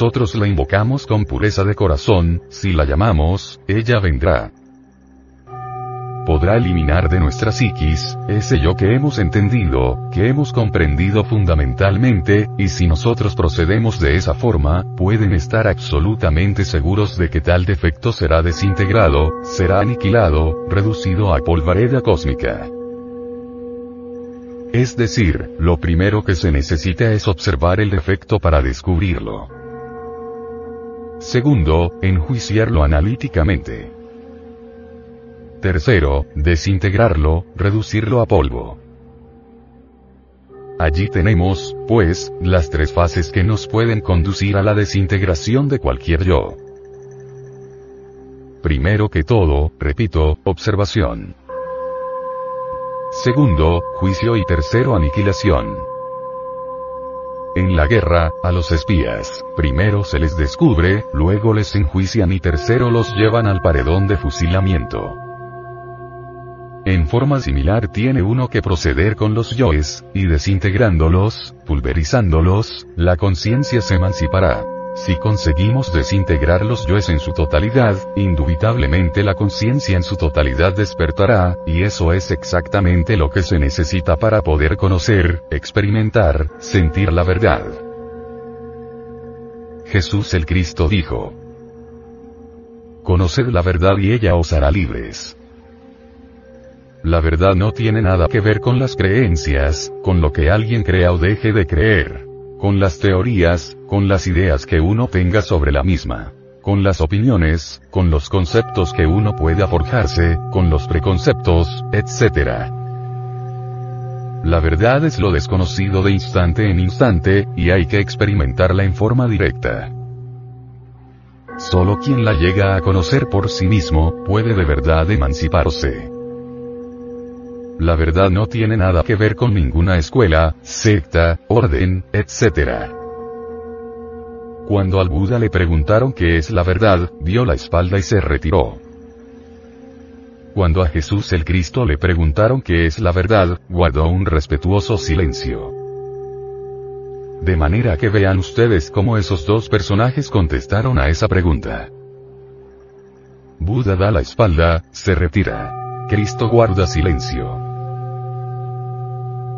Nosotros la invocamos con pureza de corazón, si la llamamos, ella vendrá. Podrá eliminar de nuestra psiquis, ese yo que hemos entendido, que hemos comprendido fundamentalmente, y si nosotros procedemos de esa forma, pueden estar absolutamente seguros de que tal defecto será desintegrado, será aniquilado, reducido a polvareda cósmica. Es decir, lo primero que se necesita es observar el defecto para descubrirlo. Segundo, enjuiciarlo analíticamente. Tercero, desintegrarlo, reducirlo a polvo. Allí tenemos, pues, las tres fases que nos pueden conducir a la desintegración de cualquier yo. Primero que todo, repito, observación. Segundo, juicio y tercero, aniquilación. En la guerra, a los espías, primero se les descubre, luego les enjuician y tercero los llevan al paredón de fusilamiento. En forma similar tiene uno que proceder con los yoes, y desintegrándolos, pulverizándolos, la conciencia se emancipará. Si conseguimos desintegrar los yoes en su totalidad, indubitablemente la conciencia en su totalidad despertará, y eso es exactamente lo que se necesita para poder conocer, experimentar, sentir la verdad. Jesús el Cristo dijo, Conoced la verdad y ella os hará libres. La verdad no tiene nada que ver con las creencias, con lo que alguien crea o deje de creer con las teorías, con las ideas que uno tenga sobre la misma, con las opiniones, con los conceptos que uno pueda forjarse, con los preconceptos, etc. La verdad es lo desconocido de instante en instante, y hay que experimentarla en forma directa. Solo quien la llega a conocer por sí mismo, puede de verdad emanciparse. la verdad no tiene nada que ver con ninguna escuela, secta, orden, etc. Cuando al Buda le preguntaron qué es la verdad, dio la espalda y se retiró. Cuando a Jesús el Cristo le preguntaron qué es la verdad, guardó un respetuoso silencio. De manera que vean ustedes cómo esos dos personajes contestaron a esa pregunta. Buda da la espalda, se retira. Cristo guarda silencio.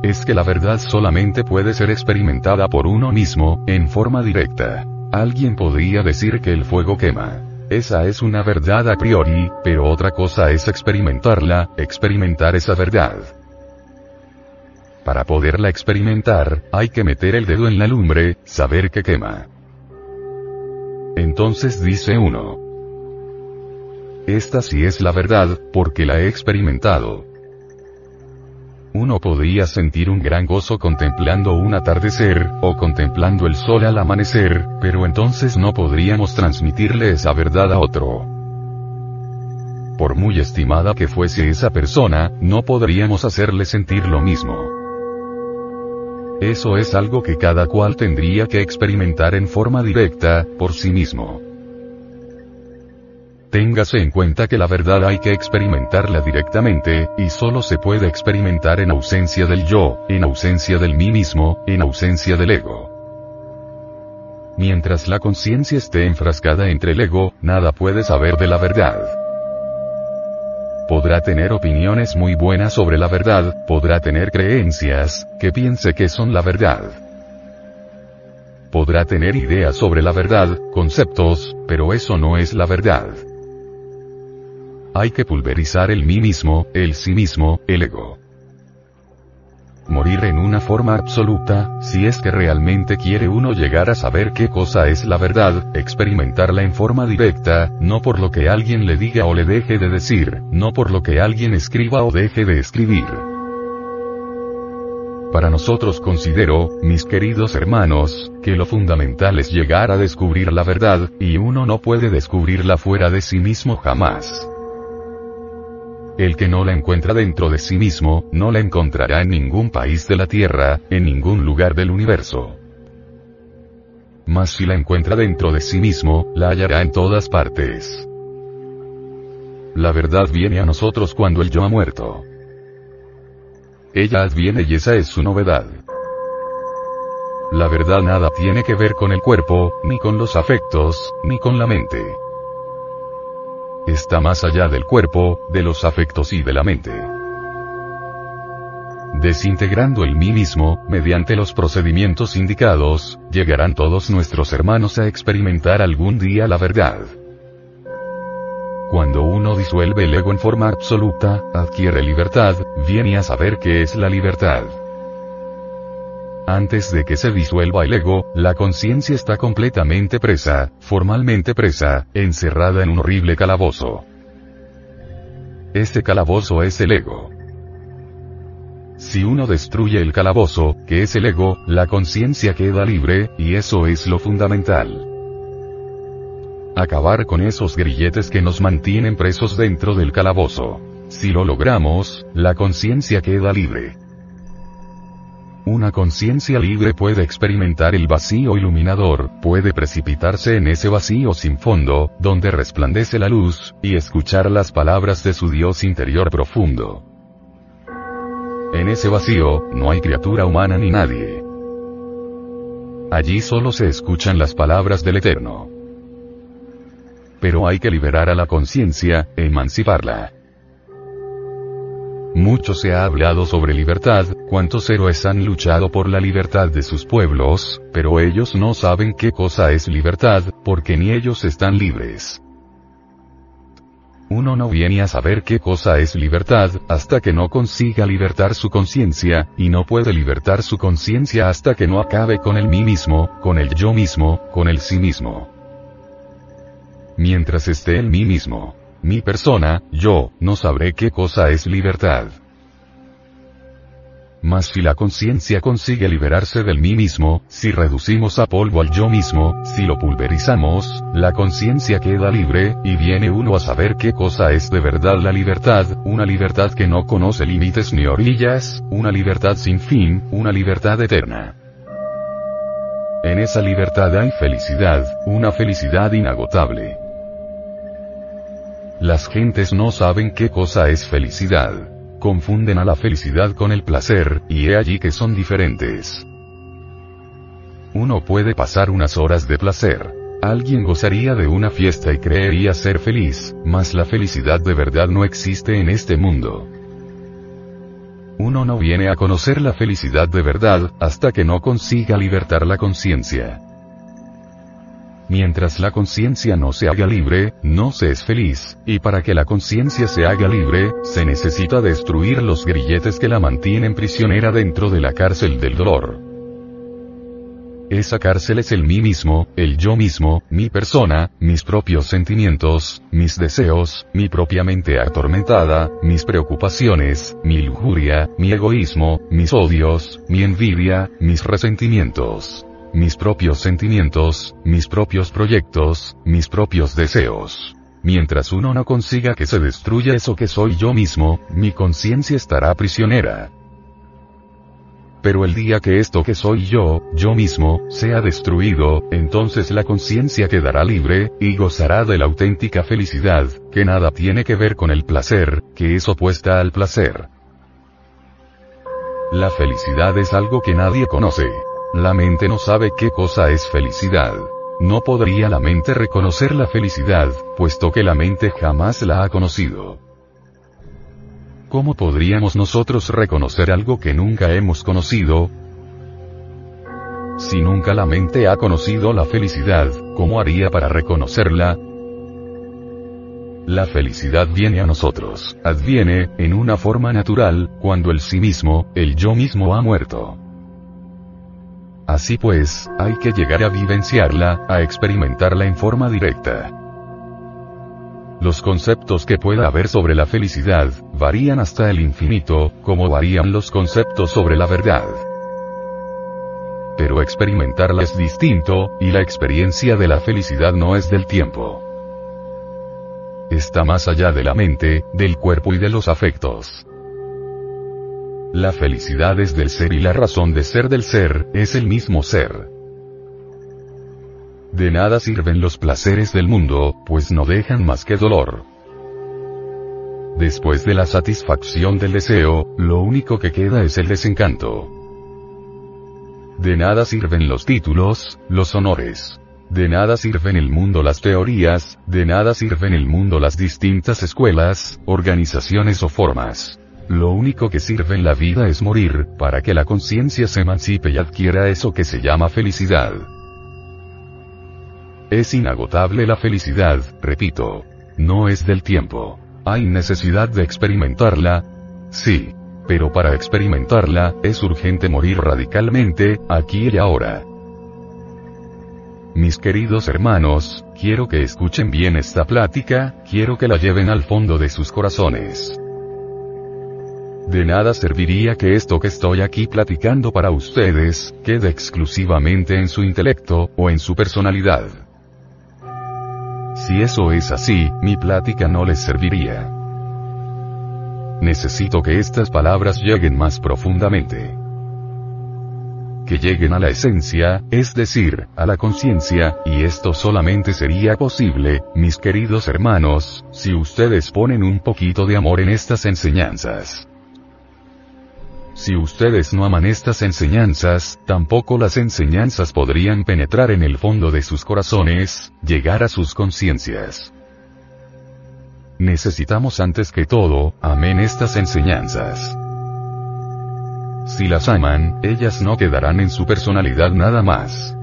Es que la verdad solamente puede ser experimentada por uno mismo, en forma directa. Alguien podría decir que el fuego quema. Esa es una verdad a priori, pero otra cosa es experimentarla, experimentar esa verdad. Para poderla experimentar, hay que meter el dedo en la lumbre, saber que quema. Entonces dice uno. Esta sí es la verdad, porque la he experimentado. Uno podría sentir un gran gozo contemplando un atardecer, o contemplando el sol al amanecer, pero entonces no podríamos transmitirle esa verdad a otro. Por muy estimada que fuese esa persona, no podríamos hacerle sentir lo mismo. Eso es algo que cada cual tendría que experimentar en forma directa, por sí mismo. Téngase en cuenta que la verdad hay que experimentarla directamente, y solo se puede experimentar en ausencia del yo, en ausencia del mí mismo, en ausencia del ego. Mientras la conciencia esté enfrascada entre el ego, nada puede saber de la verdad. Podrá tener opiniones muy buenas sobre la verdad, podrá tener creencias, que piense que son la verdad. Podrá tener ideas sobre la verdad, conceptos, pero eso no es la verdad. Hay que pulverizar el mí mismo, el sí mismo, el ego. Morir en una forma absoluta, si es que realmente quiere uno llegar a saber qué cosa es la verdad, experimentarla en forma directa, no por lo que alguien le diga o le deje de decir, no por lo que alguien escriba o deje de escribir. Para nosotros considero, mis queridos hermanos, que lo fundamental es llegar a descubrir la verdad, y uno no puede descubrirla fuera de sí mismo jamás. El que no la encuentra dentro de sí mismo, no la encontrará en ningún país de la Tierra, en ningún lugar del universo. Mas si la encuentra dentro de sí mismo, la hallará en todas partes. La verdad viene a nosotros cuando el yo ha muerto. Ella adviene y esa es su novedad. La verdad nada tiene que ver con el cuerpo, ni con los afectos, ni con la mente está más allá del cuerpo, de los afectos y de la mente. Desintegrando el mí mismo, mediante los procedimientos indicados, llegarán todos nuestros hermanos a experimentar algún día la verdad. Cuando uno disuelve el ego en forma absoluta, adquiere libertad, viene a saber qué es la libertad. Antes de que se disuelva el ego, la conciencia está completamente presa, formalmente presa, encerrada en un horrible calabozo. Este calabozo es el ego. Si uno destruye el calabozo, que es el ego, la conciencia queda libre, y eso es lo fundamental. Acabar con esos grilletes que nos mantienen presos dentro del calabozo. Si lo logramos, la conciencia queda libre. Una conciencia libre puede experimentar el vacío iluminador, puede precipitarse en ese vacío sin fondo, donde resplandece la luz, y escuchar las palabras de su Dios interior profundo. En ese vacío, no hay criatura humana ni nadie. Allí solo se escuchan las palabras del Eterno. Pero hay que liberar a la conciencia, emanciparla. Mucho se ha hablado sobre libertad, cuántos héroes han luchado por la libertad de sus pueblos, pero ellos no saben qué cosa es libertad, porque ni ellos están libres. Uno no viene a saber qué cosa es libertad, hasta que no consiga libertar su conciencia, y no puede libertar su conciencia hasta que no acabe con el mí mismo, con el yo mismo, con el sí mismo. Mientras esté el mí mismo, mi persona, yo, no sabré qué cosa es libertad. mas si la conciencia consigue liberarse del mí mismo, si reducimos a polvo al yo mismo, si lo pulverizamos, la conciencia queda libre, y viene uno a saber qué cosa es de verdad la libertad, una libertad que no conoce límites ni orillas, una libertad sin fin, una libertad eterna. En esa libertad hay felicidad, una felicidad inagotable. Las gentes no saben qué cosa es felicidad. Confunden a la felicidad con el placer, y he allí que son diferentes. Uno puede pasar unas horas de placer. Alguien gozaría de una fiesta y creería ser feliz, mas la felicidad de verdad no existe en este mundo. Uno no viene a conocer la felicidad de verdad, hasta que no consiga libertar la conciencia. Mientras la conciencia no se haga libre, no se es feliz, y para que la conciencia se haga libre, se necesita destruir los grilletes que la mantienen prisionera dentro de la cárcel del dolor. Esa cárcel es el mí mismo, el yo mismo, mi persona, mis propios sentimientos, mis deseos, mi propia mente atormentada, mis preocupaciones, mi lujuria, mi egoísmo, mis odios, mi envidia, mis resentimientos. Mis propios sentimientos, mis propios proyectos, mis propios deseos. Mientras uno no consiga que se destruya eso que soy yo mismo, mi conciencia estará prisionera. Pero el día que esto que soy yo, yo mismo, sea destruido, entonces la conciencia quedará libre, y gozará de la auténtica felicidad, que nada tiene que ver con el placer, que es opuesta al placer. La felicidad es algo que nadie conoce. La mente no sabe qué cosa es felicidad. No podría la mente reconocer la felicidad, puesto que la mente jamás la ha conocido. ¿Cómo podríamos nosotros reconocer algo que nunca hemos conocido? Si nunca la mente ha conocido la felicidad, ¿cómo haría para reconocerla? La felicidad viene a nosotros, adviene, en una forma natural, cuando el sí mismo, el yo mismo ha muerto. Así pues, hay que llegar a vivenciarla, a experimentarla en forma directa. Los conceptos que pueda haber sobre la felicidad, varían hasta el infinito, como varían los conceptos sobre la verdad. Pero experimentarla es distinto, y la experiencia de la felicidad no es del tiempo. Está más allá de la mente, del cuerpo y de los afectos. La felicidad es del ser y la razón de ser del ser, es el mismo ser. De nada sirven los placeres del mundo, pues no dejan más que dolor. Después de la satisfacción del deseo, lo único que queda es el desencanto. De nada sirven los títulos, los honores. De nada sirven el mundo las teorías, de nada sirven el mundo las distintas escuelas, organizaciones o formas. Lo único que sirve en la vida es morir, para que la conciencia se emancipe y adquiera eso que se llama felicidad. Es inagotable la felicidad, repito. No es del tiempo. ¿Hay necesidad de experimentarla? Sí. Pero para experimentarla, es urgente morir radicalmente, aquí y ahora. Mis queridos hermanos, quiero que escuchen bien esta plática, quiero que la lleven al fondo de sus corazones. De nada serviría que esto que estoy aquí platicando para ustedes, quede exclusivamente en su intelecto, o en su personalidad. Si eso es así, mi plática no les serviría. Necesito que estas palabras lleguen más profundamente. Que lleguen a la esencia, es decir, a la conciencia, y esto solamente sería posible, mis queridos hermanos, si ustedes ponen un poquito de amor en estas enseñanzas. Si ustedes no aman estas enseñanzas, tampoco las enseñanzas podrían penetrar en el fondo de sus corazones, llegar a sus conciencias. Necesitamos antes que todo, amen estas enseñanzas. Si las aman, ellas no quedarán en su personalidad nada más.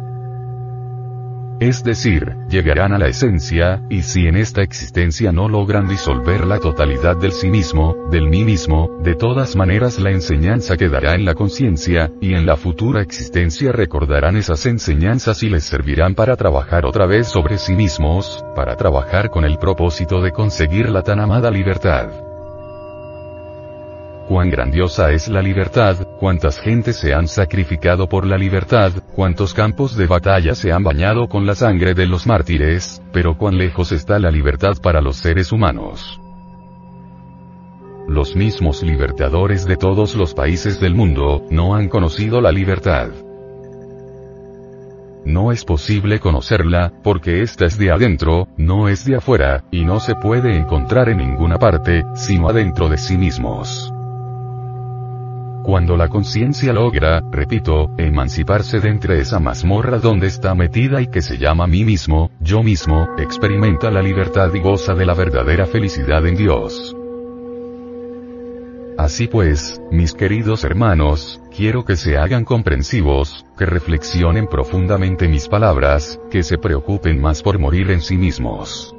Es decir, llegarán a la esencia, y si en esta existencia no logran disolver la totalidad del sí mismo, del mí mismo, de todas maneras la enseñanza quedará en la conciencia, y en la futura existencia recordarán esas enseñanzas y les servirán para trabajar otra vez sobre sí mismos, para trabajar con el propósito de conseguir la tan amada libertad. Cuán grandiosa es la libertad, cuántas gentes se han sacrificado por la libertad, cuántos campos de batalla se han bañado con la sangre de los mártires, pero cuán lejos está la libertad para los seres humanos. Los mismos libertadores de todos los países del mundo, no han conocido la libertad. No es posible conocerla, porque ésta es de adentro, no es de afuera, y no se puede encontrar en ninguna parte, sino adentro de sí mismos. Cuando la conciencia logra, repito, emanciparse de entre esa mazmorra donde está metida y que se llama mí mismo, yo mismo, experimenta la libertad y goza de la verdadera felicidad en Dios. Así pues, mis queridos hermanos, quiero que se hagan comprensivos, que reflexionen profundamente mis palabras, que se preocupen más por morir en sí mismos.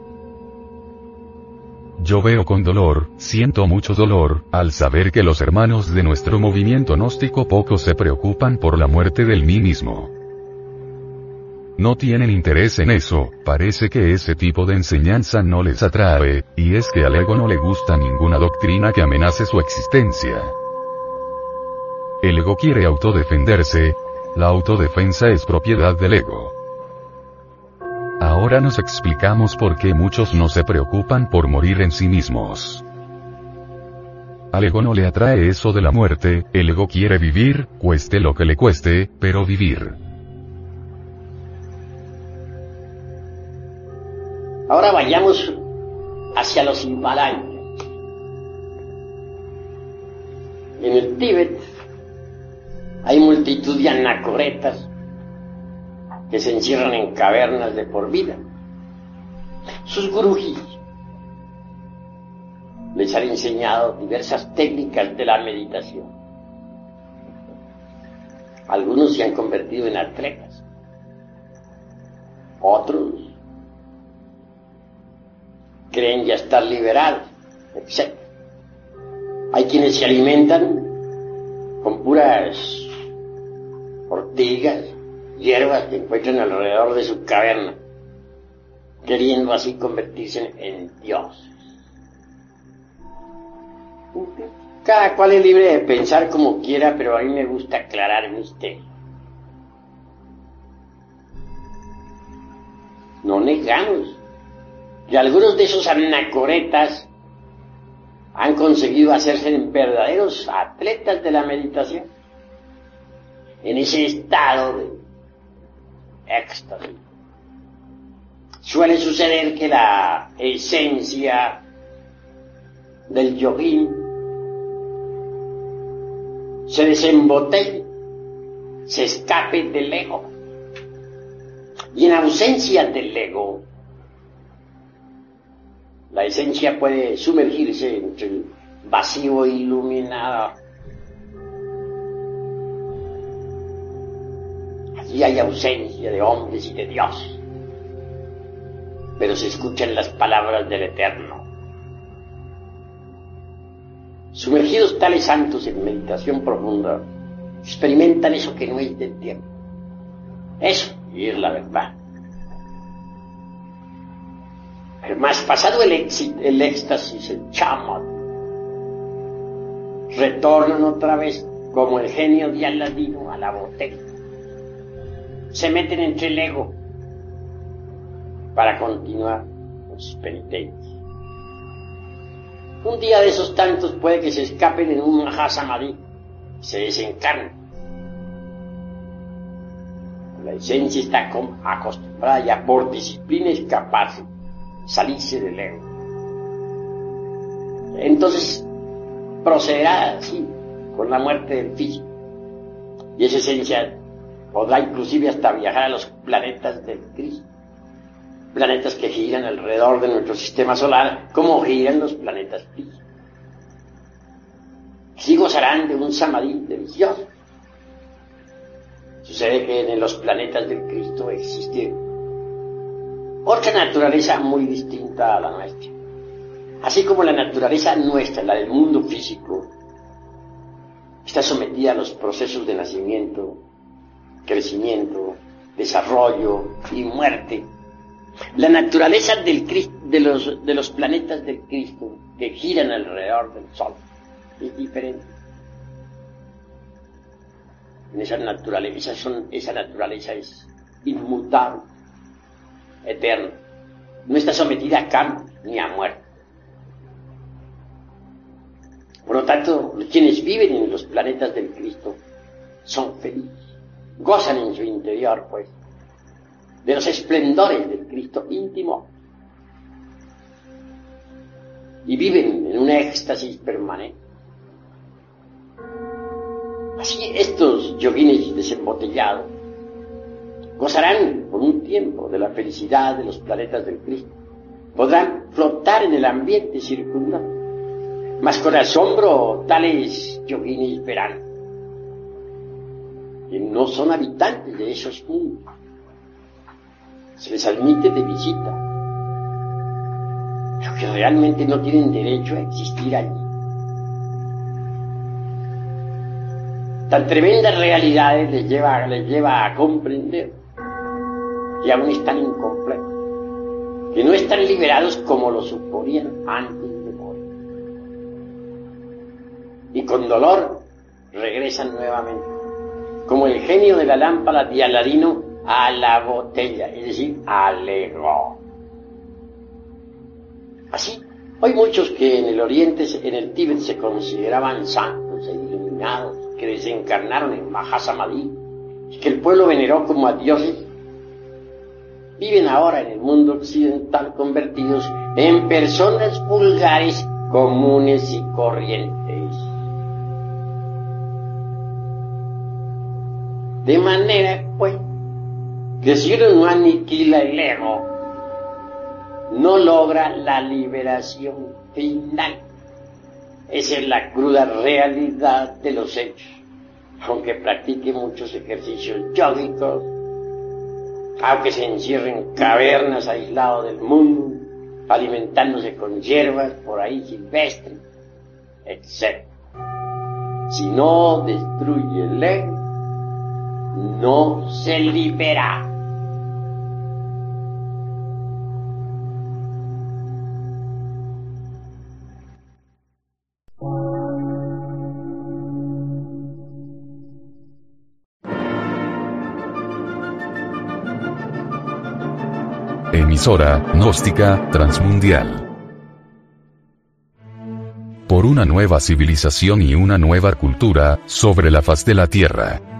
Yo veo con dolor, siento mucho dolor, al saber que los hermanos de nuestro movimiento gnóstico poco se preocupan por la muerte del mí mismo. No tienen interés en eso, parece que ese tipo de enseñanza no les atrae, y es que al ego no le gusta ninguna doctrina que amenace su existencia. El ego quiere autodefenderse, la autodefensa es propiedad del ego. Ahora nos explicamos por qué muchos no se preocupan por morir en sí mismos. Al ego no le atrae eso de la muerte, el ego quiere vivir, cueste lo que le cueste, pero vivir. Ahora vayamos hacia los Himalayas. En el Tíbet hay multitud de anacoretas que se encierran en cavernas de por vida. Sus gurujis les han enseñado diversas técnicas de la meditación. Algunos se han convertido en atletas, otros creen ya estar liberados, etc. Hay quienes se alimentan con puras ortigas, hierbas que encuentran alrededor de su caverna, queriendo así convertirse en Dios. Cada cual es libre de pensar como quiera, pero a mí me gusta aclarar el misterio. No negamos que algunos de esos anacoretas han conseguido hacerse verdaderos atletas de la meditación en ese estado de éxtasis. Suele suceder que la esencia del yogín se desembotelle, se escape del ego. Y en ausencia del ego, la esencia puede sumergirse entre el vacío iluminado y hay ausencia de hombres y de Dios. Pero se escuchan las palabras del Eterno. Sumergidos tales santos en meditación profunda, experimentan eso que no es del tiempo. Eso, y es la verdad. Pero más pasado el, éxtasis, el chama, retornan otra vez como el genio de Aladino a la botella se meten entre el ego para continuar con sus penitencias. Un día de esos tantos puede que se escapen en un Mahasamadhi se desencarnen. La esencia está acostumbrada ya por disciplina escaparse, salirse del ego. Entonces procederá así, con la muerte del físico. Y esa esencia podrá inclusive hasta viajar a los planetas del Cristo, planetas que giran alrededor de nuestro sistema solar, como giran los planetas físicos. Sí gozarán de un samadhi delicioso. Sucede que en los planetas del Cristo existe otra naturaleza muy distinta a la nuestra. Así como la naturaleza nuestra, la del mundo físico, está sometida a los procesos de nacimiento, crecimiento, desarrollo y muerte. La naturaleza de, los, planetas del Cristo que giran alrededor del Sol es diferente. En esa naturaleza, esa naturaleza es inmutable, eterna. No está sometida a cambio ni a muerte. Por lo tanto, quienes viven en los planetas del Cristo son felices, gozan en su interior, pues, de los esplendores del Cristo íntimo y viven en un éxtasis permanente. Así estos yoguines desembotellados gozarán por un tiempo de la felicidad de los planetas del Cristo. Podrán flotar en el ambiente circundante. Mas con asombro tales yoguines verán que no son habitantes de esos mundos. Se les admite de visita, pero que realmente no tienen derecho a existir allí. Tan tremendas realidades les lleva, les lleva a comprender que aún están incompletos, que no están liberados como lo suponían antes de morir. Y con dolor regresan nuevamente, como el genio de la lámpara de a la botella, es decir, al ego. Así, hay muchos que en el Oriente, en el Tíbet, se consideraban santos e iluminados, que desencarnaron en Mahasamadhi, que el pueblo veneró como a dioses, viven ahora en el mundo occidental convertidos en personas vulgares, comunes y corrientes. De manera, pues, que si uno no aniquila el ego, no logra la liberación final. Esa es la cruda realidad de los hechos. Aunque practique muchos ejercicios yógicos, aunque se encierre en cavernas aislado del mundo, alimentándose con hierbas por ahí silvestres, etc. Si no destruye el ego, no se libera. Emisora, gnóstica, transmundial. Por una nueva civilización y una nueva cultura, sobre la faz de la Tierra.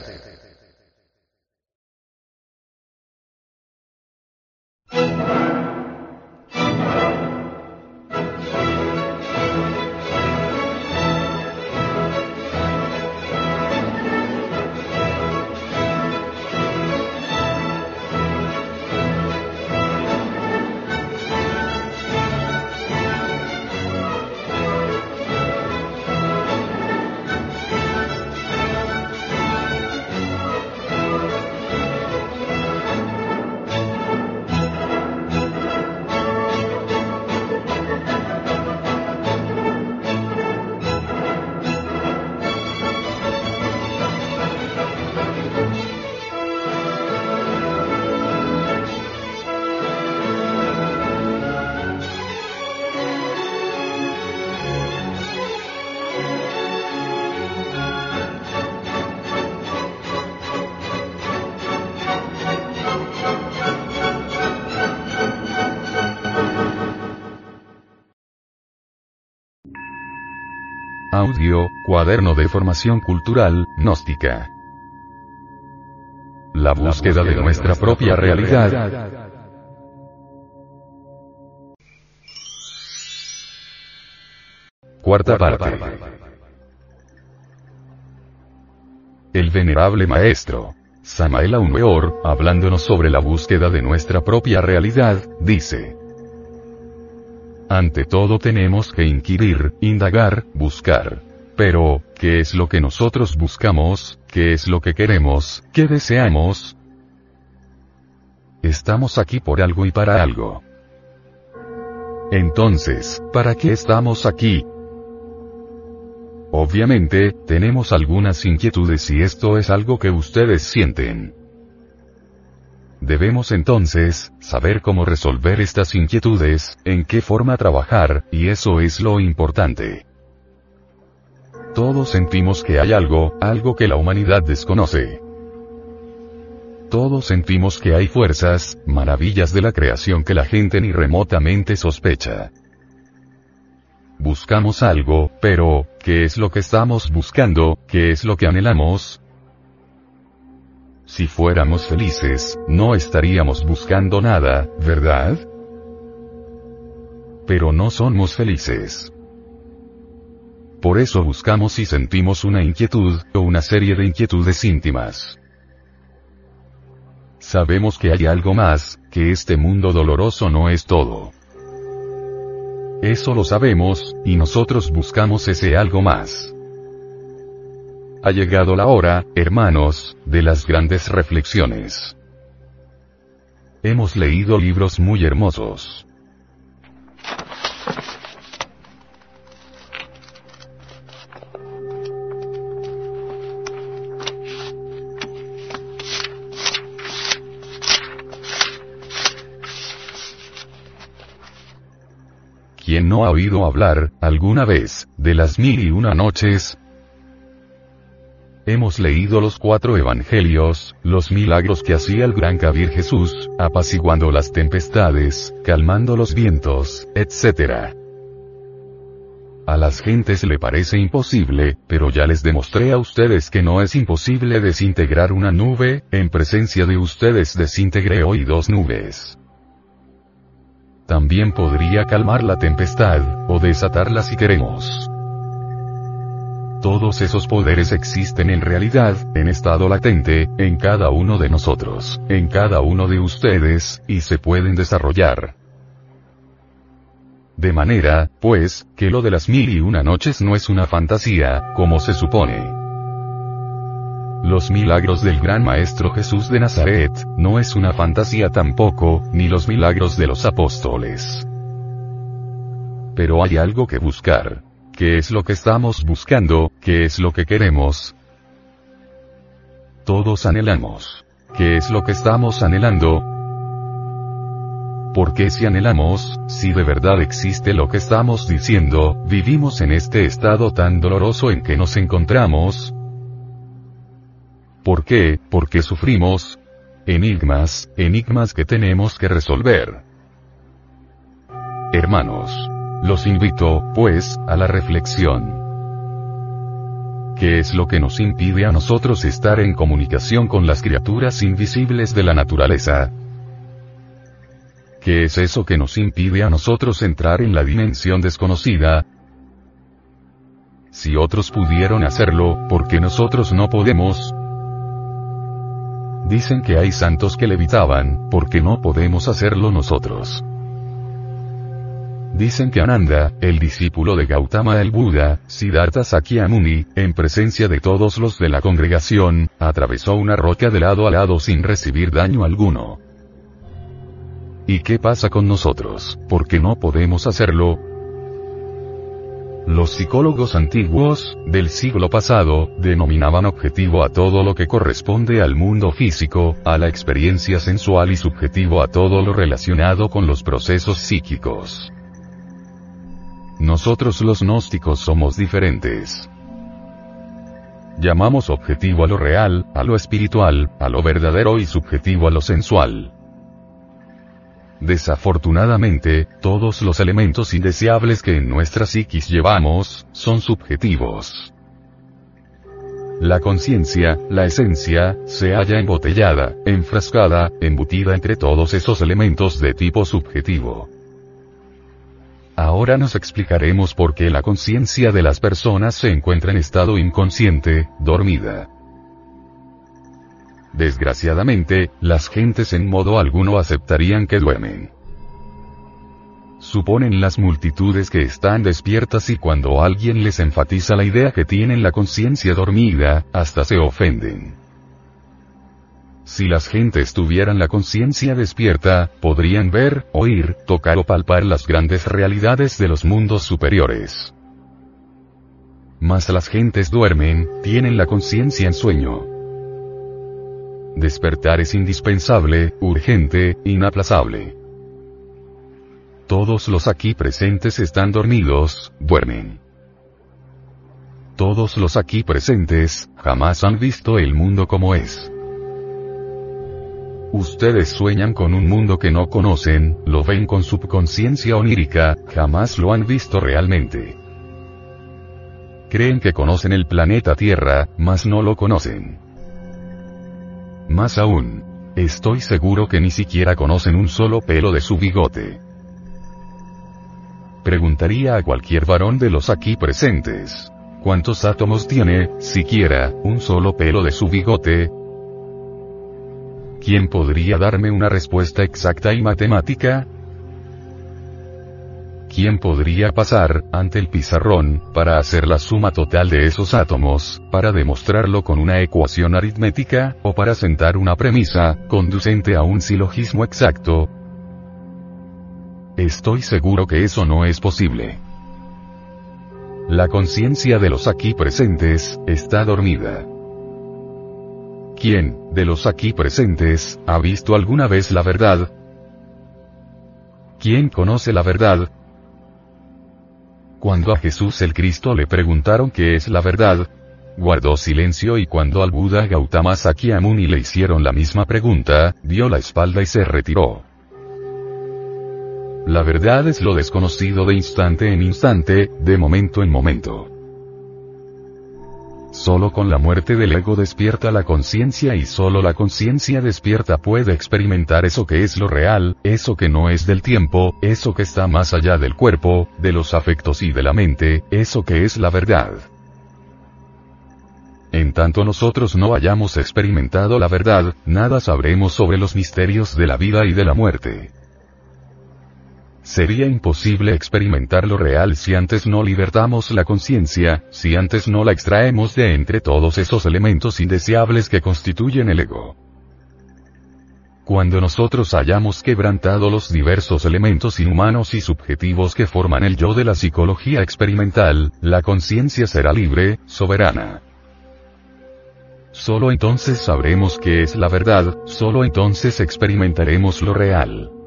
De formación cultural, gnóstica. La búsqueda de nuestra propia realidad. Cuarta parte. El venerable maestro, Samael Weor, hablándonos sobre la búsqueda de nuestra propia realidad, dice. Ante todo tenemos que inquirir, indagar, buscar. Pero, ¿qué es lo que nosotros buscamos? ¿Qué es lo que queremos? ¿Qué deseamos? Estamos aquí por algo y para algo. Entonces, ¿para qué estamos aquí? Obviamente, tenemos algunas inquietudes y esto es algo que ustedes sienten. Debemos entonces, saber cómo resolver estas inquietudes, en qué forma trabajar, y eso es lo importante. Todos sentimos que hay algo, algo que la humanidad desconoce. Todos sentimos que hay fuerzas, maravillas de la creación que la gente ni remotamente sospecha. Buscamos algo, pero, ¿qué es lo que estamos buscando? ¿Qué es lo que anhelamos? Si fuéramos felices, no estaríamos buscando nada, ¿verdad? Pero no somos felices. Por eso buscamos y sentimos una inquietud, o una serie de inquietudes íntimas. Sabemos que hay algo más, que este mundo doloroso no es todo. Eso lo sabemos, y nosotros buscamos ese algo más. Ha llegado la hora, hermanos, de las grandes reflexiones. Hemos leído libros muy hermosos. ¿Quién no ha oído hablar, alguna vez, de las mil y una noches, Hemos leído los cuatro evangelios, los milagros que hacía el gran Kabir Jesús, apaciguando las tempestades, calmando los vientos, etc. A las gentes le parece imposible, pero ya les demostré a ustedes que no es imposible desintegrar una nube, en presencia de ustedes desintegré hoy dos nubes. También podría calmar la tempestad, o desatarla si queremos. Todos esos poderes existen en realidad, en estado latente, en cada uno de nosotros, en cada uno de ustedes, y se pueden desarrollar. De manera, pues, que lo de las mil y una noches no es una fantasía, como se supone. Los milagros del gran Maestro Jesús de Nazaret, no es una fantasía tampoco, ni los milagros de los apóstoles. Pero hay algo que buscar. ¿Qué es lo que estamos buscando? ¿Qué es lo que queremos? Todos anhelamos. ¿Qué es lo que estamos anhelando? ¿Por qué si anhelamos, si de verdad existe lo que estamos diciendo, vivimos en este estado tan doloroso en que nos encontramos? ¿Por qué? ¿Por qué sufrimos? Enigmas, enigmas que tenemos que resolver. Hermanos, los invito, pues, a la reflexión. ¿Qué es lo que nos impide a nosotros estar en comunicación con las criaturas invisibles de la naturaleza? ¿Qué es eso que nos impide a nosotros entrar en la dimensión desconocida? Si otros pudieron hacerlo, ¿por qué nosotros no podemos? Dicen que hay santos que levitaban, ¿por qué no podemos hacerlo nosotros? Dicen que Ananda, el discípulo de Gautama el Buda, Siddhartha Sakyamuni, en presencia de todos los de la congregación, atravesó una roca de lado a lado sin recibir daño alguno. ¿Y qué pasa con nosotros? ¿Por qué no podemos hacerlo? Los psicólogos antiguos, del siglo pasado, denominaban objetivo a todo lo que corresponde al mundo físico, a la experiencia sensual y subjetivo a todo lo relacionado con los procesos psíquicos. Nosotros los gnósticos somos diferentes. Llamamos objetivo a lo real, a lo espiritual, a lo verdadero y subjetivo a lo sensual. Desafortunadamente, todos los elementos indeseables que en nuestra psiquis llevamos, son subjetivos. La conciencia, la esencia, se halla embotellada, enfrascada, embutida entre todos esos elementos de tipo subjetivo. Ahora nos explicaremos por qué la conciencia de las personas se encuentra en estado inconsciente, dormida. Desgraciadamente, las gentes en modo alguno aceptarían que duermen. Suponen las multitudes que están despiertas y cuando alguien les enfatiza la idea que tienen la conciencia dormida, hasta se ofenden. Si las gentes tuvieran la conciencia despierta, podrían ver, oír, tocar o palpar las grandes realidades de los mundos superiores. Mas las gentes duermen, tienen la conciencia en sueño. Despertar es indispensable, urgente, inaplazable. Todos los aquí presentes están dormidos, duermen. Todos los aquí presentes, jamás han visto el mundo como es. Ustedes sueñan con un mundo que no conocen, lo ven con subconsciencia onírica, jamás lo han visto realmente. Creen que conocen el planeta Tierra, mas no lo conocen. Más aún, estoy seguro que ni siquiera conocen un solo pelo de su bigote. Preguntaría a cualquier varón de los aquí presentes. ¿Cuántos átomos tiene, siquiera, un solo pelo de su bigote? ¿Quién podría darme una respuesta exacta y matemática? ¿Quién podría pasar, ante el pizarrón, para hacer la suma total de esos átomos, para demostrarlo con una ecuación aritmética, o para sentar una premisa, conducente a un silogismo exacto? Estoy seguro que eso no es posible. La conciencia de los aquí presentes, está dormida. ¿Quién, de los aquí presentes, ha visto alguna vez la verdad? ¿Quién conoce la verdad? Cuando a Jesús el Cristo le preguntaron qué es la verdad, guardó silencio y cuando al Buda Gautama Sakyamuni le hicieron la misma pregunta, dio la espalda y se retiró. La verdad es lo desconocido de instante en instante, de momento en momento. Solo con la muerte del ego despierta la conciencia y solo la conciencia despierta puede experimentar eso que es lo real, eso que no es del tiempo, eso que está más allá del cuerpo, de los afectos y de la mente, eso que es la verdad. En tanto nosotros no hayamos experimentado la verdad, nada sabremos sobre los misterios de la vida y de la muerte. Sería imposible experimentar lo real si antes no libertamos la conciencia, si antes no la extraemos de entre todos esos elementos indeseables que constituyen el ego. Cuando nosotros hayamos quebrantado los diversos elementos inhumanos y subjetivos que forman el yo de la psicología experimental, la conciencia será libre, soberana. Solo entonces sabremos qué es la verdad, solo entonces experimentaremos lo real.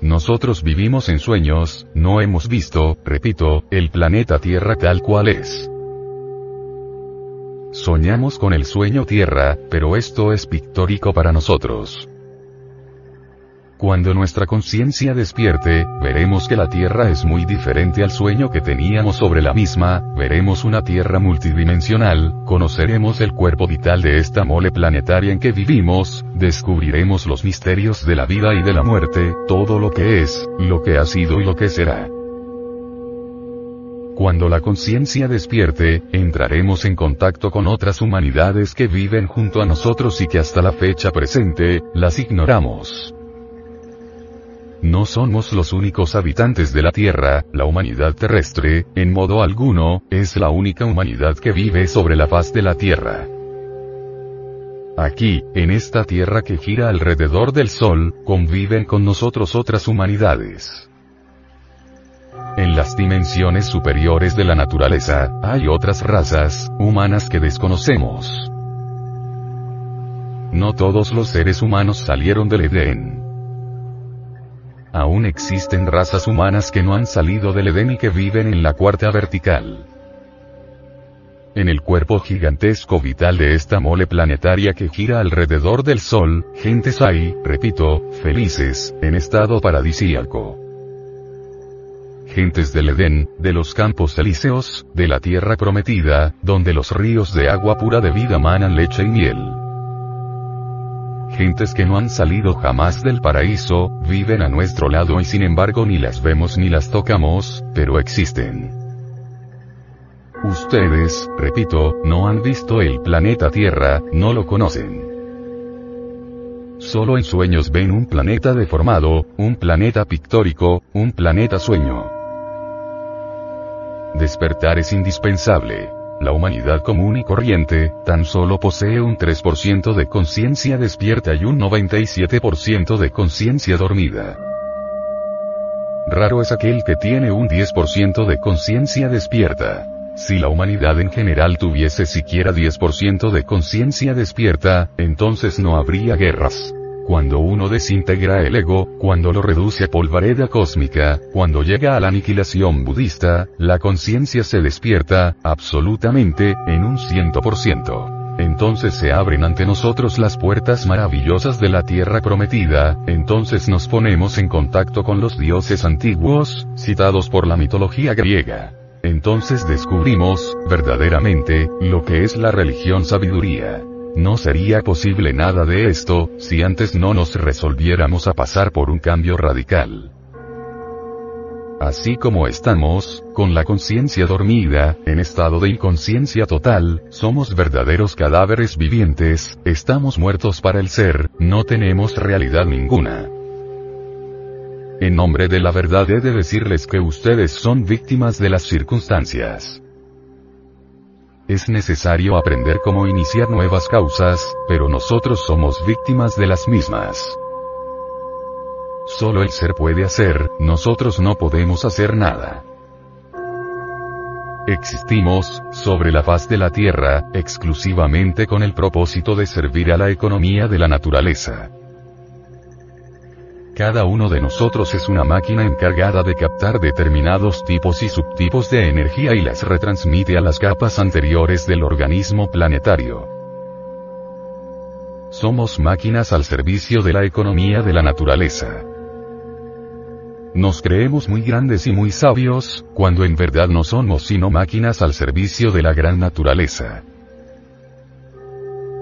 Nosotros vivimos en sueños, no hemos visto, repito, el planeta Tierra tal cual es. Soñamos con el sueño Tierra, pero esto es pictórico para nosotros. Cuando nuestra conciencia despierte, veremos que la Tierra es muy diferente al sueño que teníamos sobre la misma, veremos una Tierra multidimensional, conoceremos el cuerpo vital de esta mole planetaria en que vivimos, descubriremos los misterios de la vida y de la muerte, todo lo que es, lo que ha sido y lo que será. Cuando la conciencia despierte, entraremos en contacto con otras humanidades que viven junto a nosotros y que hasta la fecha presente, las ignoramos. No somos los únicos habitantes de la Tierra, la humanidad terrestre, en modo alguno, es la única humanidad que vive sobre la faz de la Tierra. Aquí, en esta Tierra que gira alrededor del Sol, conviven con nosotros otras humanidades. En las dimensiones superiores de la naturaleza, hay otras razas, humanas que desconocemos. No todos los seres humanos salieron del Edén. Aún existen razas humanas que no han salido del Edén y que viven en la cuarta vertical. En el cuerpo gigantesco vital de esta mole planetaria que gira alrededor del Sol, gentes hay, repito, felices, en estado paradisíaco. Gentes del Edén, de los campos elíseos, de la tierra prometida, donde los ríos de agua pura de vida manan leche y miel. Gentes que no han salido jamás del paraíso, viven a nuestro lado y sin embargo ni las vemos ni las tocamos, pero existen. Ustedes, repito, no han visto el planeta Tierra, no lo conocen. Solo en sueños ven un planeta deformado, un planeta pictórico, un planeta sueño. Despertar es indispensable. La humanidad común y corriente, tan solo posee un 3% de conciencia despierta y un 97% de conciencia dormida. Raro es aquel que tiene un 10% de conciencia despierta. Si la humanidad en general tuviese siquiera 10% de conciencia despierta, entonces no habría guerras. Cuando uno desintegra el ego, cuando lo reduce a polvareda cósmica, cuando llega a la aniquilación budista, la conciencia se despierta, absolutamente, en un ciento por ciento. Entonces se abren ante nosotros las puertas maravillosas de la tierra prometida, entonces nos ponemos en contacto con los dioses antiguos, citados por la mitología griega. Entonces descubrimos, verdaderamente, lo que es la religión sabiduría. No sería posible nada de esto, si antes no nos resolviéramos a pasar por un cambio radical. Así como estamos, con la conciencia dormida, en estado de inconsciencia total, somos verdaderos cadáveres vivientes, estamos muertos para el ser, no tenemos realidad ninguna. En nombre de la verdad he de decirles que ustedes son víctimas de las circunstancias. Es necesario aprender cómo iniciar nuevas causas, pero nosotros somos víctimas de las mismas. Solo el ser puede hacer, nosotros no podemos hacer nada. Existimos, sobre la faz de la Tierra, exclusivamente con el propósito de servir a la economía de la naturaleza. Cada uno de nosotros es una máquina encargada de captar determinados tipos y subtipos de energía y las retransmite a las capas anteriores del organismo planetario. Somos máquinas al servicio de la economía de la naturaleza. Nos creemos muy grandes y muy sabios, cuando en verdad no somos sino máquinas al servicio de la gran naturaleza.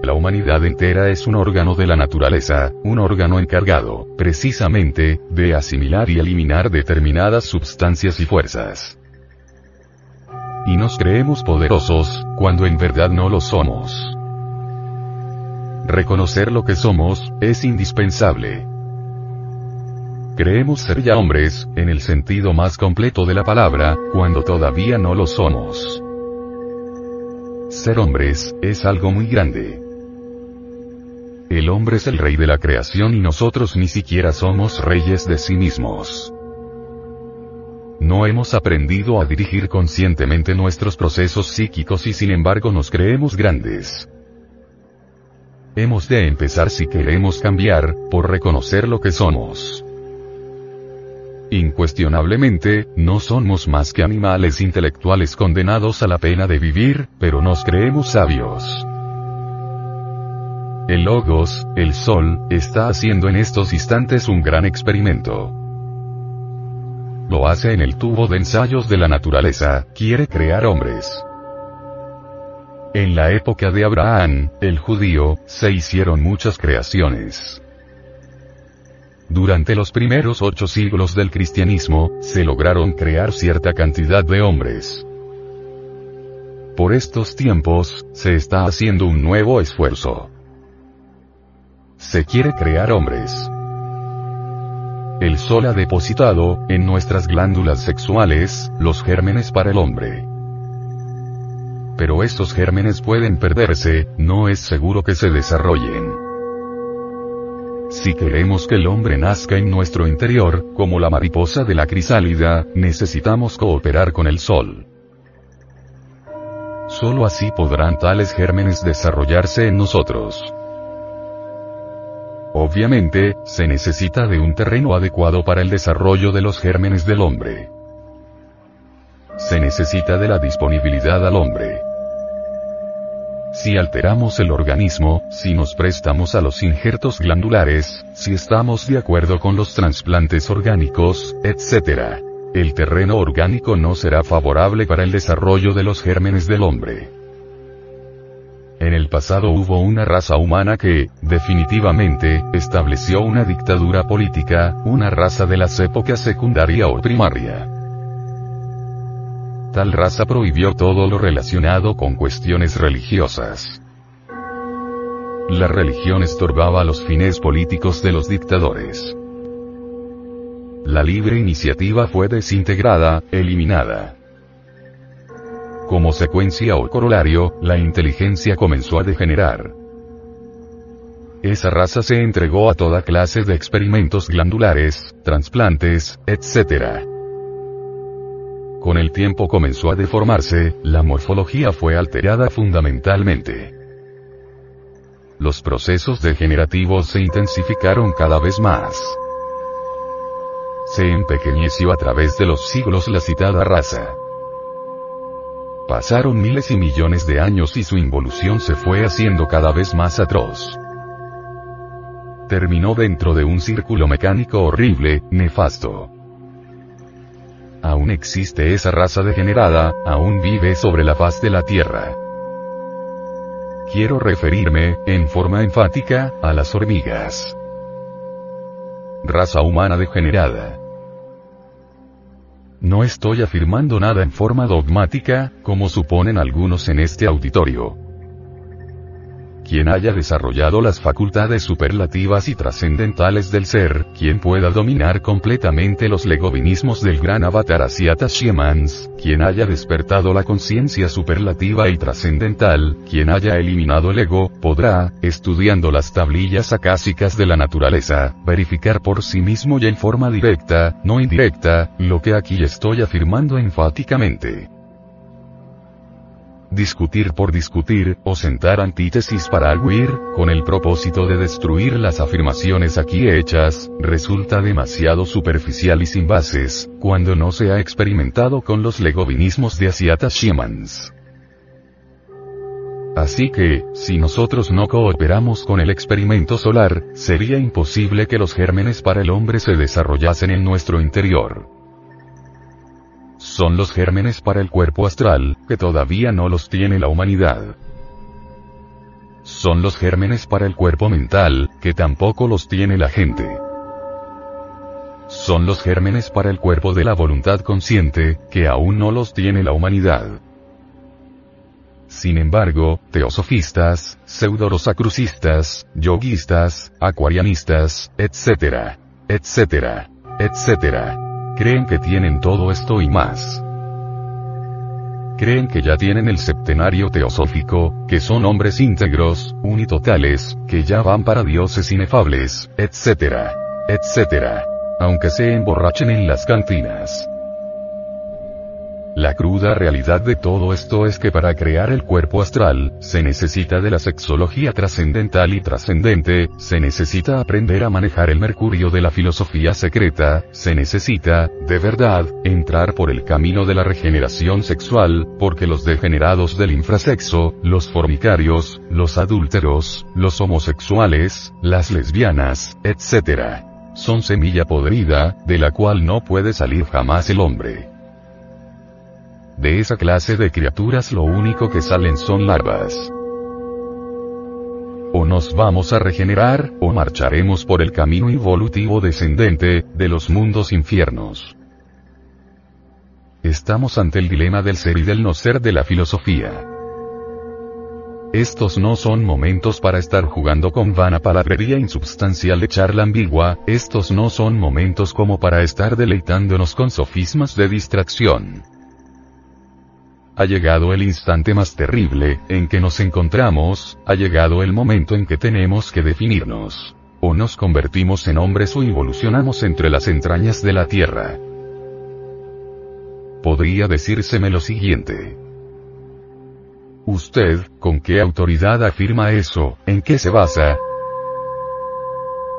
La humanidad entera es un órgano de la naturaleza, un órgano encargado, precisamente, de asimilar y eliminar determinadas sustancias y fuerzas. Y nos creemos poderosos, cuando en verdad no lo somos. Reconocer lo que somos, es indispensable. Creemos ser ya hombres, en el sentido más completo de la palabra, cuando todavía no lo somos. Ser hombres, es algo muy grande. El hombre es el rey de la creación y nosotros ni siquiera somos reyes de sí mismos. No hemos aprendido a dirigir conscientemente nuestros procesos psíquicos y sin embargo nos creemos grandes. Hemos de empezar si queremos cambiar, por reconocer lo que somos. Incuestionablemente, no somos más que animales intelectuales condenados a la pena de vivir, pero nos creemos sabios. El Logos, el Sol, está haciendo en estos instantes un gran experimento. Lo hace en el tubo de ensayos de la naturaleza, quiere crear hombres. En la época de Abraham, el judío, se hicieron muchas creaciones. Durante los primeros ocho siglos del cristianismo, se lograron crear cierta cantidad de hombres. Por estos tiempos, se está haciendo un nuevo esfuerzo. Se quiere crear hombres. El sol ha depositado, en nuestras glándulas sexuales, los gérmenes para el hombre. Pero estos gérmenes pueden perderse, no es seguro que se desarrollen. Si queremos que el hombre nazca en nuestro interior, como la mariposa de la crisálida, necesitamos cooperar con el sol. Solo así podrán tales gérmenes desarrollarse en nosotros. Obviamente, se necesita de un terreno adecuado para el desarrollo de los gérmenes del hombre. Se necesita de la disponibilidad al hombre. Si alteramos el organismo, si nos prestamos a los injertos glandulares, si estamos de acuerdo con los trasplantes orgánicos, etc., el terreno orgánico no será favorable para el desarrollo de los gérmenes del hombre. En el pasado hubo una raza humana que, definitivamente, estableció una dictadura política, una raza de las épocas secundaria o primaria. Tal raza prohibió todo lo relacionado con cuestiones religiosas. La religión estorbaba los fines políticos de los dictadores. La libre iniciativa fue desintegrada, eliminada. Como secuencia o corolario, la inteligencia comenzó a degenerar. Esa raza se entregó a toda clase de experimentos glandulares, trasplantes, etc. Con el tiempo comenzó a deformarse, la morfología fue alterada fundamentalmente. Los procesos degenerativos se intensificaron cada vez más. Se empequeñeció a través de los siglos la citada raza. Pasaron miles y millones de años y su involución se fue haciendo cada vez más atroz. Terminó dentro de un círculo mecánico horrible, nefasto. Aún existe esa raza degenerada, aún vive sobre la faz de la Tierra. Quiero referirme, en forma enfática, a las hormigas. Raza humana degenerada. No estoy afirmando nada en forma dogmática, como suponen algunos en este auditorio quien haya desarrollado las facultades superlativas y trascendentales del ser, quien pueda dominar completamente los legovinismos del gran avatar Asiata Shemans, quien haya despertado la conciencia superlativa y trascendental, quien haya eliminado el ego, podrá, estudiando las tablillas acásicas de la naturaleza, verificar por sí mismo y en forma directa, no indirecta, lo que aquí estoy afirmando enfáticamente discutir por discutir, o sentar antítesis para arguir, con el propósito de destruir las afirmaciones aquí hechas, resulta demasiado superficial y sin bases, cuando no se ha experimentado con los legovinismos de Asiata Shemans. Así que, si nosotros no cooperamos con el experimento solar, sería imposible que los gérmenes para el hombre se desarrollasen en nuestro interior son los gérmenes para el cuerpo astral, que todavía no los tiene la humanidad. Son los gérmenes para el cuerpo mental, que tampoco los tiene la gente. Son los gérmenes para el cuerpo de la voluntad consciente, que aún no los tiene la humanidad. Sin embargo, teosofistas, pseudorosacrucistas, yoguistas, acuarianistas, etc., etc., etc., Creen que tienen todo esto y más. Creen que ya tienen el septenario teosófico, que son hombres íntegros, unitotales, que ya van para dioses inefables, etc. etc. Aunque se emborrachen en las cantinas. La cruda realidad de todo esto es que para crear el cuerpo astral, se necesita de la sexología trascendental y trascendente, se necesita aprender a manejar el mercurio de la filosofía secreta, se necesita, de verdad, entrar por el camino de la regeneración sexual, porque los degenerados del infrasexo, los formicarios, los adúlteros, los homosexuales, las lesbianas, etc. Son semilla podrida, de la cual no puede salir jamás el hombre. De esa clase de criaturas lo único que salen son larvas. O nos vamos a regenerar, o marcharemos por el camino evolutivo descendente, de los mundos infiernos. Estamos ante el dilema del ser y del no ser de la filosofía. Estos no son momentos para estar jugando con vana palabrería insubstancial de charla ambigua, estos no son momentos como para estar deleitándonos con sofismas de distracción ha llegado el instante más terrible, en que nos encontramos, ha llegado el momento en que tenemos que definirnos. O nos convertimos en hombres o evolucionamos entre las entrañas de la Tierra. Podría decírseme lo siguiente. ¿Usted, con qué autoridad afirma eso? ¿En qué se basa?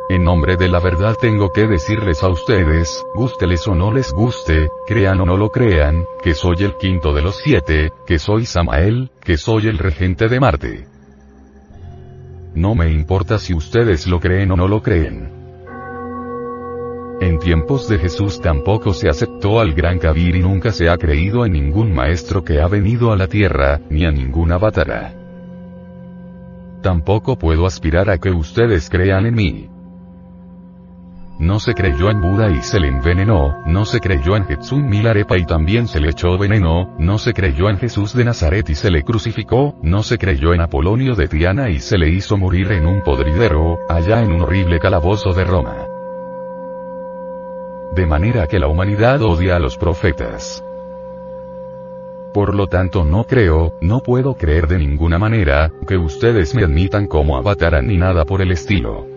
En nombre de la verdad tengo que decirles a ustedes, gústeles o no les guste, crean o no lo crean, que soy el quinto de los siete, que soy Samael, que soy el regente de Marte. No me importa si ustedes lo creen o no lo creen. En tiempos de Jesús tampoco se aceptó al gran Kabir y nunca se ha creído en ningún maestro que ha venido a la tierra, ni a ninguna batara. tampoco puedo aspirar a que ustedes crean en mí. No se creyó en Buda y se le envenenó, no se creyó en Jetsun Milarepa y también se le echó veneno, no se creyó en Jesús de Nazaret y se le crucificó, no se creyó en Apolonio de Tiana y se le hizo morir en un podridero, allá en un horrible calabozo de Roma. De manera que la humanidad odia a los profetas. Por lo tanto no creo, no puedo creer de ninguna manera, que ustedes me admitan como avatar ni nada por el estilo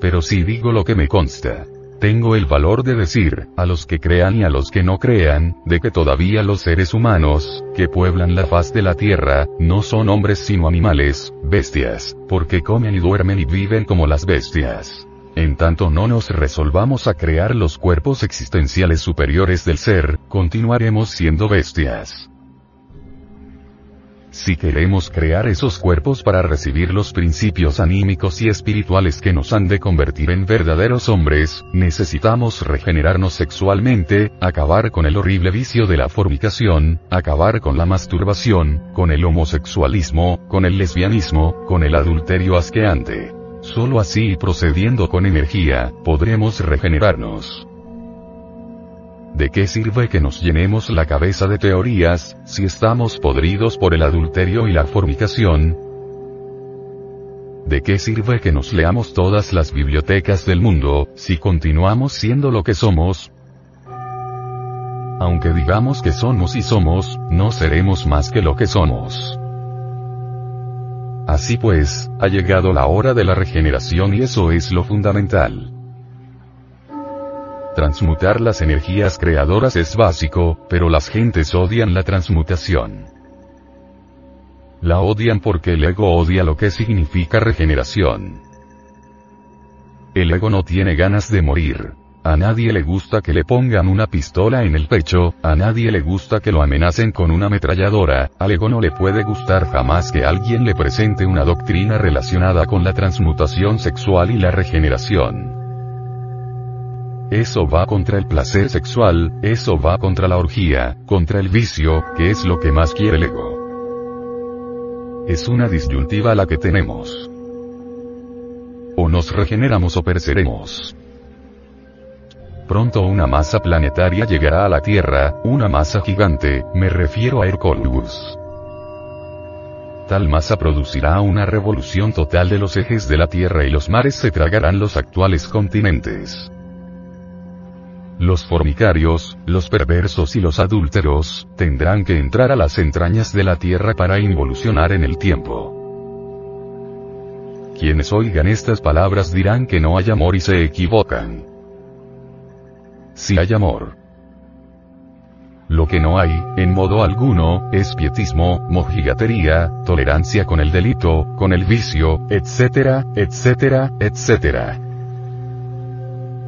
pero si digo lo que me consta. Tengo el valor de decir, a los que crean y a los que no crean, de que todavía los seres humanos, que pueblan la faz de la tierra, no son hombres sino animales, bestias, porque comen y duermen y viven como las bestias. En tanto no nos resolvamos a crear los cuerpos existenciales superiores del ser, continuaremos siendo bestias. Si queremos crear esos cuerpos para recibir los principios anímicos y espirituales que nos han de convertir en verdaderos hombres, necesitamos regenerarnos sexualmente, acabar con el horrible vicio de la fornicación, acabar con la masturbación, con el homosexualismo, con el lesbianismo, con el adulterio asqueante. Solo así procediendo con energía, podremos regenerarnos. ¿De qué sirve que nos llenemos la cabeza de teorías, si estamos podridos por el adulterio y la fornicación? ¿De qué sirve que nos leamos todas las bibliotecas del mundo, si continuamos siendo lo que somos? Aunque digamos que somos y somos, no seremos más que lo que somos. Así pues, ha llegado la hora de la regeneración y eso es lo fundamental. Transmutar las energías creadoras es básico, pero las gentes odian la transmutación. La odian porque el ego odia lo que significa regeneración. El ego no tiene ganas de morir. A nadie le gusta que le pongan una pistola en el pecho, a nadie le gusta que lo amenacen con una ametralladora, al ego no le puede gustar jamás que alguien le presente una doctrina relacionada con la transmutación sexual y la regeneración. Eso va contra el placer sexual, eso va contra la orgía, contra el vicio, que es lo que más quiere el ego. Es una disyuntiva la que tenemos. O nos regeneramos o pereceremos. Pronto una masa planetaria llegará a la Tierra, una masa gigante, me refiero a Hercules. Tal masa producirá una revolución total de los ejes de la Tierra y los mares se tragarán los actuales continentes. Los formicarios, los perversos y los adúlteros, tendrán que entrar a las entrañas de la tierra para involucionar en el tiempo. Quienes oigan estas palabras dirán que no hay amor y se equivocan. Si hay amor. Lo que no hay, en modo alguno, es pietismo, mojigatería, tolerancia con el delito, con el vicio, etcétera, etcétera, etcétera.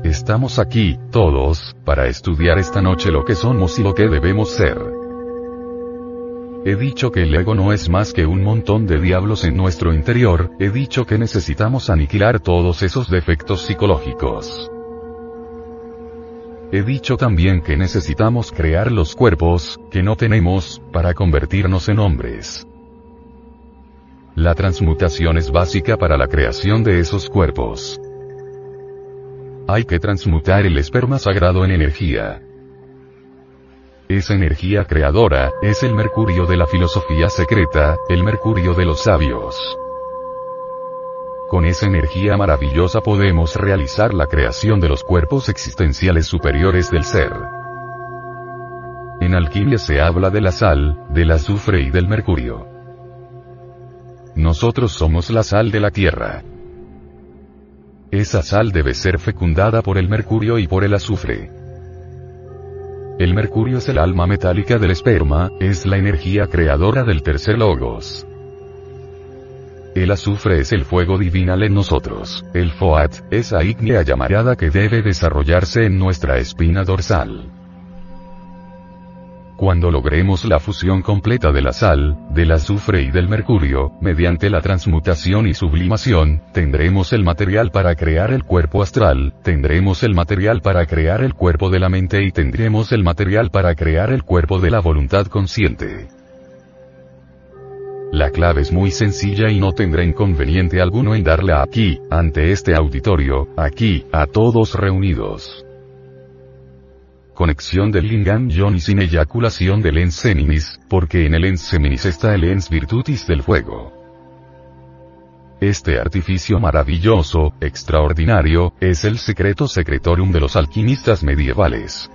Estamos aquí, todos, para estudiar esta noche lo que somos y lo que debemos ser. He dicho que el ego no es más que un montón de diablos en nuestro interior, he dicho que necesitamos aniquilar todos esos defectos psicológicos. He dicho también que necesitamos crear los cuerpos, que no tenemos, para convertirnos en hombres. La transmutación es básica para la creación de esos cuerpos. Hay que transmutar el esperma sagrado en energía. Esa energía creadora, es el mercurio de la filosofía secreta, el mercurio de los sabios. Con esa energía maravillosa podemos realizar la creación de los cuerpos existenciales superiores del ser. En alquimia se habla de la sal, del azufre y del mercurio. Nosotros somos la sal de la tierra. Esa sal debe ser fecundada por el mercurio y por el azufre. El mercurio es el alma metálica del esperma, es la energía creadora del tercer logos. El azufre es el fuego divinal en nosotros, el foat, esa ígnea llamarada que debe desarrollarse en nuestra espina dorsal. Cuando logremos la fusión completa de la sal, del azufre y del mercurio, mediante la transmutación y sublimación, tendremos el material para crear el cuerpo astral, tendremos el material para crear el cuerpo de la mente y tendremos el material para crear el cuerpo de la voluntad consciente. La clave es muy sencilla y no tendré inconveniente alguno en darla aquí, ante este auditorio, aquí, a todos reunidos. Conexión del lingam Johnny sin eyaculación del ens seminis, porque en el ens seminis está el ens virtutis del fuego. Este artificio maravilloso, extraordinario, es el secreto secretorium de los alquimistas medievales.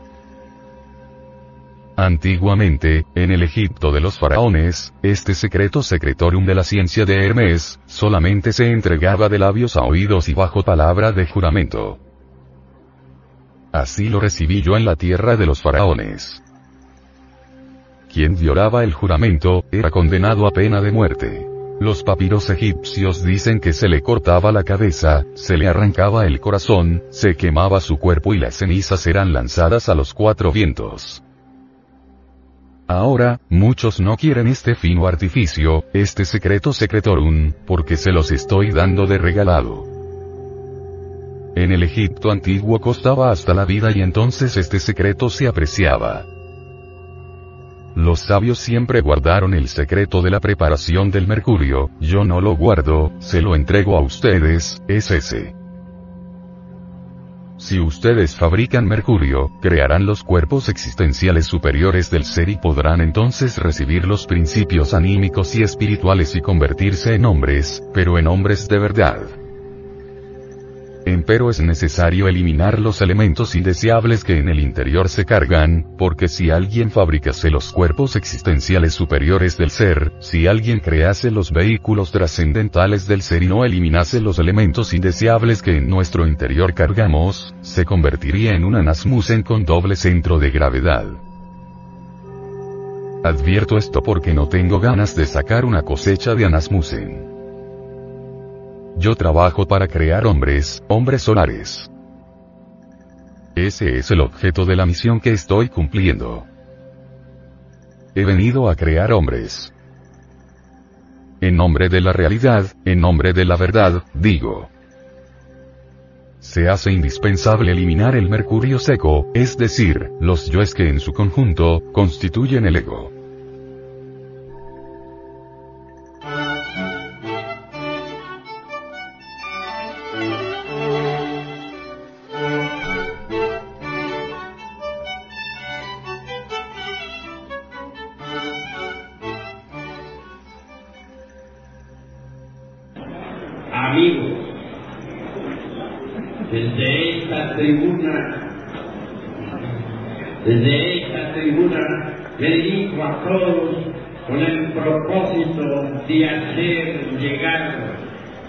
Antiguamente, en el Egipto de los faraones, este secreto secretorium de la ciencia de Hermes, solamente se entregaba de labios a oídos y bajo palabra de juramento. Así lo recibí yo en la tierra de los faraones. Quien violaba el juramento, era condenado a pena de muerte. Los papiros egipcios dicen que se le cortaba la cabeza, se le arrancaba el corazón, se quemaba su cuerpo y las cenizas eran lanzadas a los cuatro vientos. Ahora, muchos no quieren este fino artificio, este secreto secretorum, porque se los estoy dando de regalado. En el Egipto antiguo costaba hasta la vida y entonces este secreto se apreciaba. Los sabios siempre guardaron el secreto de la preparación del mercurio, yo no lo guardo, se lo entrego a ustedes, es ese. Si ustedes fabrican mercurio, crearán los cuerpos existenciales superiores del ser y podrán entonces recibir los principios anímicos y espirituales y convertirse en hombres, pero en hombres de verdad. Empero es necesario eliminar los elementos indeseables que en el interior se cargan, porque si alguien fabricase los cuerpos existenciales superiores del ser, si alguien crease los vehículos trascendentales del ser y no eliminase los elementos indeseables que en nuestro interior cargamos, se convertiría en un anasmusen con doble centro de gravedad. Advierto esto porque no tengo ganas de sacar una cosecha de anasmusen. Yo trabajo para crear hombres, hombres solares. Ese es el objeto de la misión que estoy cumpliendo. He venido a crear hombres. En nombre de la realidad, en nombre de la verdad, digo. Se hace indispensable eliminar el mercurio seco, es decir, los yoes que en su conjunto, constituyen el ego.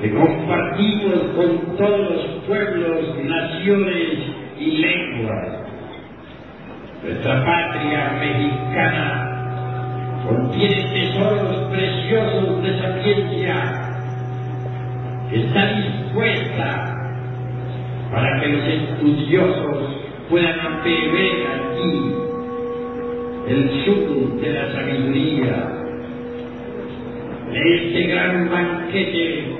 que compartimos con todos los pueblos, naciones y lenguas. Nuestra patria mexicana contiene tesoros preciosos de sapiencia que está dispuesta para que los estudiosos puedan beber aquí el sur de la sabiduría, de este gran banquete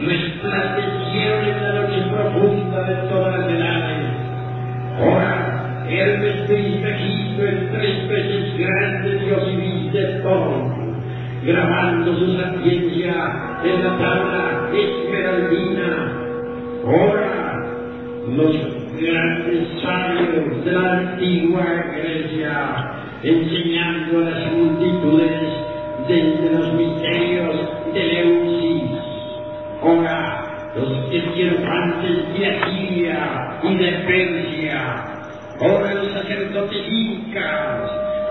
resplandecieron en la noche profunda de todas las edades. Ahora, Hermes príncipe Egipto, el tres veces grande Dios y de todo, grabando su sapiencia en la tabla esmeraldina. Ahora, los grandes sabios de la antigua Grecia, enseñando a las multitudes desde los misterios de Leucis. Ahora, los esquirfantes de Asiria y de Persia. Ahora los sacerdotes incas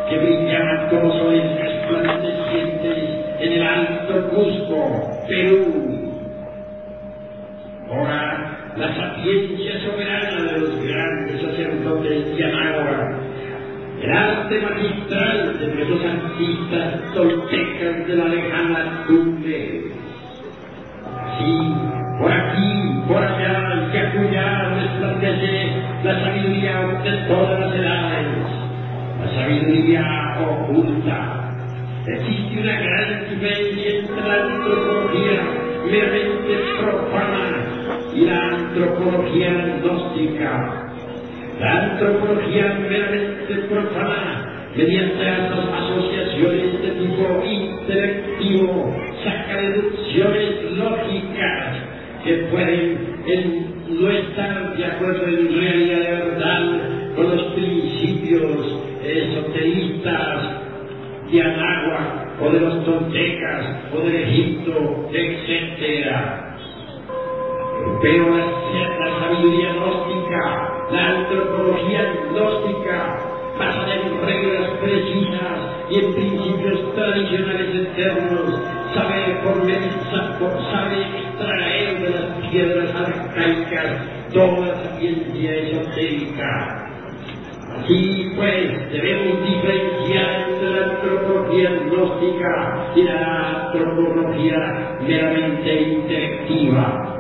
que brillaban como soles resplandecientes en el alto Cusco, Perú. Ahora, la sapiencia soberana de los grandes sacerdotes de Anáhuac, el arte magistral de nuestros artistas toltecas de la lejana tumbe. Así, por aquí, por allá, y acullá resplandece la sabiduría de todas las edades, la sabiduría oculta. Existe una gran diferencia entre la antropología meramente profana y la antropología gnóstica. La antropología meramente profana, mediante las asociaciones de tipo intelectivo, saca deducciones lógicas que pueden no estar de acuerdo en realidad de verdad con los principios esoteristas de Anáhuac o de los toltecas o del Egipto, etc. Pero la, la sabiduría gnóstica, la antropología gnóstica, basada en reglas precisas y en principios tradicionales eternos, sabe, por sabe extraer de las piedras arcaicas toda sapiencia esotérica. Así pues, debemos diferenciar entre la antropología gnóstica y la antropología meramente intelectiva.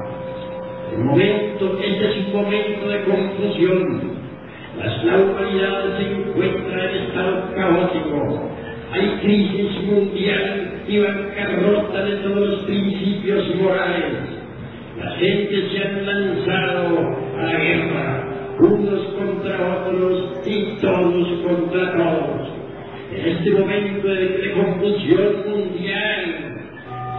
Momento, este es un momento de confusión. La humanidad se encuentra en estado caótico. Hay crisis mundial y bancarrota de todos los principios morales. La gente se han lanzado a la guerra, unos contra otros y todos contra todos. En este momento de, de confusión mundial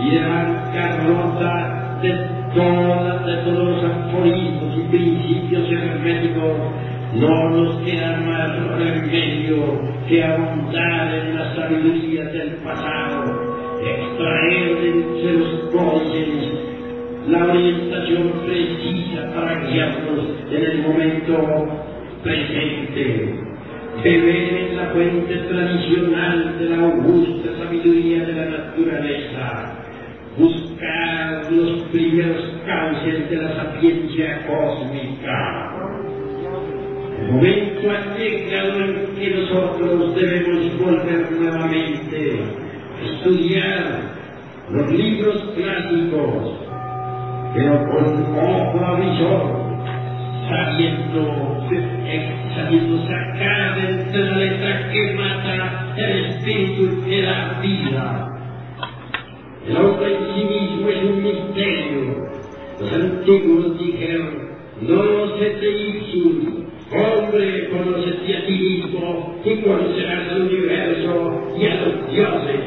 y de bancarrota de, toda, de todos los aforismos y principios herméticos, no nos queda más remedio que ahondar en la sabiduría del pasado, extraer de los códices la orientación precisa para guiarnos en el momento presente. Beber en la fuente tradicional de la augusta sabiduría de la naturaleza. Buscar los primeros cauces de la sapiencia cósmica. El momento ha llegado en que nosotros debemos volver nuevamente a estudiar los libros clásicos, pero con ojo avisor, sabiendo, sabiendo sacar de entre la letra que mata el espíritu que da vida. El hombre en sí mismo es un misterio. Los antiguos dijeron, no te ipsum, hombre, conócete a ti mismo y conocerás al universo y a los dioses.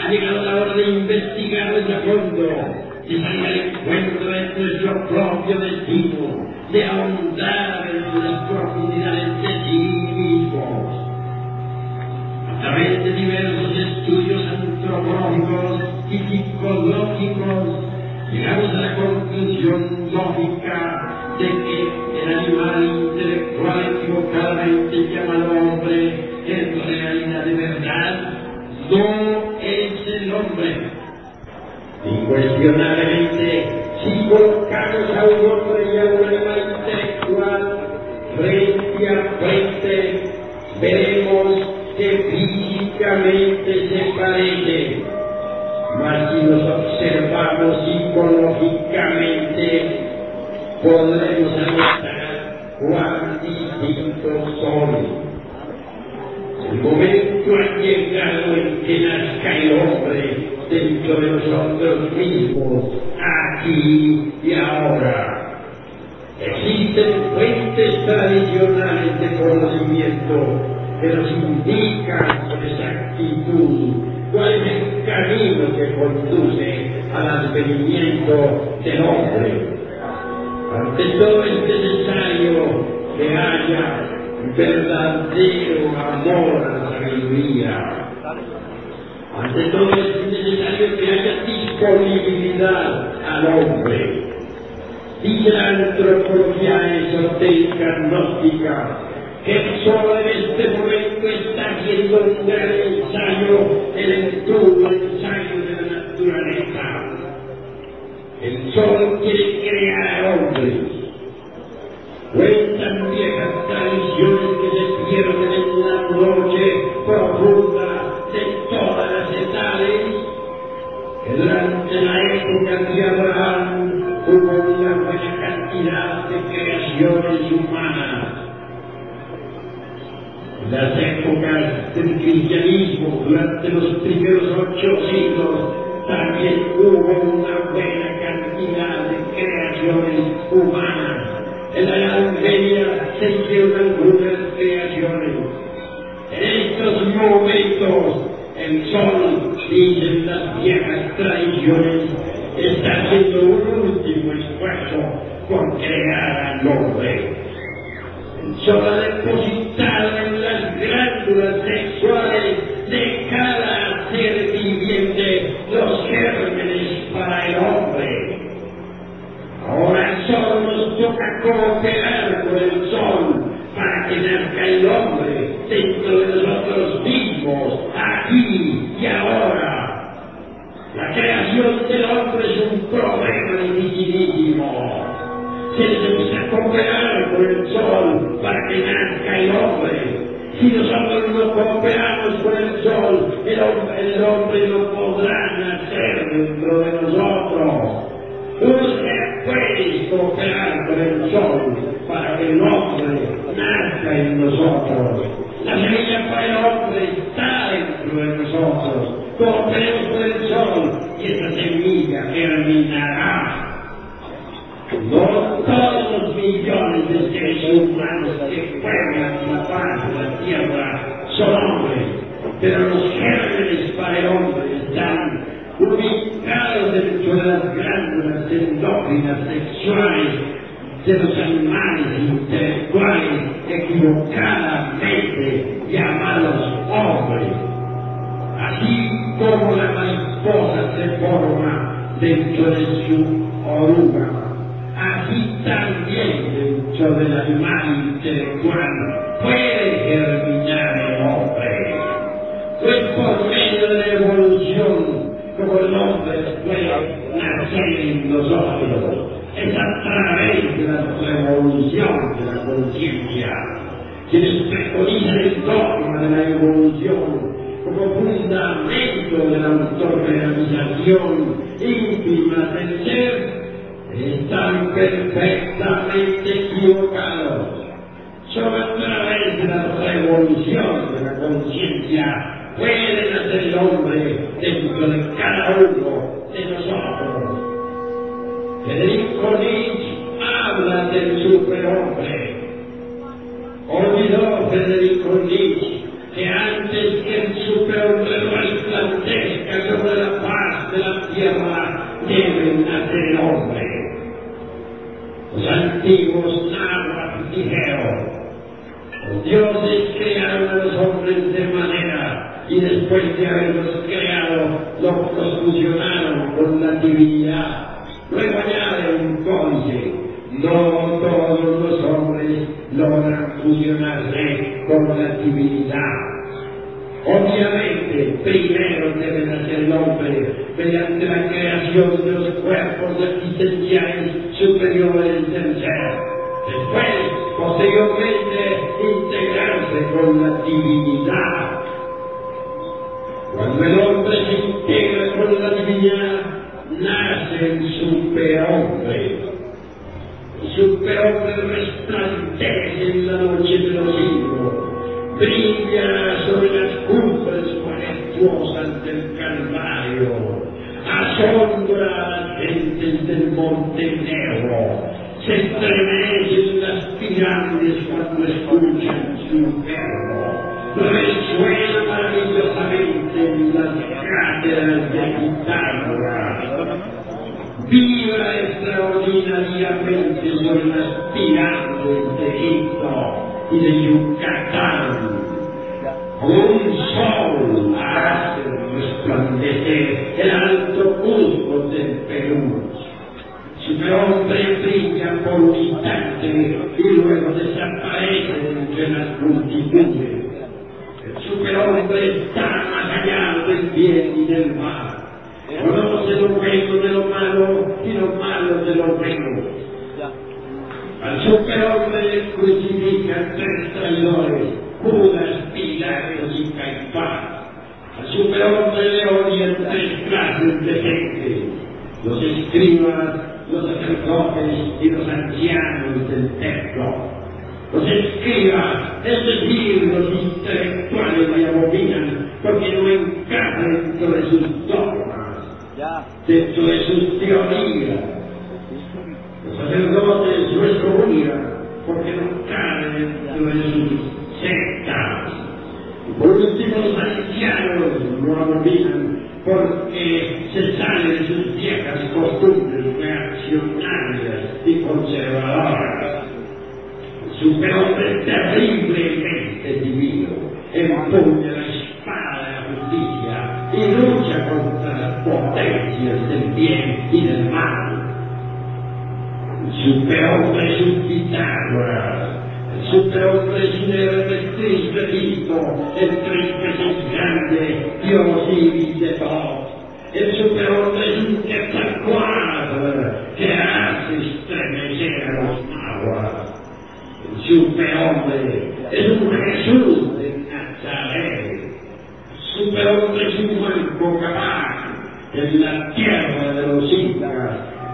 Ha llegado la hora de investigar desde a fondo, de salir al encuentro de nuestro propio destino, de ahondar en las profundidades de sí mismos. A través de diversos estudios antropológicos y psicológicos, llegamos a la conclusión lógica de que el animal intelectual equivocadamente llamado hombre en realidad de verdad no es el hombre. Incuestionablemente, si colocamos a un hombre y a un animal intelectual frente a frente, veremos que físicamente se parecen. Mas si los observamos psicológicamente, podremos anotar cuán distintos son. El momento ha llegado en que nazca el hombre dentro de nosotros mismos, aquí y ahora. Existen fuentes tradicionales de conocimiento que nos indican con exactitud cuál es el camino que conduce al advenimiento del hombre. Ante todo es necesario que haya verdadero amor a la sabiduría. Ante todo es necesario que haya disponibilidad al hombre. Dice la antropología esotérica gnóstica que solo en este momento está haciendo un gran ensayo, el el ensayo de la naturaleza. El sol quiere crear al hombre. Cuentan viejas tradiciones que se pierden en la noche profunda de todas las edades, que durante la época de Abraham hubo una buena cantidad de creaciones humanas. Las épocas del cristianismo, durante los primeros ocho siglos, también hubo una buena cantidad de creaciones humanas. En la Edad Media se hicieron algunas creaciones. En estos momentos, el sol, dicen las viejas tradiciones, está haciendo un último esfuerzo por crear al hombre. El sol ha depositado sexuales de cada ser viviente los gérmenes para el hombre. Ahora solo nos toca cooperar con el sol para que nazca el hombre dentro de nosotros mismos, aquí y ahora. La creación del hombre es un problema dificilísimo. Se necesita cooperar con el sol para que nazca el hombre. Si nosotros no cooperamos con el sol, el el hombre no podrá nacer dentro de nosotros. Usted puede cooperar con el sol para que el hombre nazca en nosotros.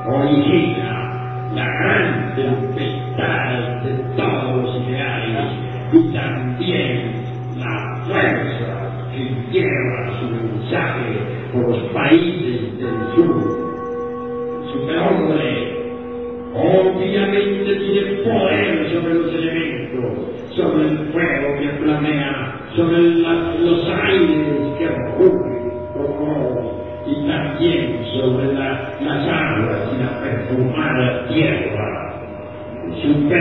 origina la gran tempestad de todos los ideales y también la fuerza que lleva su mensaje por los países del sur. su Superhombre obviamente tiene poder sobre los elementos, sobre el fuego que flamea, sobre la, los aires que ocurren, y también sobre la, 就慢了，练出啊了，就变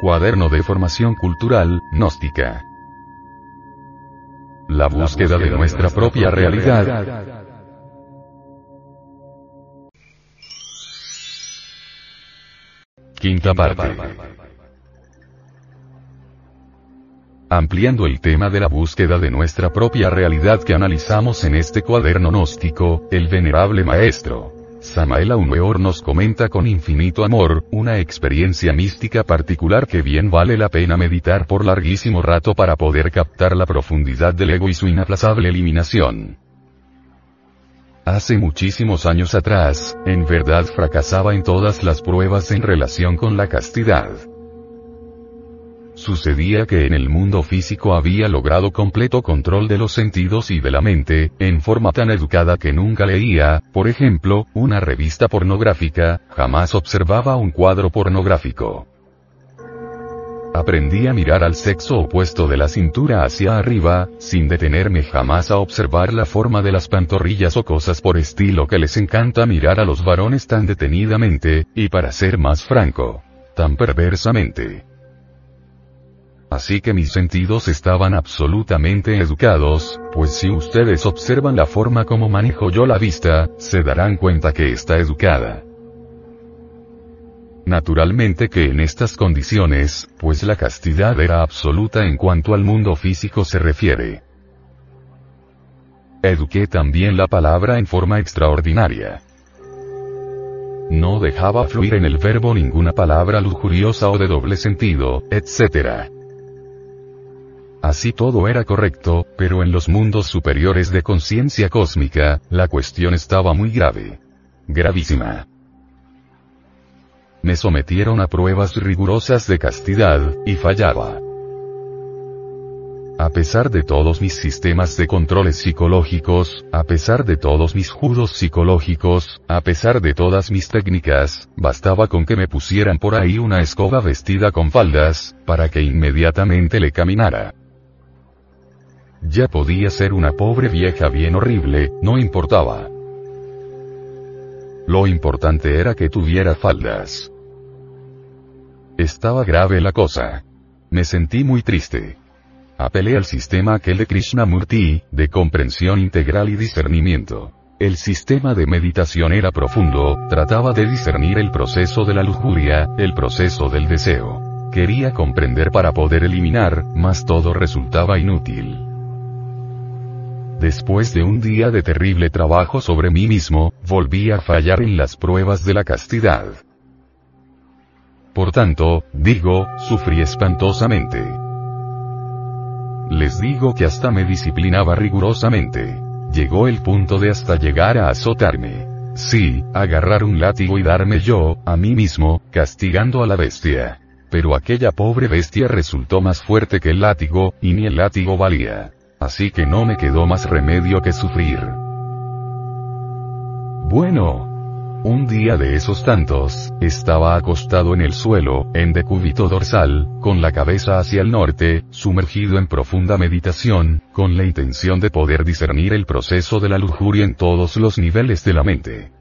Cuaderno de formación cultural, gnóstica. La búsqueda de nuestra propia realidad. Quinta parte. Ampliando el tema de la búsqueda de nuestra propia realidad que analizamos en este cuaderno gnóstico, el venerable maestro, Samael Aumeor nos comenta con infinito amor, una experiencia mística particular que bien vale la pena meditar por larguísimo rato para poder captar la profundidad del ego y su inaplazable eliminación. Hace muchísimos años atrás, en verdad fracasaba en todas las pruebas en relación con la castidad. Sucedía que en el mundo físico había logrado completo control de los sentidos y de la mente, en forma tan educada que nunca leía, por ejemplo, una revista pornográfica, jamás observaba un cuadro pornográfico. Aprendí a mirar al sexo opuesto de la cintura hacia arriba, sin detenerme jamás a observar la forma de las pantorrillas o cosas por estilo que les encanta mirar a los varones tan detenidamente, y para ser más franco, tan perversamente. Así que mis sentidos estaban absolutamente educados, pues si ustedes observan la forma como manejo yo la vista, se darán cuenta que está educada. Naturalmente que en estas condiciones, pues la castidad era absoluta en cuanto al mundo físico se refiere. Eduqué también la palabra en forma extraordinaria. No dejaba fluir en el verbo ninguna palabra lujuriosa o de doble sentido, etc. Así todo era correcto, pero en los mundos superiores de conciencia cósmica, la cuestión estaba muy grave. Gravísima. Me sometieron a pruebas rigurosas de castidad, y fallaba. A pesar de todos mis sistemas de controles psicológicos, a pesar de todos mis judos psicológicos, a pesar de todas mis técnicas, bastaba con que me pusieran por ahí una escoba vestida con faldas, para que inmediatamente le caminara. Ya podía ser una pobre vieja bien horrible, no importaba. Lo importante era que tuviera faldas. Estaba grave la cosa. Me sentí muy triste. Apelé al sistema aquel de Krishnamurti, de comprensión integral y discernimiento. El sistema de meditación era profundo, trataba de discernir el proceso de la lujuria, el proceso del deseo. Quería comprender para poder eliminar, mas todo resultaba inútil. Después de un día de terrible trabajo sobre mí mismo, volví a fallar en las pruebas de la castidad. Por tanto, digo, sufrí espantosamente. Les digo que hasta me disciplinaba rigurosamente. Llegó el punto de hasta llegar a azotarme. Sí, agarrar un látigo y darme yo, a mí mismo, castigando a la bestia. Pero aquella pobre bestia resultó más fuerte que el látigo, y ni el látigo valía así que no me quedó más remedio que sufrir. Bueno. Un día de esos tantos, estaba acostado en el suelo, en decúbito dorsal, con la cabeza hacia el norte, sumergido en profunda meditación, con la intención de poder discernir el proceso de la lujuria en todos los niveles de la mente.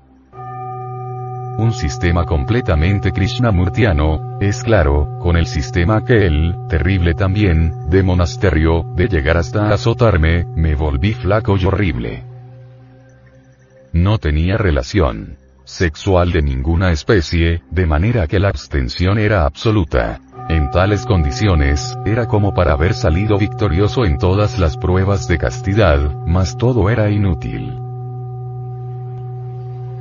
Un sistema completamente krishnamurtiano, es claro, con el sistema aquel, terrible también, de monasterio, de llegar hasta azotarme, me volví flaco y horrible. No tenía relación sexual de ninguna especie, de manera que la abstención era absoluta. En tales condiciones, era como para haber salido victorioso en todas las pruebas de castidad, mas todo era inútil.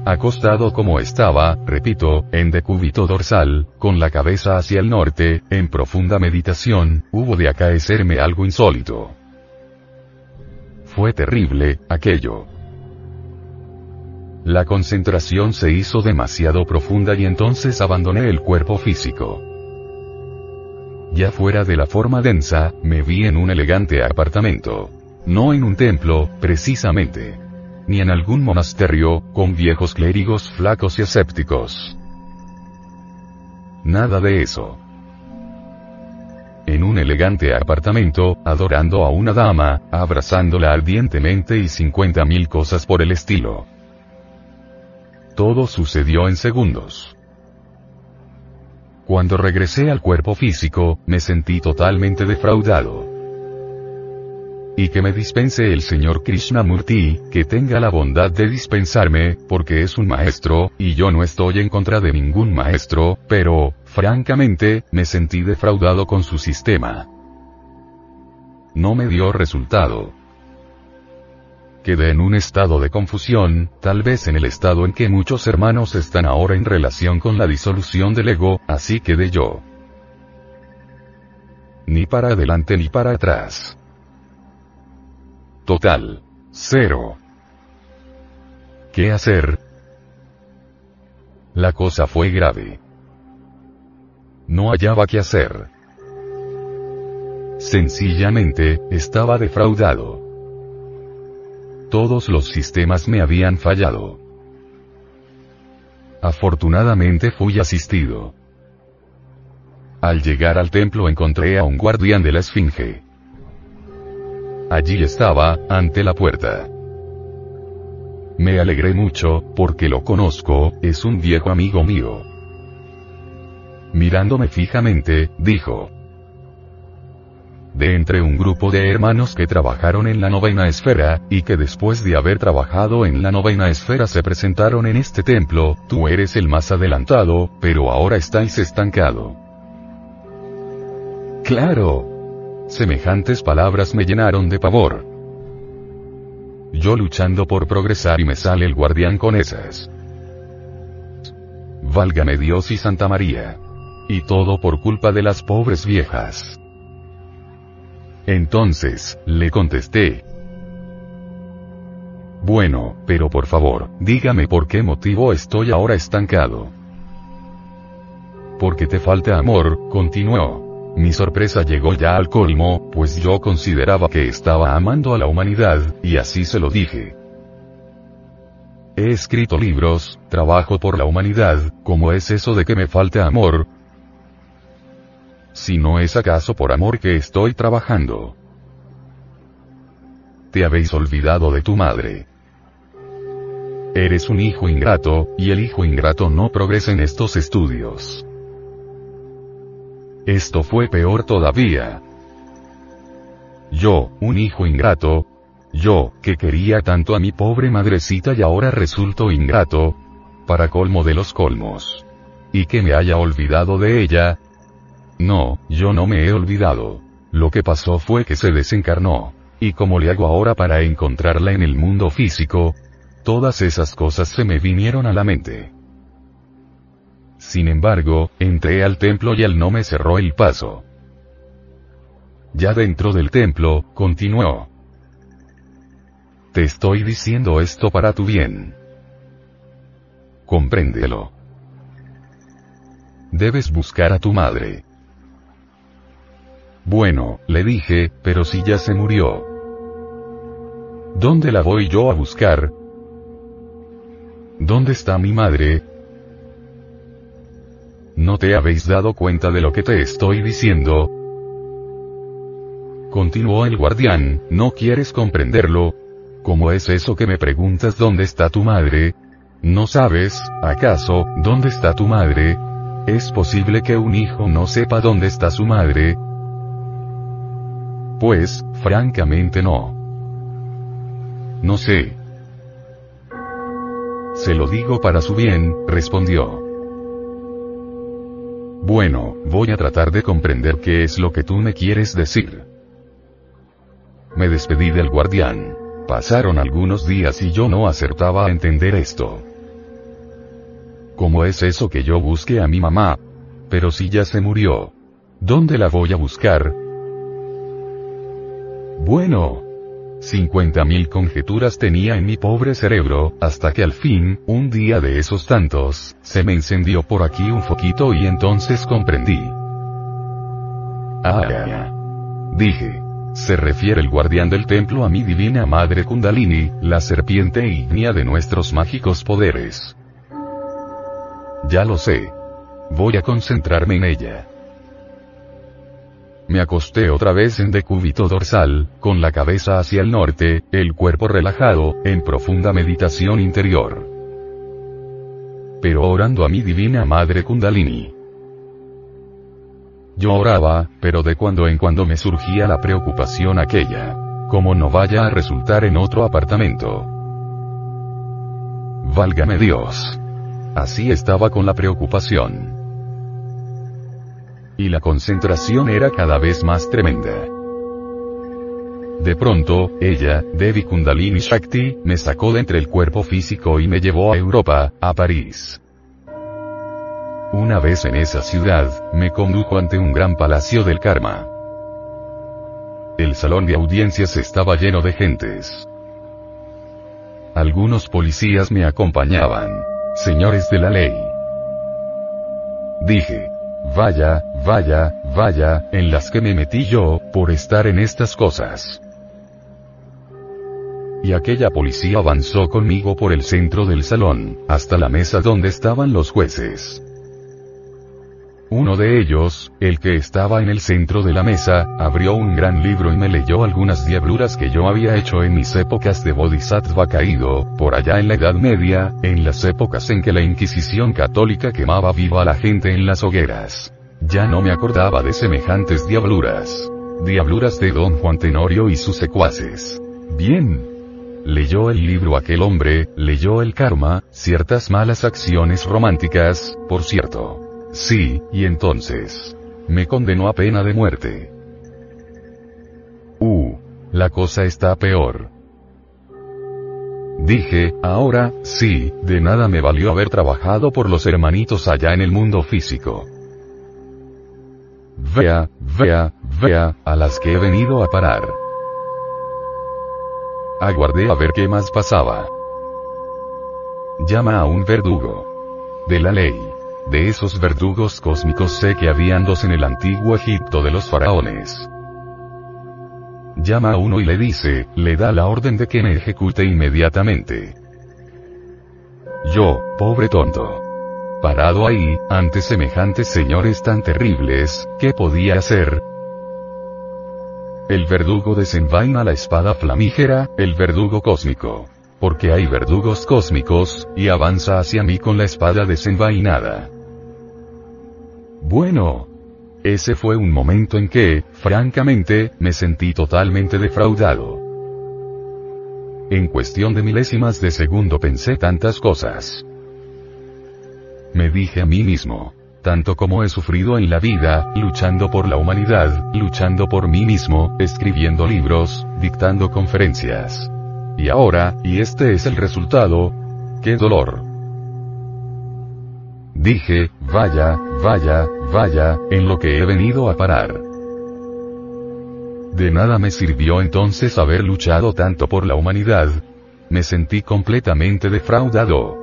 Acostado como estaba, repito, en decúbito dorsal, con la cabeza hacia el norte, en profunda meditación, hubo de acaecerme algo insólito. Fue terrible, aquello. La concentración se hizo demasiado profunda y entonces abandoné el cuerpo físico. Ya fuera de la forma densa, me vi en un elegante apartamento. No en un templo, precisamente. Ni en algún monasterio, con viejos clérigos flacos y escépticos. Nada de eso. En un elegante apartamento, adorando a una dama, abrazándola ardientemente y cincuenta mil cosas por el estilo. Todo sucedió en segundos. Cuando regresé al cuerpo físico, me sentí totalmente defraudado. Y que me dispense el señor Krishnamurti, que tenga la bondad de dispensarme, porque es un maestro, y yo no estoy en contra de ningún maestro, pero, francamente, me sentí defraudado con su sistema. No me dio resultado. Quedé en un estado de confusión, tal vez en el estado en que muchos hermanos están ahora en relación con la disolución del ego, así quedé yo. Ni para adelante ni para atrás. Total. Cero. ¿Qué hacer? La cosa fue grave. No hallaba qué hacer. Sencillamente, estaba defraudado. Todos los sistemas me habían fallado. Afortunadamente fui asistido. Al llegar al templo encontré a un guardián de la Esfinge. Allí estaba, ante la puerta. Me alegré mucho, porque lo conozco, es un viejo amigo mío. Mirándome fijamente, dijo, de entre un grupo de hermanos que trabajaron en la novena esfera, y que después de haber trabajado en la novena esfera se presentaron en este templo, tú eres el más adelantado, pero ahora estáis estancado. Claro. Semejantes palabras me llenaron de pavor. Yo luchando por progresar y me sale el guardián con esas. Válgame Dios y Santa María. Y todo por culpa de las pobres viejas. Entonces, le contesté. Bueno, pero por favor, dígame por qué motivo estoy ahora estancado. Porque te falta amor, continuó. Mi sorpresa llegó ya al colmo, pues yo consideraba que estaba amando a la humanidad, y así se lo dije. He escrito libros, trabajo por la humanidad, ¿cómo es eso de que me falta amor? si no es acaso por amor que estoy trabajando. Te habéis olvidado de tu madre. Eres un hijo ingrato, y el hijo ingrato no progresa en estos estudios. Esto fue peor todavía. Yo, un hijo ingrato, yo, que quería tanto a mi pobre madrecita y ahora resulto ingrato, para colmo de los colmos. Y que me haya olvidado de ella, no, yo no me he olvidado. Lo que pasó fue que se desencarnó. ¿Y cómo le hago ahora para encontrarla en el mundo físico? Todas esas cosas se me vinieron a la mente. Sin embargo, entré al templo y él no me cerró el paso. Ya dentro del templo, continuó. Te estoy diciendo esto para tu bien. Compréndelo. Debes buscar a tu madre. Bueno, le dije, pero si ya se murió. ¿Dónde la voy yo a buscar? ¿Dónde está mi madre? ¿No te habéis dado cuenta de lo que te estoy diciendo? Continuó el guardián, ¿no quieres comprenderlo? ¿Cómo es eso que me preguntas dónde está tu madre? ¿No sabes, acaso, dónde está tu madre? ¿Es posible que un hijo no sepa dónde está su madre? Pues, francamente no. No sé. Se lo digo para su bien, respondió. Bueno, voy a tratar de comprender qué es lo que tú me quieres decir. Me despedí del guardián. Pasaron algunos días y yo no acertaba a entender esto. ¿Cómo es eso que yo busque a mi mamá? Pero si ya se murió. ¿Dónde la voy a buscar? Bueno, 50.000 conjeturas tenía en mi pobre cerebro, hasta que al fin, un día de esos tantos, se me encendió por aquí un foquito y entonces comprendí. Ah, dije. Se refiere el guardián del templo a mi divina madre Kundalini, la serpiente ígnea de nuestros mágicos poderes. Ya lo sé. Voy a concentrarme en ella. Me acosté otra vez en decúbito dorsal, con la cabeza hacia el norte, el cuerpo relajado, en profunda meditación interior. Pero orando a mi divina madre Kundalini. Yo oraba, pero de cuando en cuando me surgía la preocupación aquella. Como no vaya a resultar en otro apartamento. Válgame Dios. Así estaba con la preocupación y la concentración era cada vez más tremenda. De pronto, ella, Devi Kundalini Shakti, me sacó de entre el cuerpo físico y me llevó a Europa, a París. Una vez en esa ciudad, me condujo ante un gran palacio del karma. El salón de audiencias estaba lleno de gentes. Algunos policías me acompañaban. Señores de la ley. Dije, Vaya, vaya, vaya, en las que me metí yo, por estar en estas cosas. Y aquella policía avanzó conmigo por el centro del salón, hasta la mesa donde estaban los jueces. Uno de ellos, el que estaba en el centro de la mesa, abrió un gran libro y me leyó algunas diabluras que yo había hecho en mis épocas de bodhisattva caído, por allá en la Edad Media, en las épocas en que la Inquisición católica quemaba viva a la gente en las hogueras. Ya no me acordaba de semejantes diabluras. Diabluras de don Juan Tenorio y sus secuaces. Bien. Leyó el libro aquel hombre, leyó el karma, ciertas malas acciones románticas, por cierto. Sí, y entonces. Me condenó a pena de muerte. Uh. La cosa está peor. Dije, ahora, sí, de nada me valió haber trabajado por los hermanitos allá en el mundo físico. Vea, vea, vea, a las que he venido a parar. Aguardé a ver qué más pasaba. Llama a un verdugo. De la ley. De esos verdugos cósmicos sé que habían dos en el antiguo Egipto de los faraones. Llama a uno y le dice, le da la orden de que me ejecute inmediatamente. Yo, pobre tonto. Parado ahí, ante semejantes señores tan terribles, ¿qué podía hacer? El verdugo desenvaina la espada flamígera, el verdugo cósmico porque hay verdugos cósmicos, y avanza hacia mí con la espada desenvainada. Bueno. Ese fue un momento en que, francamente, me sentí totalmente defraudado. En cuestión de milésimas de segundo pensé tantas cosas. Me dije a mí mismo, tanto como he sufrido en la vida, luchando por la humanidad, luchando por mí mismo, escribiendo libros, dictando conferencias. Y ahora, y este es el resultado, qué dolor. Dije, vaya, vaya, vaya, en lo que he venido a parar. De nada me sirvió entonces haber luchado tanto por la humanidad. Me sentí completamente defraudado.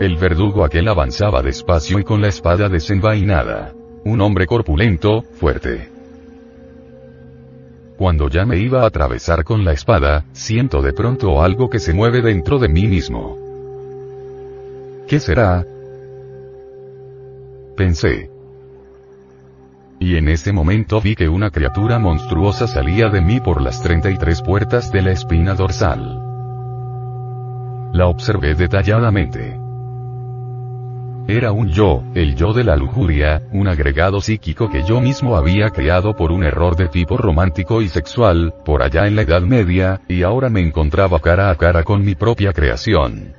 El verdugo aquel avanzaba despacio y con la espada desenvainada. Un hombre corpulento, fuerte. Cuando ya me iba a atravesar con la espada, siento de pronto algo que se mueve dentro de mí mismo. ¿Qué será? Pensé. Y en ese momento vi que una criatura monstruosa salía de mí por las 33 puertas de la espina dorsal. La observé detalladamente. Era un yo, el yo de la lujuria, un agregado psíquico que yo mismo había creado por un error de tipo romántico y sexual, por allá en la Edad Media, y ahora me encontraba cara a cara con mi propia creación.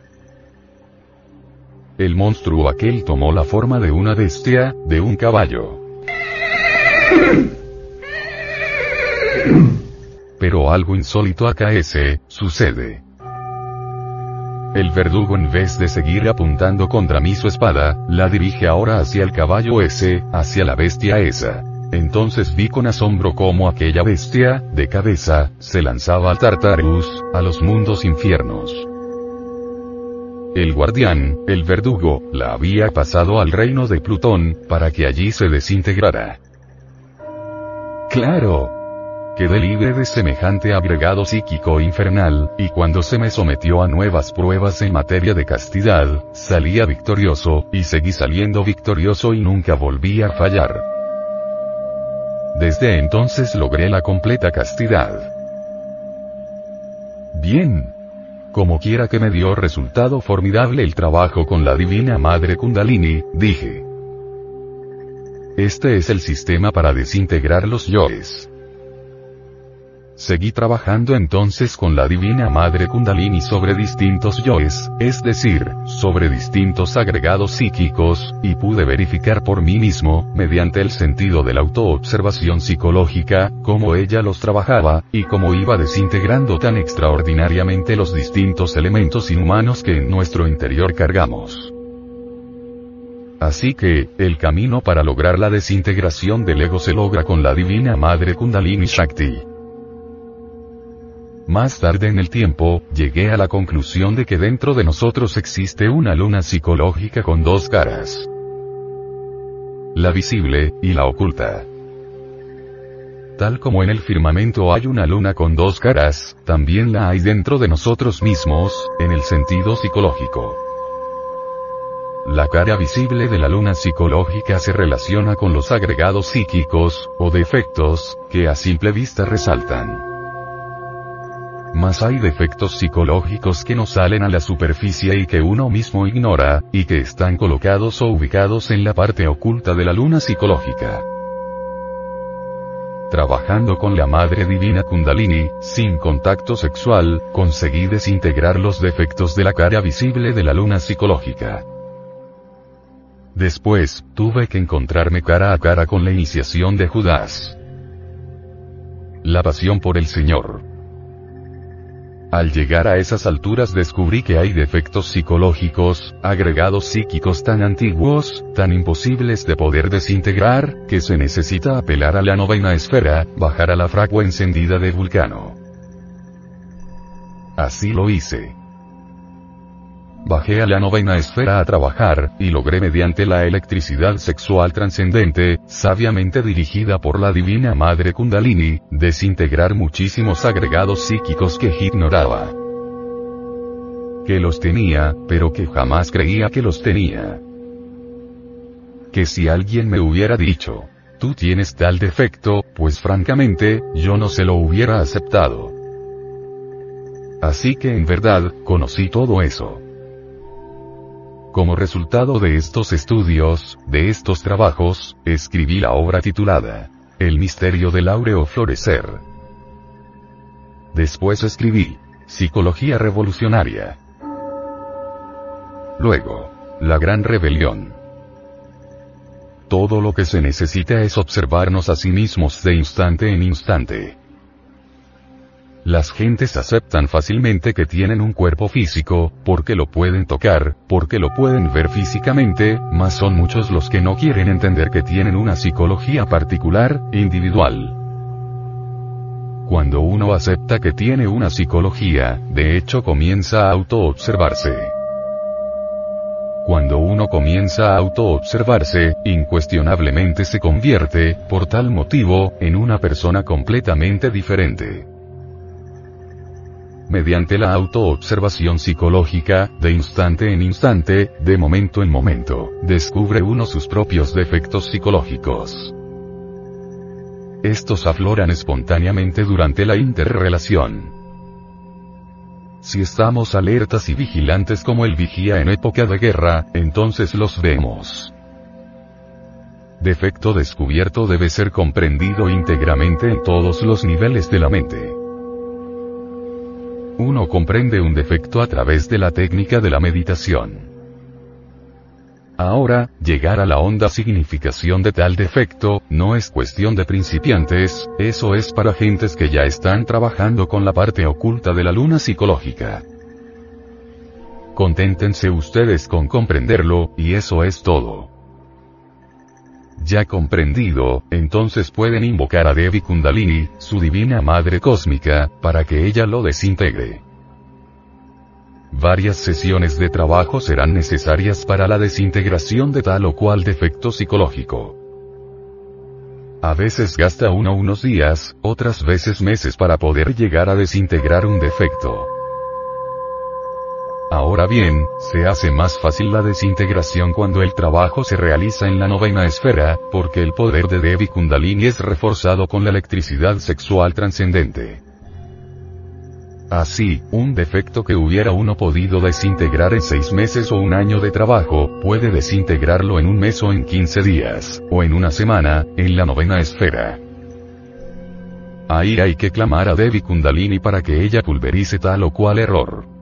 El monstruo aquel tomó la forma de una bestia, de un caballo. Pero algo insólito acaece, sucede. El verdugo en vez de seguir apuntando contra mí su espada, la dirige ahora hacia el caballo ese, hacia la bestia esa. Entonces vi con asombro cómo aquella bestia, de cabeza, se lanzaba al Tartarus, a los mundos infiernos. El guardián, el verdugo, la había pasado al reino de Plutón, para que allí se desintegrara. Claro, Quedé libre de semejante agregado psíquico infernal, y cuando se me sometió a nuevas pruebas en materia de castidad, salía victorioso, y seguí saliendo victorioso y nunca volví a fallar. Desde entonces logré la completa castidad. Bien. Como quiera que me dio resultado formidable el trabajo con la Divina Madre Kundalini, dije. Este es el sistema para desintegrar los yoes. Seguí trabajando entonces con la Divina Madre Kundalini sobre distintos yoes, es decir, sobre distintos agregados psíquicos, y pude verificar por mí mismo, mediante el sentido de la autoobservación psicológica, cómo ella los trabajaba, y cómo iba desintegrando tan extraordinariamente los distintos elementos inhumanos que en nuestro interior cargamos. Así que, el camino para lograr la desintegración del ego se logra con la Divina Madre Kundalini Shakti. Más tarde en el tiempo, llegué a la conclusión de que dentro de nosotros existe una luna psicológica con dos caras. La visible, y la oculta. Tal como en el firmamento hay una luna con dos caras, también la hay dentro de nosotros mismos, en el sentido psicológico. La cara visible de la luna psicológica se relaciona con los agregados psíquicos, o defectos, que a simple vista resaltan. Mas hay defectos psicológicos que no salen a la superficie y que uno mismo ignora, y que están colocados o ubicados en la parte oculta de la luna psicológica. Trabajando con la Madre Divina Kundalini, sin contacto sexual, conseguí desintegrar los defectos de la cara visible de la luna psicológica. Después, tuve que encontrarme cara a cara con la iniciación de Judas. La pasión por el Señor. Al llegar a esas alturas descubrí que hay defectos psicológicos, agregados psíquicos tan antiguos, tan imposibles de poder desintegrar, que se necesita apelar a la novena esfera, bajar a la fragua encendida de Vulcano. Así lo hice. Bajé a la novena esfera a trabajar, y logré mediante la electricidad sexual trascendente, sabiamente dirigida por la Divina Madre Kundalini, desintegrar muchísimos agregados psíquicos que ignoraba. Que los tenía, pero que jamás creía que los tenía. Que si alguien me hubiera dicho, tú tienes tal defecto, pues francamente, yo no se lo hubiera aceptado. Así que en verdad, conocí todo eso. Como resultado de estos estudios, de estos trabajos, escribí la obra titulada El misterio del áureo florecer. Después escribí Psicología revolucionaria. Luego, La gran rebelión. Todo lo que se necesita es observarnos a sí mismos de instante en instante. Las gentes aceptan fácilmente que tienen un cuerpo físico, porque lo pueden tocar, porque lo pueden ver físicamente, mas son muchos los que no quieren entender que tienen una psicología particular, individual. Cuando uno acepta que tiene una psicología, de hecho comienza a autoobservarse. Cuando uno comienza a autoobservarse, incuestionablemente se convierte, por tal motivo, en una persona completamente diferente mediante la autoobservación psicológica, de instante en instante, de momento en momento, descubre uno sus propios defectos psicológicos. Estos afloran espontáneamente durante la interrelación. si estamos alertas y vigilantes como el vigía en época de guerra, entonces los vemos. Defecto descubierto debe ser comprendido íntegramente en todos los niveles de la mente. Uno comprende un defecto a través de la técnica de la meditación. Ahora, llegar a la honda significación de tal defecto, no es cuestión de principiantes, eso es para gentes que ya están trabajando con la parte oculta de la luna psicológica. Conténtense ustedes con comprenderlo, y eso es todo. Ya comprendido, entonces pueden invocar a Devi Kundalini, su divina madre cósmica, para que ella lo desintegre. Varias sesiones de trabajo serán necesarias para la desintegración de tal o cual defecto psicológico. A veces gasta uno unos días, otras veces meses para poder llegar a desintegrar un defecto. Ahora bien, se hace más fácil la desintegración cuando el trabajo se realiza en la novena esfera, porque el poder de Devi Kundalini es reforzado con la electricidad sexual trascendente. Así, un defecto que hubiera uno podido desintegrar en seis meses o un año de trabajo, puede desintegrarlo en un mes o en 15 días, o en una semana, en la novena esfera. Ahí hay que clamar a Devi Kundalini para que ella pulverice tal o cual error.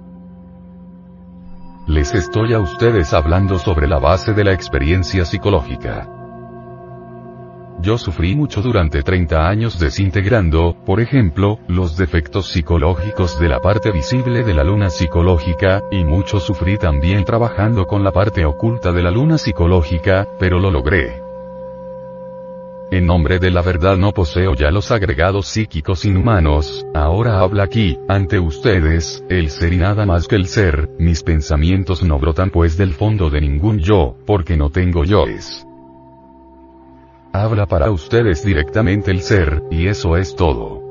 Les estoy a ustedes hablando sobre la base de la experiencia psicológica. Yo sufrí mucho durante 30 años desintegrando, por ejemplo, los defectos psicológicos de la parte visible de la luna psicológica, y mucho sufrí también trabajando con la parte oculta de la luna psicológica, pero lo logré. En nombre de la verdad no poseo ya los agregados psíquicos inhumanos, ahora habla aquí, ante ustedes, el ser y nada más que el ser, mis pensamientos no brotan pues del fondo de ningún yo, porque no tengo yoes. Habla para ustedes directamente el ser, y eso es todo.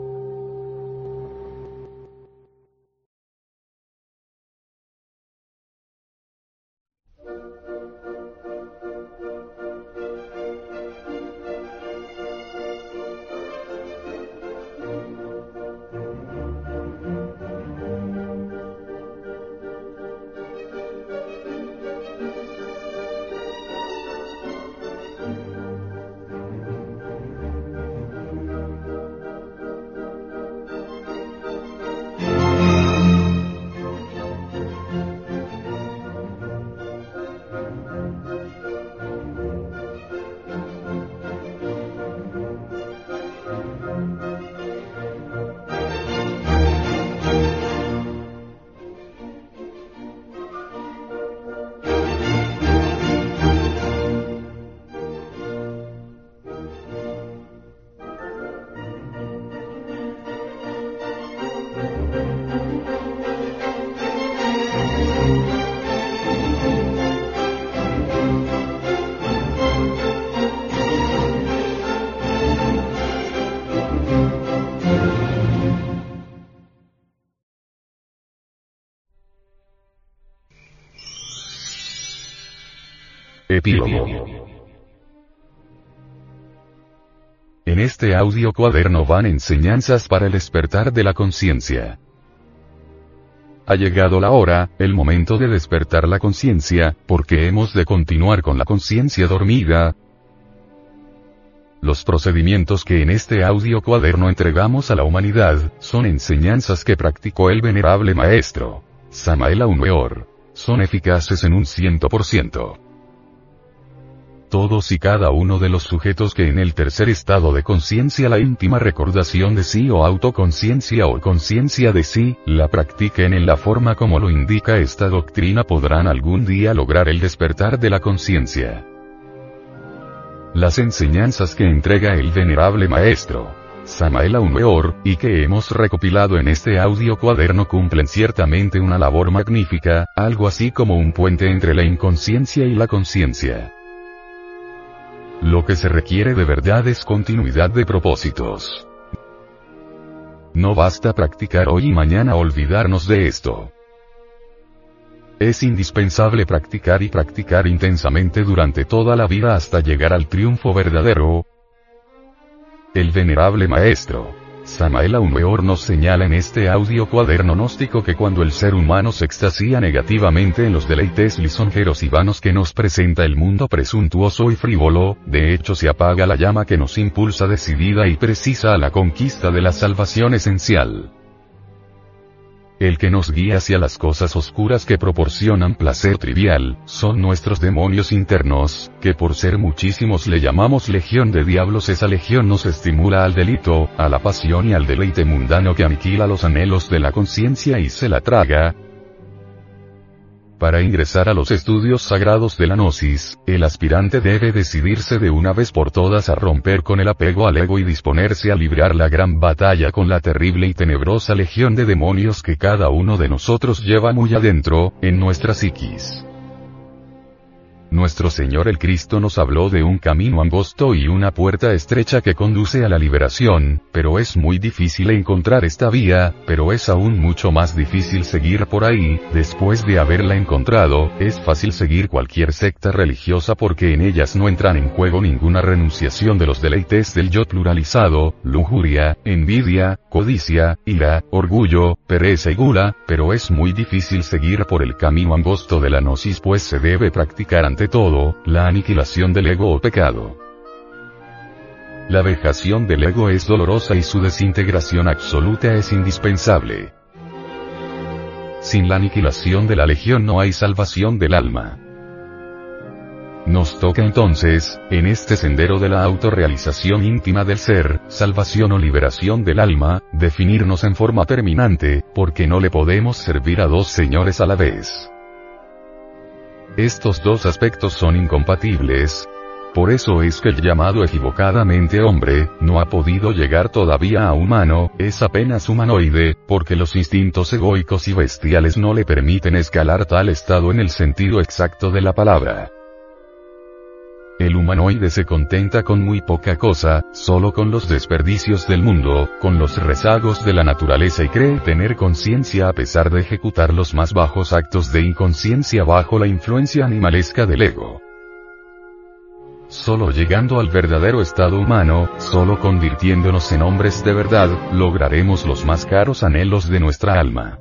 En este audio cuaderno van enseñanzas para el despertar de la conciencia. Ha llegado la hora, el momento de despertar la conciencia, porque hemos de continuar con la conciencia dormida. Los procedimientos que en este audio cuaderno entregamos a la humanidad, son enseñanzas que practicó el venerable maestro, Samael Aumeor. Son eficaces en un ciento por ciento todos y cada uno de los sujetos que en el tercer estado de conciencia la íntima recordación de sí o autoconciencia o conciencia de sí, la practiquen en la forma como lo indica esta doctrina podrán algún día lograr el despertar de la conciencia. Las enseñanzas que entrega el venerable maestro, Samael Aumeor, y que hemos recopilado en este audio cuaderno cumplen ciertamente una labor magnífica, algo así como un puente entre la inconsciencia y la conciencia. Lo que se requiere de verdad es continuidad de propósitos. No basta practicar hoy y mañana olvidarnos de esto. Es indispensable practicar y practicar intensamente durante toda la vida hasta llegar al triunfo verdadero. El venerable maestro, Samael Aumeor nos señala en este audio cuaderno gnóstico que cuando el ser humano se extasía negativamente en los deleites lisonjeros y vanos que nos presenta el mundo presuntuoso y frívolo, de hecho se apaga la llama que nos impulsa decidida y precisa a la conquista de la salvación esencial el que nos guía hacia las cosas oscuras que proporcionan placer trivial, son nuestros demonios internos, que por ser muchísimos le llamamos legión de diablos. Esa legión nos estimula al delito, a la pasión y al deleite mundano que aniquila los anhelos de la conciencia y se la traga, para ingresar a los estudios sagrados de la gnosis, el aspirante debe decidirse de una vez por todas a romper con el apego al ego y disponerse a librar la gran batalla con la terrible y tenebrosa legión de demonios que cada uno de nosotros lleva muy adentro, en nuestra psiquis. Nuestro Señor el Cristo nos habló de un camino angosto y una puerta estrecha que conduce a la liberación, pero es muy difícil encontrar esta vía, pero es aún mucho más difícil seguir por ahí, después de haberla encontrado, es fácil seguir cualquier secta religiosa porque en ellas no entran en juego ninguna renunciación de los deleites del yo pluralizado, lujuria, envidia, codicia, ira, orgullo, pereza y gula, pero es muy difícil seguir por el camino angosto de la gnosis pues se debe practicar todo, la aniquilación del ego o pecado. La vejación del ego es dolorosa y su desintegración absoluta es indispensable. Sin la aniquilación de la legión no hay salvación del alma. Nos toca entonces, en este sendero de la autorrealización íntima del ser, salvación o liberación del alma, definirnos en forma terminante, porque no le podemos servir a dos señores a la vez. Estos dos aspectos son incompatibles. Por eso es que el llamado equivocadamente hombre, no ha podido llegar todavía a humano, es apenas humanoide, porque los instintos egoicos y bestiales no le permiten escalar tal estado en el sentido exacto de la palabra. El humanoide se contenta con muy poca cosa, solo con los desperdicios del mundo, con los rezagos de la naturaleza y cree tener conciencia a pesar de ejecutar los más bajos actos de inconsciencia bajo la influencia animalesca del ego. Solo llegando al verdadero estado humano, solo convirtiéndonos en hombres de verdad, lograremos los más caros anhelos de nuestra alma.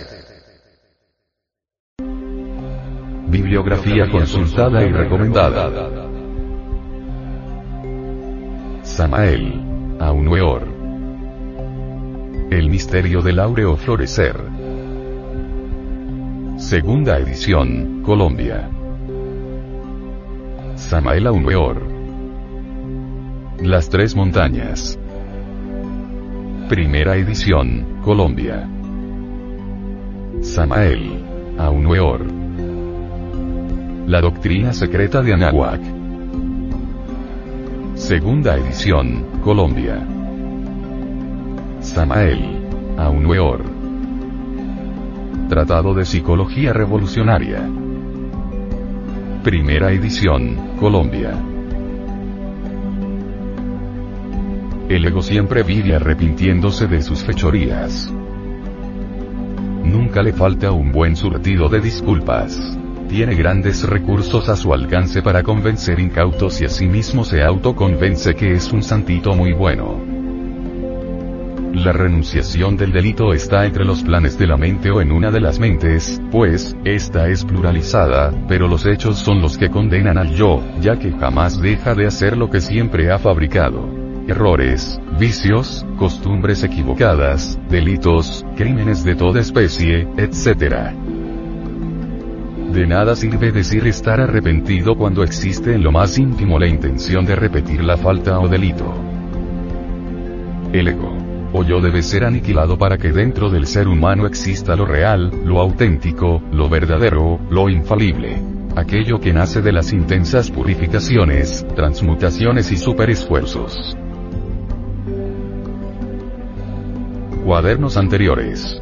Bibliografía consultada y recomendada. Samael. Aunueor. El misterio del áureo florecer. Segunda edición, Colombia. Samael Aunueor. Las tres montañas. Primera edición, Colombia. Samael. Aunueor. La doctrina secreta de Anáhuac. Segunda edición, Colombia. Samael. Aunueor. Tratado de Psicología Revolucionaria. Primera edición, Colombia. El ego siempre vive arrepintiéndose de sus fechorías. Nunca le falta un buen surtido de disculpas tiene grandes recursos a su alcance para convencer incautos y asimismo se autoconvence que es un santito muy bueno. La renunciación del delito está entre los planes de la mente o en una de las mentes, pues, esta es pluralizada, pero los hechos son los que condenan al yo, ya que jamás deja de hacer lo que siempre ha fabricado. Errores, vicios, costumbres equivocadas, delitos, crímenes de toda especie, etc. De nada sirve decir estar arrepentido cuando existe en lo más íntimo la intención de repetir la falta o delito. El ego o yo debe ser aniquilado para que dentro del ser humano exista lo real, lo auténtico, lo verdadero, lo infalible. Aquello que nace de las intensas purificaciones, transmutaciones y superesfuerzos. Cuadernos anteriores.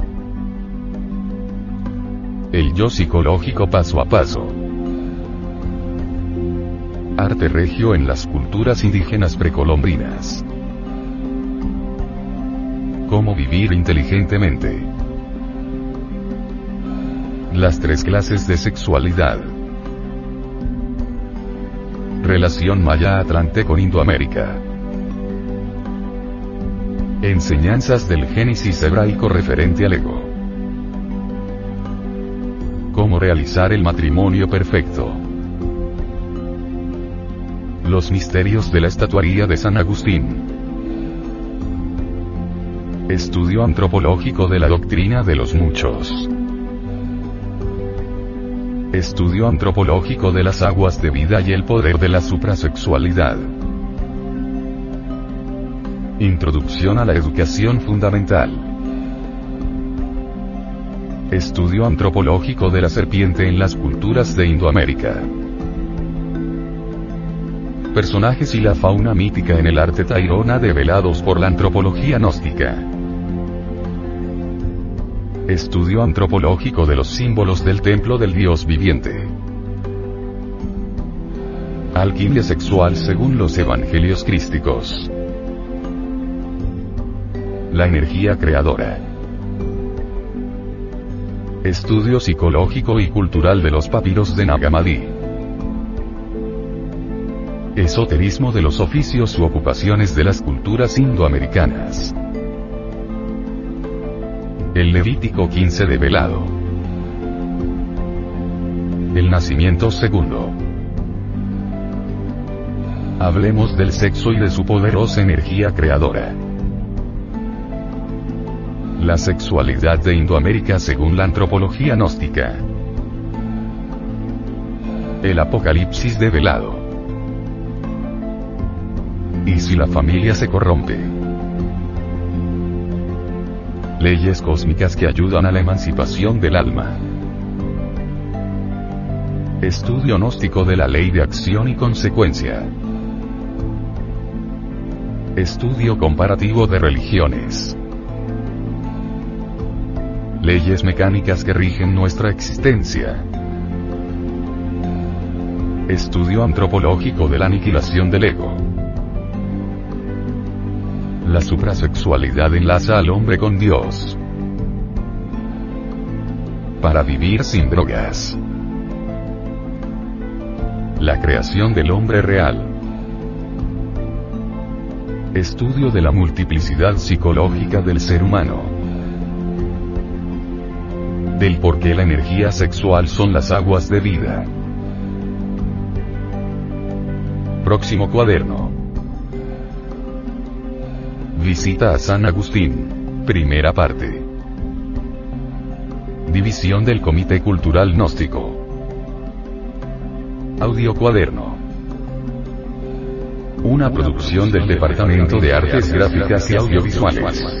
El yo psicológico paso a paso. Arte regio en las culturas indígenas precolombrinas. Cómo vivir inteligentemente. Las tres clases de sexualidad. Relación Maya-Atlante con Indoamérica. Enseñanzas del Génesis hebraico referente al ego. Cómo realizar el matrimonio perfecto. Los misterios de la estatuaría de San Agustín. Estudio antropológico de la doctrina de los muchos. Estudio antropológico de las aguas de vida y el poder de la suprasexualidad. Introducción a la educación fundamental. Estudio antropológico de la serpiente en las culturas de Indoamérica. Personajes y la fauna mítica en el arte tairona develados por la antropología gnóstica. Estudio antropológico de los símbolos del templo del Dios viviente. Alquimia sexual según los evangelios crísticos. La energía creadora. Estudio psicológico y cultural de los papiros de Nagamadi. Esoterismo de los oficios u ocupaciones de las culturas indoamericanas. El Levítico 15 de velado. El nacimiento segundo. Hablemos del sexo y de su poderosa energía creadora. La sexualidad de Indoamérica según la antropología gnóstica. El apocalipsis de velado. ¿Y si la familia se corrompe? Leyes cósmicas que ayudan a la emancipación del alma. Estudio gnóstico de la ley de acción y consecuencia. Estudio comparativo de religiones. Leyes mecánicas que rigen nuestra existencia. Estudio antropológico de la aniquilación del ego. La suprasexualidad enlaza al hombre con Dios. Para vivir sin drogas. La creación del hombre real. Estudio de la multiplicidad psicológica del ser humano. Del por qué la energía sexual son las aguas de vida. Próximo cuaderno. Visita a San Agustín. Primera parte. División del Comité Cultural Gnóstico. Audio Cuaderno. Una producción del Departamento de Artes Gráficas y Audiovisuales.